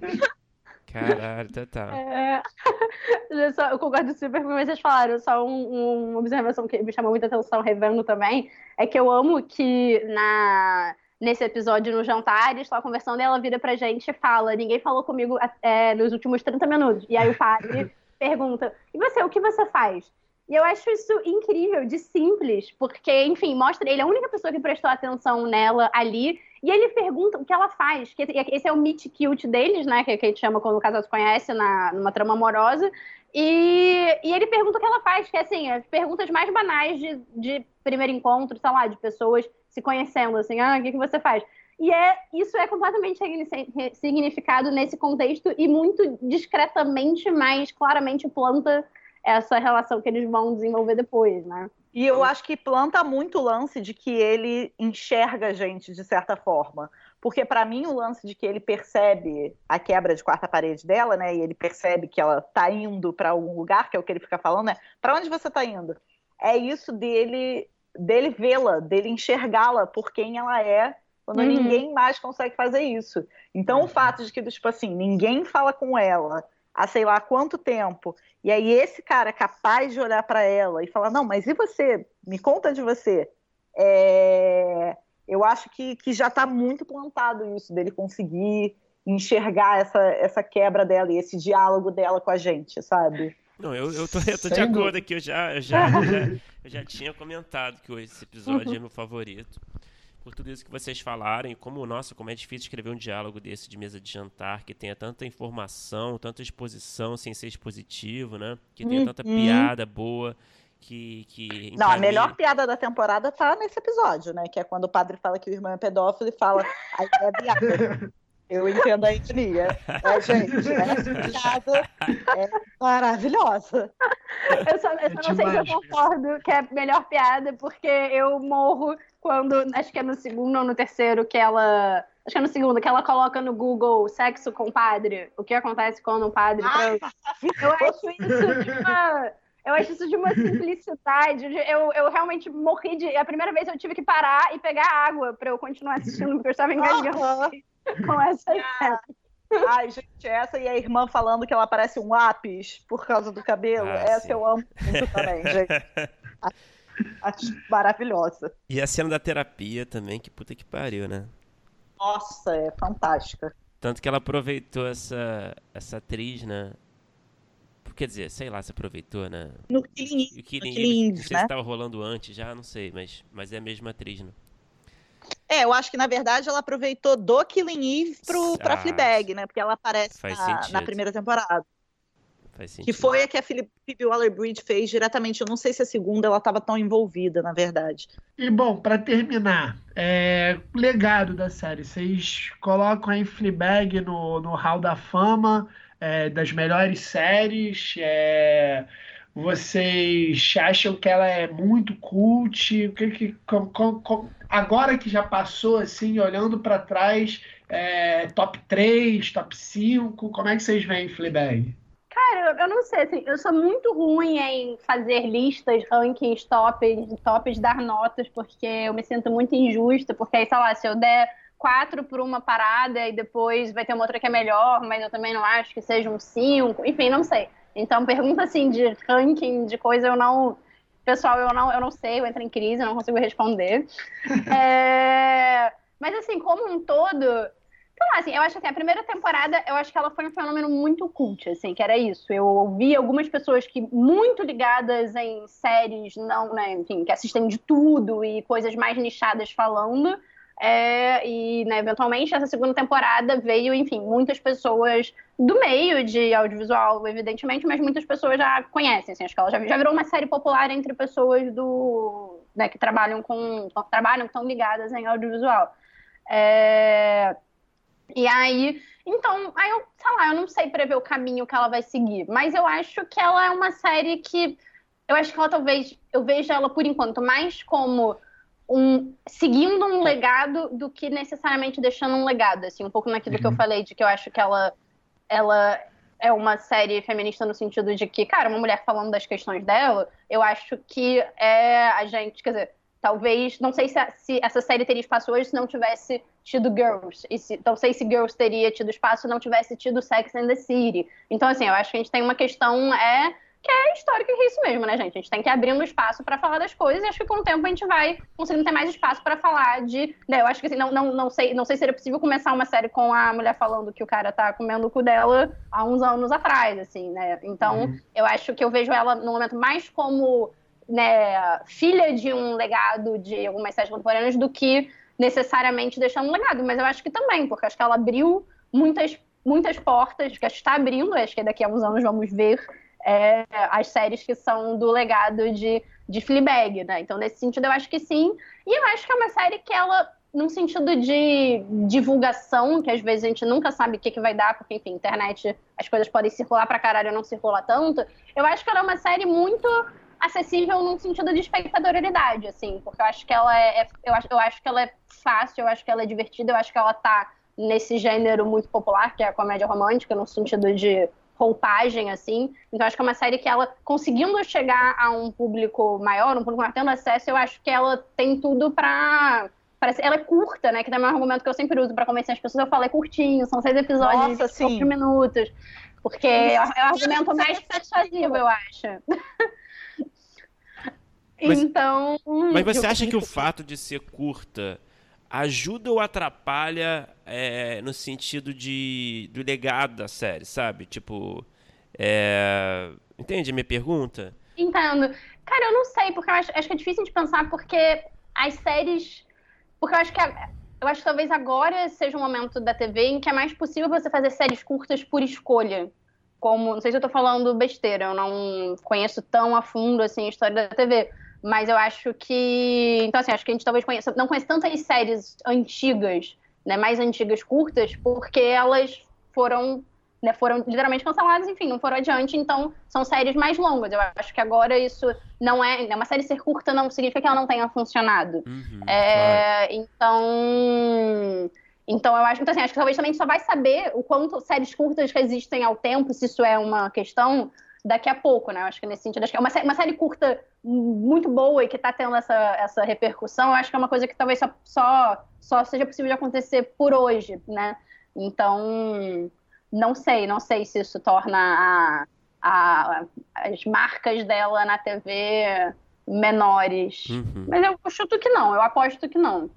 Caralho, total. É... eu concordo super com o que vocês falaram. Só um, uma observação que me chamou muita atenção, revendo também, é que eu amo que na nesse episódio no jantar, eles estão conversando e ela vira pra gente e fala: Ninguém falou comigo é, nos últimos 30 minutos. E aí o padre pergunta: E você, o que você faz? E eu acho isso incrível, de simples, porque, enfim, mostra ele é a única pessoa que prestou atenção nela ali. E ele pergunta o que ela faz. Que esse é o meet cute deles, né? Que, a gente chama quando o casal se conhece na, numa trama amorosa. E, e ele pergunta o que ela faz, que é assim, as perguntas mais banais de, de primeiro encontro, sei lá, de pessoas se conhecendo, assim, ah, o que, que você faz? E é, isso é completamente significado nesse contexto e muito discretamente, mas claramente planta essa relação que eles vão desenvolver depois, né? E eu acho que planta muito o lance de que ele enxerga a gente de certa forma. Porque para mim o lance de que ele percebe a quebra de quarta parede dela, né? E ele percebe que ela tá indo para algum lugar, que é o que ele fica falando, né? Para onde você tá indo? É isso dele dele vê-la, dele enxergá-la por quem ela é, quando uhum. ninguém mais consegue fazer isso. Então o fato de que tipo assim, ninguém fala com ela, há sei lá quanto tempo. E aí esse cara é capaz de olhar para ela e falar: Não, mas e você? Me conta de você. É... Eu acho que, que já está muito plantado isso, dele conseguir enxergar essa, essa quebra dela e esse diálogo dela com a gente, sabe? Não, eu, eu tô, eu tô de acordo aqui, eu já, eu já, eu já, eu já tinha comentado que esse episódio é meu favorito por tudo isso que vocês falaram e como, nossa, como é difícil escrever um diálogo desse de mesa de jantar, que tenha tanta informação, tanta exposição sem ser expositivo, né? Que tenha tanta uhum. piada boa. Que, que Não, a melhor piada da temporada tá nesse episódio, né? Que é quando o padre fala que o irmão é pedófilo e fala, aí é piada. Eu entendo a etnia. É, gente, essa piada é maravilhosa. Eu só, eu só não sei se eu concordo que é a melhor piada, porque eu morro quando, acho que é no segundo ou no terceiro, que ela. Acho que é no segundo, que ela coloca no Google sexo com padre. O que acontece quando um padre. Ai, eu acho isso de uma. Eu acho isso de uma simplicidade. Eu, eu realmente morri de. A primeira vez eu tive que parar e pegar água para eu continuar assistindo, porque eu estava engasgando com essa cena. Ai, gente, essa e a irmã falando que ela parece um lápis por causa do cabelo. Ah, essa sim. eu amo muito também, gente. Acho maravilhosa. E a cena da terapia também, que puta que pariu, né? Nossa, é fantástica. Tanto que ela aproveitou essa, essa atriz, né? Quer dizer, sei lá se aproveitou, né? No Killing, Killing, no Killing Não sei né? se tava rolando antes já, não sei, mas, mas é a mesma atriz, né? É, eu acho que na verdade ela aproveitou do Killing Eve pro, pra ah, Fleabag, né? Porque ela aparece na, na, primeira temporada. Faz sentido. Que foi a que a Phoebe Waller-Bridge fez diretamente. Eu não sei se a segunda ela estava tão envolvida, na verdade. E bom, para terminar, é, legado da série. Vocês colocam aí Fleabag no, no Hall da Fama. é, das melhores séries? É, vocês acham que ela é muito cult? O que, que com, com, com, agora que já passou, assim, olhando para trás, é, top 3, top 5, como é que vocês veem Fleabag? Cara, eu não sei, assim, eu sou muito ruim em fazer listas, rankings, tops, tops, dar notas, porque eu me sinto muito injusta, porque aí, sei lá, se eu der quatro por uma parada e depois vai ter uma outra que é melhor, mas eu também não acho que seja um cinco, enfim, não sei. Então, pergunta assim de ranking, de coisa, eu não. Pessoal, eu não, eu não sei, eu entro em crise, eu não consigo responder. é... Mas assim, como um todo, sei lá, assim, eu acho que assim, a primeira temporada, eu acho que ela foi um fenômeno muito cult, assim, que era isso. Eu ouvi algumas pessoas que muito ligadas em séries, não, né, enfim, que assistem de tudo e coisas mais nichadas falando. É, e, né, eventualmente, essa segunda temporada veio, enfim, muitas pessoas do meio de audiovisual, evidentemente, mas muitas pessoas já conhecem, assim, acho que ela já, já virou uma série popular entre pessoas do, né, que trabalham com, trabalham, que estão ligadas em audiovisual. É, e aí, então, aí eu, sei lá, eu não sei prever o caminho que ela vai seguir, mas eu acho que ela é uma série que, eu acho que ela talvez, eu vejo ela por enquanto mais como um, seguindo um legado do que necessariamente deixando um legado, assim, um pouco naquilo uhum. que eu uhum. falei, de que eu acho que ela, ela é uma série feminista no sentido de que, cara, uma mulher falando das questões dela, eu acho que é a gente, quer dizer, talvez, não sei se, se essa série teria espaço hoje se não tivesse tido Girls, e se, não sei se Girls teria tido espaço se não tivesse tido Sex and the City. Então, assim, eu acho que a gente tem uma questão, é que é histórico e é isso mesmo, né, gente? A gente tem que ir abrindo espaço para falar das coisas e acho que com o tempo a gente vai conseguindo ter mais espaço para falar de. Né, eu acho que assim, não, não, não, sei, não sei se seria possível começar uma série com a mulher falando que o cara tá comendo o cu dela há uns anos atrás, assim, né? Então, uhum. eu acho que eu vejo ela no momento mais como né, filha de um legado de algumas séries contemporâneas do que necessariamente deixando um legado. Mas eu acho que também, porque acho que ela abriu muitas muitas portas, que está abrindo, acho que daqui a uns anos vamos ver é, as séries que são do legado de, de Fleabag, né? Então, nesse sentido, eu acho que sim. E eu acho que é uma série que ela, num sentido de divulgação, que às vezes a gente nunca sabe o que, que vai dar, porque, enfim, internet, as coisas podem circular pra caralho e não circular tanto. Eu acho que ela é uma série muito acessível num sentido de espectadorialidade, assim, porque eu acho que ela é, é eu, acho, eu acho que ela é fácil, eu acho que ela é divertida, eu acho que ela tá nesse gênero muito popular, que é a comédia romântica, no sentido de roupagem, assim. Então, acho que é uma série que ela, conseguindo chegar a um público maior, um público maior tendo acesso, eu acho que ela tem tudo pra. Parece, ela é curta, né? Que também é um argumento que eu sempre uso para convencer as pessoas. Eu falo, é curtinho, são seis episódios Nossa, de 4 minutos. Porque é, é o argumento mais persuasivo, eu acho. Mas, então. Mas você acha que o fato de ser curta ajuda ou atrapalha é, no sentido de do legado da série, sabe? Tipo, é... entende a minha pergunta? Entendo. Cara, eu não sei, porque eu acho, acho que é difícil de pensar, porque as séries. Porque eu acho que. eu acho que talvez agora seja um momento da TV em que é mais possível você fazer séries curtas por escolha. Como, não sei se eu tô falando besteira, eu não conheço tão a fundo assim a história da TV. Mas eu acho que. Então, assim, acho que a gente talvez conheça, não conhece tantas séries antigas, né, mais antigas, curtas, porque elas foram, né, foram literalmente canceladas, enfim, não foram adiante, então são séries mais longas. Eu acho que agora isso não é. Né, uma série ser curta não significa que ela não tenha funcionado. Uhum, é, claro. Então. Então, eu acho, então, assim, acho que talvez também só vai saber o quanto séries curtas resistem ao tempo, se isso é uma questão, daqui a pouco, né? Eu acho que nesse sentido, acho que é uma série, uma série curta muito boa e que está tendo essa, essa repercussão, eu acho que é uma coisa que talvez só, só, só seja possível de acontecer por hoje, né? Então, não sei, não sei se isso torna a, a, as marcas dela na TV menores. Uhum. Mas eu chuto que não, eu aposto que não.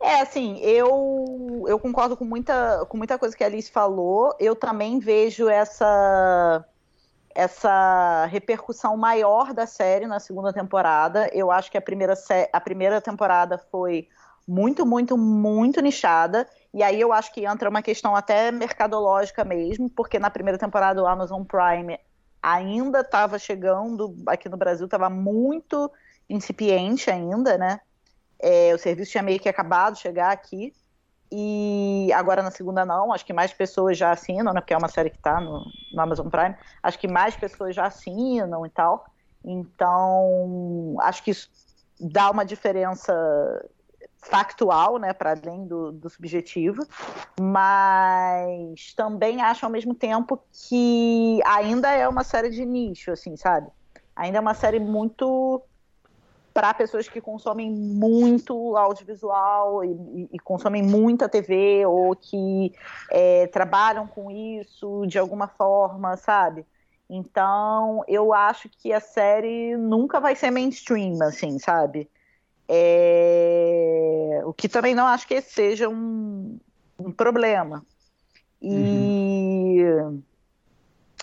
É, assim, eu, eu concordo com muita, com muita coisa que a Alice falou. Eu também vejo essa essa repercussão maior da série na segunda temporada. Eu acho que a primeira, a primeira temporada foi muito, muito, muito nichada. E aí eu acho que entra uma questão até mercadológica mesmo, porque na primeira temporada o Amazon Prime ainda estava chegando, aqui no Brasil estava muito incipiente ainda, né? É, o serviço tinha meio que acabado de chegar aqui. E agora na segunda não, acho que mais pessoas já assinam, né? Porque é uma série que está no, no, Amazon Prime. Acho que mais pessoas já assinam e tal. Então, acho que isso dá uma diferença factual, né, para além do, do subjetivo, mas também acho ao mesmo tempo que ainda é uma série de nicho, assim, sabe? Ainda é uma série muito para pessoas que consomem muito audiovisual e, e, consomem muita TV ou que é, trabalham com isso de alguma forma, sabe? Então, eu acho que a série nunca vai ser mainstream, assim, sabe? É... O que também não acho que seja um, um problema. E. Uhum.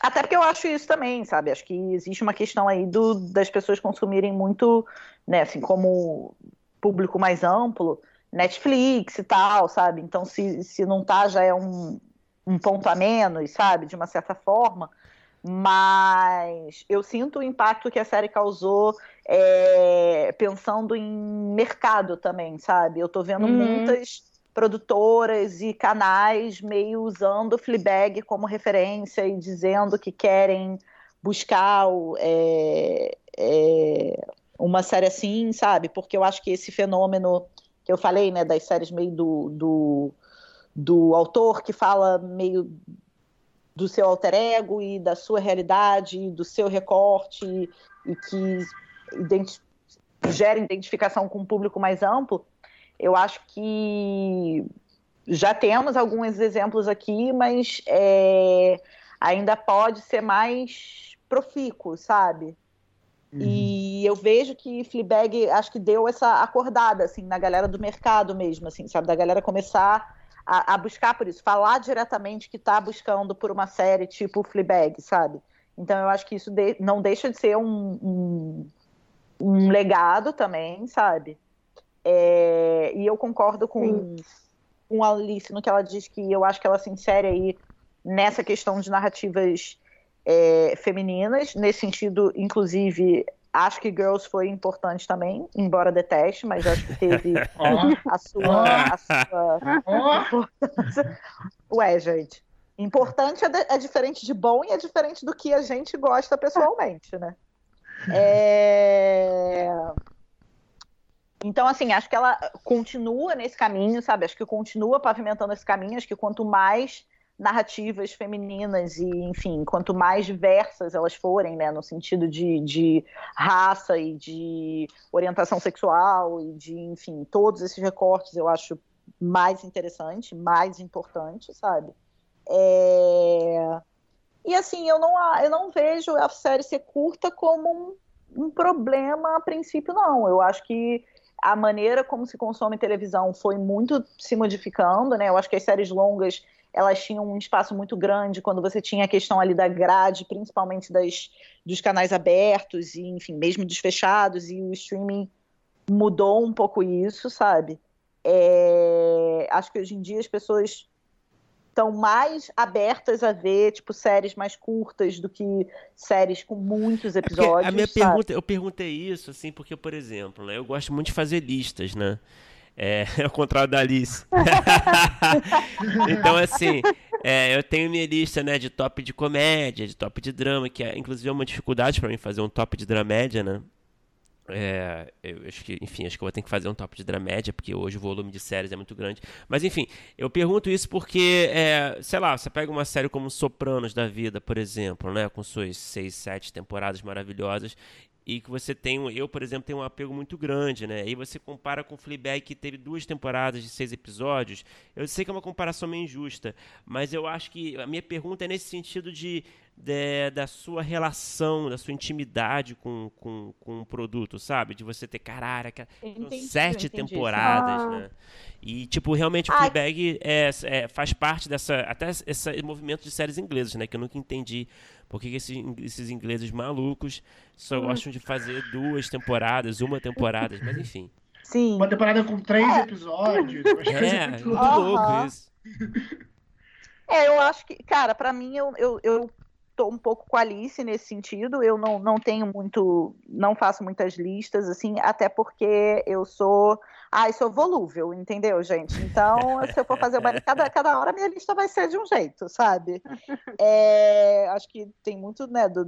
Até porque eu acho isso também, sabe? Acho que existe uma questão aí do, das pessoas consumirem muito, né, assim, como público mais amplo, Netflix e tal, sabe? Então, se, se não tá, já é um, um ponto a menos, sabe? De uma certa forma. Mas eu sinto o impacto que a série causou é, pensando em mercado também, sabe? Eu tô vendo uhum. muitas produtoras e canais meio usando o Fleabag como referência e dizendo que querem buscar é, é, uma série assim, sabe? Porque eu acho que esse fenômeno que eu falei, né, das séries meio do, do, do autor que fala meio do seu alter ego e da sua realidade, do seu recorte e que identi gera identificação com um público mais amplo, eu acho que já temos alguns exemplos aqui, mas é, ainda pode ser mais profícuo, sabe? Uhum. E eu vejo que Fleabag acho que deu essa acordada assim na galera do mercado mesmo, assim, sabe, da galera começar a, a buscar por isso, falar diretamente que está buscando por uma série tipo Fleabag, sabe? Então eu acho que isso de, não deixa de ser um, um, um legado também, sabe? É, e eu concordo com, com a Alice no que ela diz que eu acho que ela se insere aí nessa questão de narrativas é, femininas, nesse sentido, inclusive, acho que Girls foi importante também, embora deteste, mas acho que teve a sua, a sua importância. Ué, gente, importante é, de, é, diferente de bom e é diferente do que a gente gosta pessoalmente, né? É... Então, assim, acho que ela continua nesse caminho, sabe? Acho que continua pavimentando esse caminho. Acho que quanto mais narrativas femininas e, enfim, quanto mais diversas elas forem, né, no sentido de, de raça e de orientação sexual e de, enfim, todos esses recortes, eu acho mais interessante, mais importante, sabe? É... E assim, eu não, eu não vejo a série ser curta como um, um problema a princípio, não. Eu acho que a maneira como se consome televisão foi muito se modificando, né? Eu acho que as séries longas elas tinham um espaço muito grande quando você tinha a questão ali da grade, principalmente das, dos canais abertos e, enfim, mesmo dos fechados, e o streaming mudou um pouco isso, sabe? É, acho que hoje em dia as pessoas estão mais abertas a ver, tipo, séries mais curtas do que séries com muitos é episódios. É a minha sabe? pergunta, eu perguntei isso, assim, porque, por exemplo, né, eu gosto muito de fazer listas, né? É, ao contrário da Alice. então, assim, é, eu tenho minha lista né, de top de comédia, de top de drama, que é, inclusive é uma dificuldade para mim fazer um top de dramédia, né? É, eu acho que, enfim, acho que eu vou ter que fazer um top de dramédia, porque hoje o volume de séries é muito grande. Mas, enfim, eu pergunto isso porque, é, sei lá, você pega uma série como Sopranos da Vida, por exemplo, né, com suas seis, sete temporadas maravilhosas, e que você tem, eu, por exemplo, tenho um apego muito grande, né? E você compara com o Fleabag, que teve duas temporadas de seis episódios. Eu sei que é uma comparação meio injusta, mas eu acho que a minha pergunta é nesse sentido de de, da sua relação, da sua intimidade com, com, com o produto, sabe? De você ter, caralho, entendi, sete temporadas, ah. né? E, tipo, realmente o Fleabag é, é, faz parte dessa, até esse movimento de séries inglesas, né? Que eu nunca entendi porque esses, esses ingleses malucos só hum. gostam de fazer duas temporadas, uma temporada, mas enfim. Sim. Uma temporada com três é. episódios. É, muito louco isso. É, eu acho que, cara, para mim, eu, eu, eu tô um pouco com a Alice nesse sentido. Eu não, não tenho muito, não faço muitas listas, assim, até porque eu sou. Ah, eu sou volúvel, entendeu, gente? Então, se eu for fazer uma. Cada, cada hora minha lista vai ser de um jeito, sabe? É, acho que tem muito, né, do,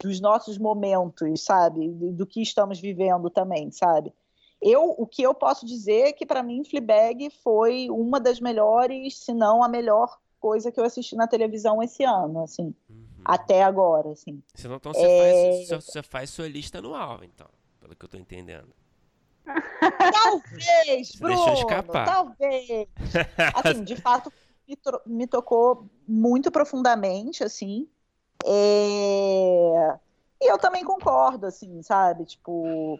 dos nossos momentos, sabe? Do, do que estamos vivendo também, sabe? Eu, o que eu posso dizer é que para mim Fleabag foi uma das melhores, se não a melhor coisa que eu assisti na televisão esse ano, assim. Uhum. Até agora, assim. Senão, então você, é... faz, você faz sua lista anual, então, pelo que eu tô entendendo. Talvez, Bruno, Deixa eu escapar. talvez. Assim, de fato, me, me tocou muito profundamente, assim. É... E eu também concordo, assim, sabe? Tipo,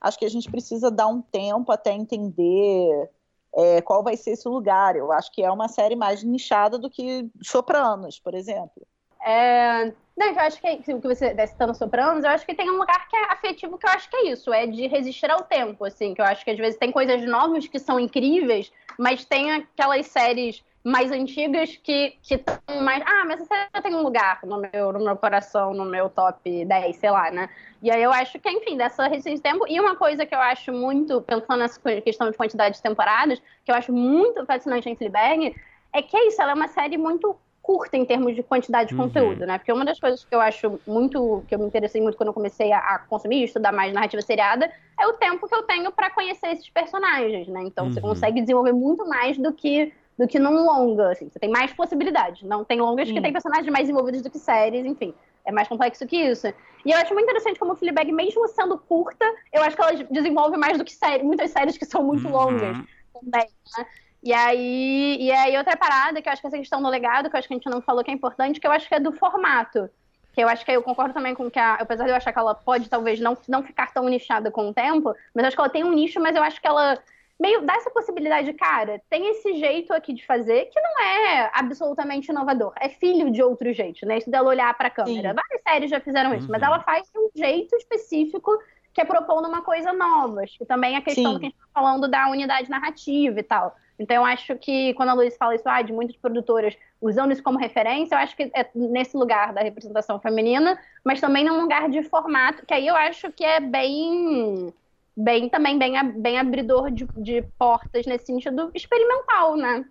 acho que a gente precisa dar um tempo até entender é, qual vai ser esse lugar. Eu acho que é uma série mais nichada do que Sopranos, por exemplo. É, não, eu acho que o que você está citando Sopranos, eu acho que tem um lugar que é afetivo, que eu acho que é isso, é de resistir ao tempo, assim, que eu acho que às vezes tem coisas novas que são incríveis, mas tem aquelas séries mais antigas que estão mais. Ah, mas essa já tem um lugar no meu, no meu coração, no meu top 10, sei lá, né? E aí eu acho que, enfim, dessa resistência de tempo. E uma coisa que eu acho muito, pensando nessa questão de quantidade de temporadas, que eu acho muito fascinante em Fleabag, é que é isso, ela é uma série muito curta em termos de quantidade de uhum. conteúdo, né? Porque uma das coisas que eu acho muito, que eu me interessei muito quando eu comecei a, a consumir, estudar mais narrativa seriada, é o tempo que eu tenho para conhecer esses personagens, né? Então uhum. você consegue desenvolver muito mais do que do que num longa, assim. Você tem mais possibilidades. Não tem longas Sim. que tem personagens mais envolvidos do que séries, enfim. É mais complexo que isso. E eu acho muito interessante como o Fleabag, mesmo sendo curta, eu acho que ela desenvolve mais do que série, muitas séries que são muito uhum. longas também, né? E aí, e aí outra parada que eu acho que essa questão do legado, que eu acho que a gente não falou que é importante, que eu acho que é do formato. Que eu acho que eu concordo também com que a, apesar de eu achar que ela pode talvez não, não ficar tão nichada com o tempo, mas acho que ela tem um nicho, mas eu acho que ela meio dá essa possibilidade, cara, tem esse jeito aqui de fazer que não é absolutamente inovador, é filho de outro jeito, né? Isso dela olhar pra câmera. Sim. Várias séries já fizeram isso, uhum. mas ela faz de um jeito específico que é propondo uma coisa nova. Acho que também a questão Sim. que a gente tá falando da unidade narrativa e tal. Então, eu acho que quando a Luiz fala isso, ah, de muitas produtoras usando isso como referência, eu acho que é nesse lugar da representação feminina, mas também num lugar de formato, que aí eu acho que é bem bem também bem, bem abridor de, de portas nesse sentido experimental, né?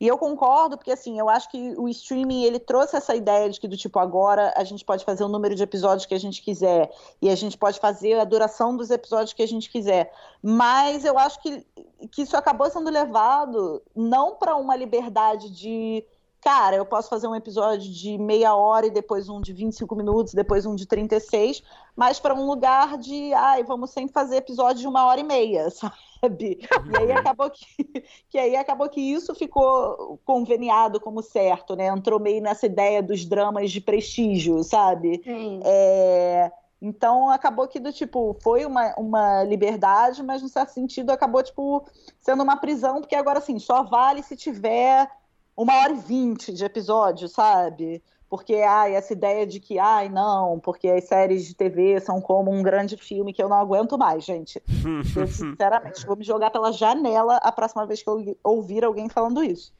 E eu concordo, porque assim, eu acho que o streaming ele trouxe essa ideia de que do tipo agora a gente pode fazer o número de episódios que a gente quiser e a gente pode fazer a duração dos episódios que a gente quiser. Mas eu acho que, que isso acabou sendo levado não para uma liberdade de cara, eu posso fazer um episódio de meia hora e depois um de 25 minutos, depois um de 36, mas para um lugar de, ai, vamos sempre fazer episódio de uma hora e meia, sabe? E aí acabou que, que aí acabou que isso ficou conveniado como certo, né? Entrou meio nessa ideia dos dramas de prestígio, sabe? É, então acabou que do tipo, foi uma, uma liberdade, mas no certo sentido acabou, tipo, sendo uma prisão, porque agora assim, só vale se tiver uma hora e vinte de episódio, sabe? Porque, ai, essa ideia de que, ai, não, porque as séries de TV são como um grande filme que eu não aguento mais, gente. Eu, sinceramente, vou me jogar pela janela a próxima vez que eu ouvir alguém falando isso.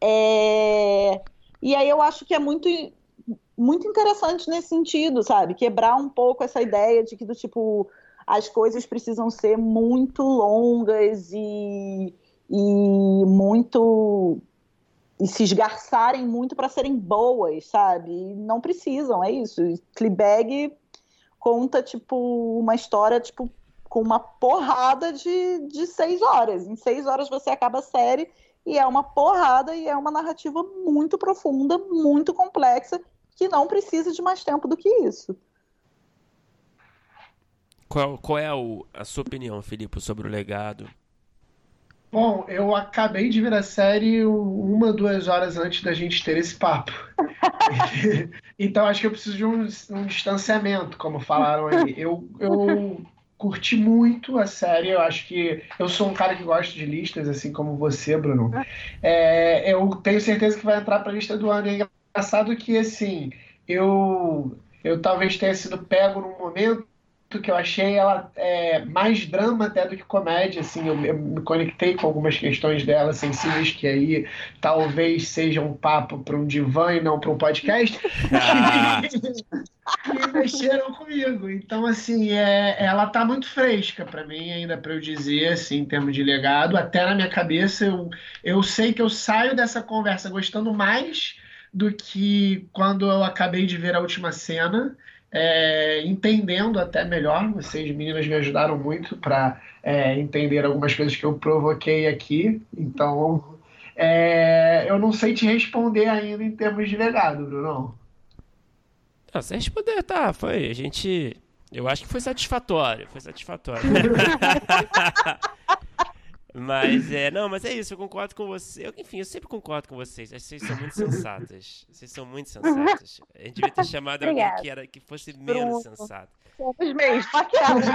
É... E aí eu acho que é muito, muito interessante nesse sentido, sabe? Quebrar um pouco essa ideia de que, do tipo, as coisas precisam ser muito longas e, e muito e se esgarçarem muito para serem boas, sabe? E não precisam, é isso. Fleabag conta, tipo, uma história, tipo, com uma porrada de, de seis horas. Em seis horas você acaba a série e é uma porrada e é uma narrativa muito profunda, muito complexa, que não precisa de mais tempo do que isso. Qual, qual é o, a sua opinião, Filipe, sobre o legado Bom, eu acabei de ver a série uma, duas horas antes da gente ter esse papo. então acho que eu preciso de um, um, distanciamento, como falaram aí. Eu, eu curti muito a série, eu acho que eu sou um cara que gosta de listas, assim como você, Bruno. É, eu tenho certeza que vai entrar para a lista do ano. É engraçado que, assim, eu, eu talvez tenha sido pego num momento que eu achei ela é, mais drama até do que comédia, assim, eu, eu, me conectei com algumas questões dela sensíveis que aí talvez seja um papo para um divã e não para um podcast ah. que mexeram comigo. Então, assim, é, ela tá muito fresca para mim ainda para eu dizer, assim, em termos de legado, até na minha cabeça eu, eu sei que eu saio dessa conversa gostando mais do que quando eu acabei de ver a última cena é, entendendo até melhor. Vocês, meninas, me ajudaram muito para é, entender algumas coisas que eu provoquei aqui. Então, é, eu não sei te responder ainda em termos de legado, Bruno. Não, você responder, tá. Foi. A gente. Eu acho que foi satisfatório. Foi satisfatório. Mas é, não, mas é isso, eu concordo com você. Eu, enfim, eu sempre concordo com vocês. Vocês são muito sensatas. Vocês são muito sensatas. A gente devia ter chamado alguém que, era, que fosse menos Pronto. sensato. Somos aquelas.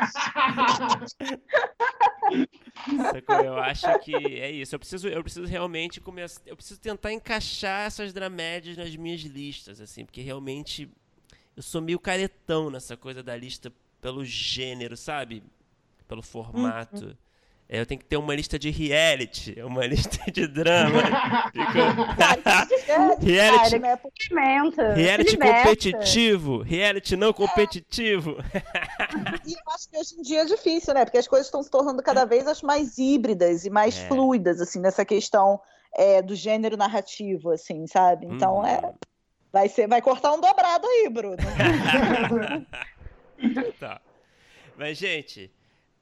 eu acho que é isso. Eu preciso, eu preciso realmente começar. Eu preciso tentar encaixar essas dramédias nas minhas listas, assim, porque realmente eu sou meio caretão nessa coisa da lista pelo gênero, sabe? Pelo formato. Uhum. É, eu tenho que ter uma lista de reality, uma lista de drama. reality, reality competitivo, reality não competitivo. e eu acho que hoje em dia é difícil, né? Porque as coisas estão se tornando cada vez acho, mais híbridas e mais é. fluidas, assim, nessa questão é, do gênero narrativo, assim, sabe? Então hum. é. Vai, ser, vai cortar um dobrado aí, Bruno. tá. Mas, gente,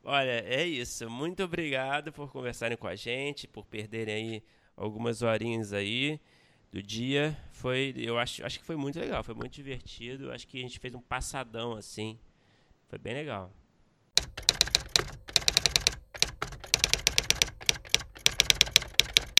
Olha, é isso. Muito obrigado por conversarem com a gente, por perderem aí algumas horinhas aí do dia. Foi, eu acho, acho que foi muito legal, foi muito divertido. Acho que a gente fez um passadão assim. Foi bem legal.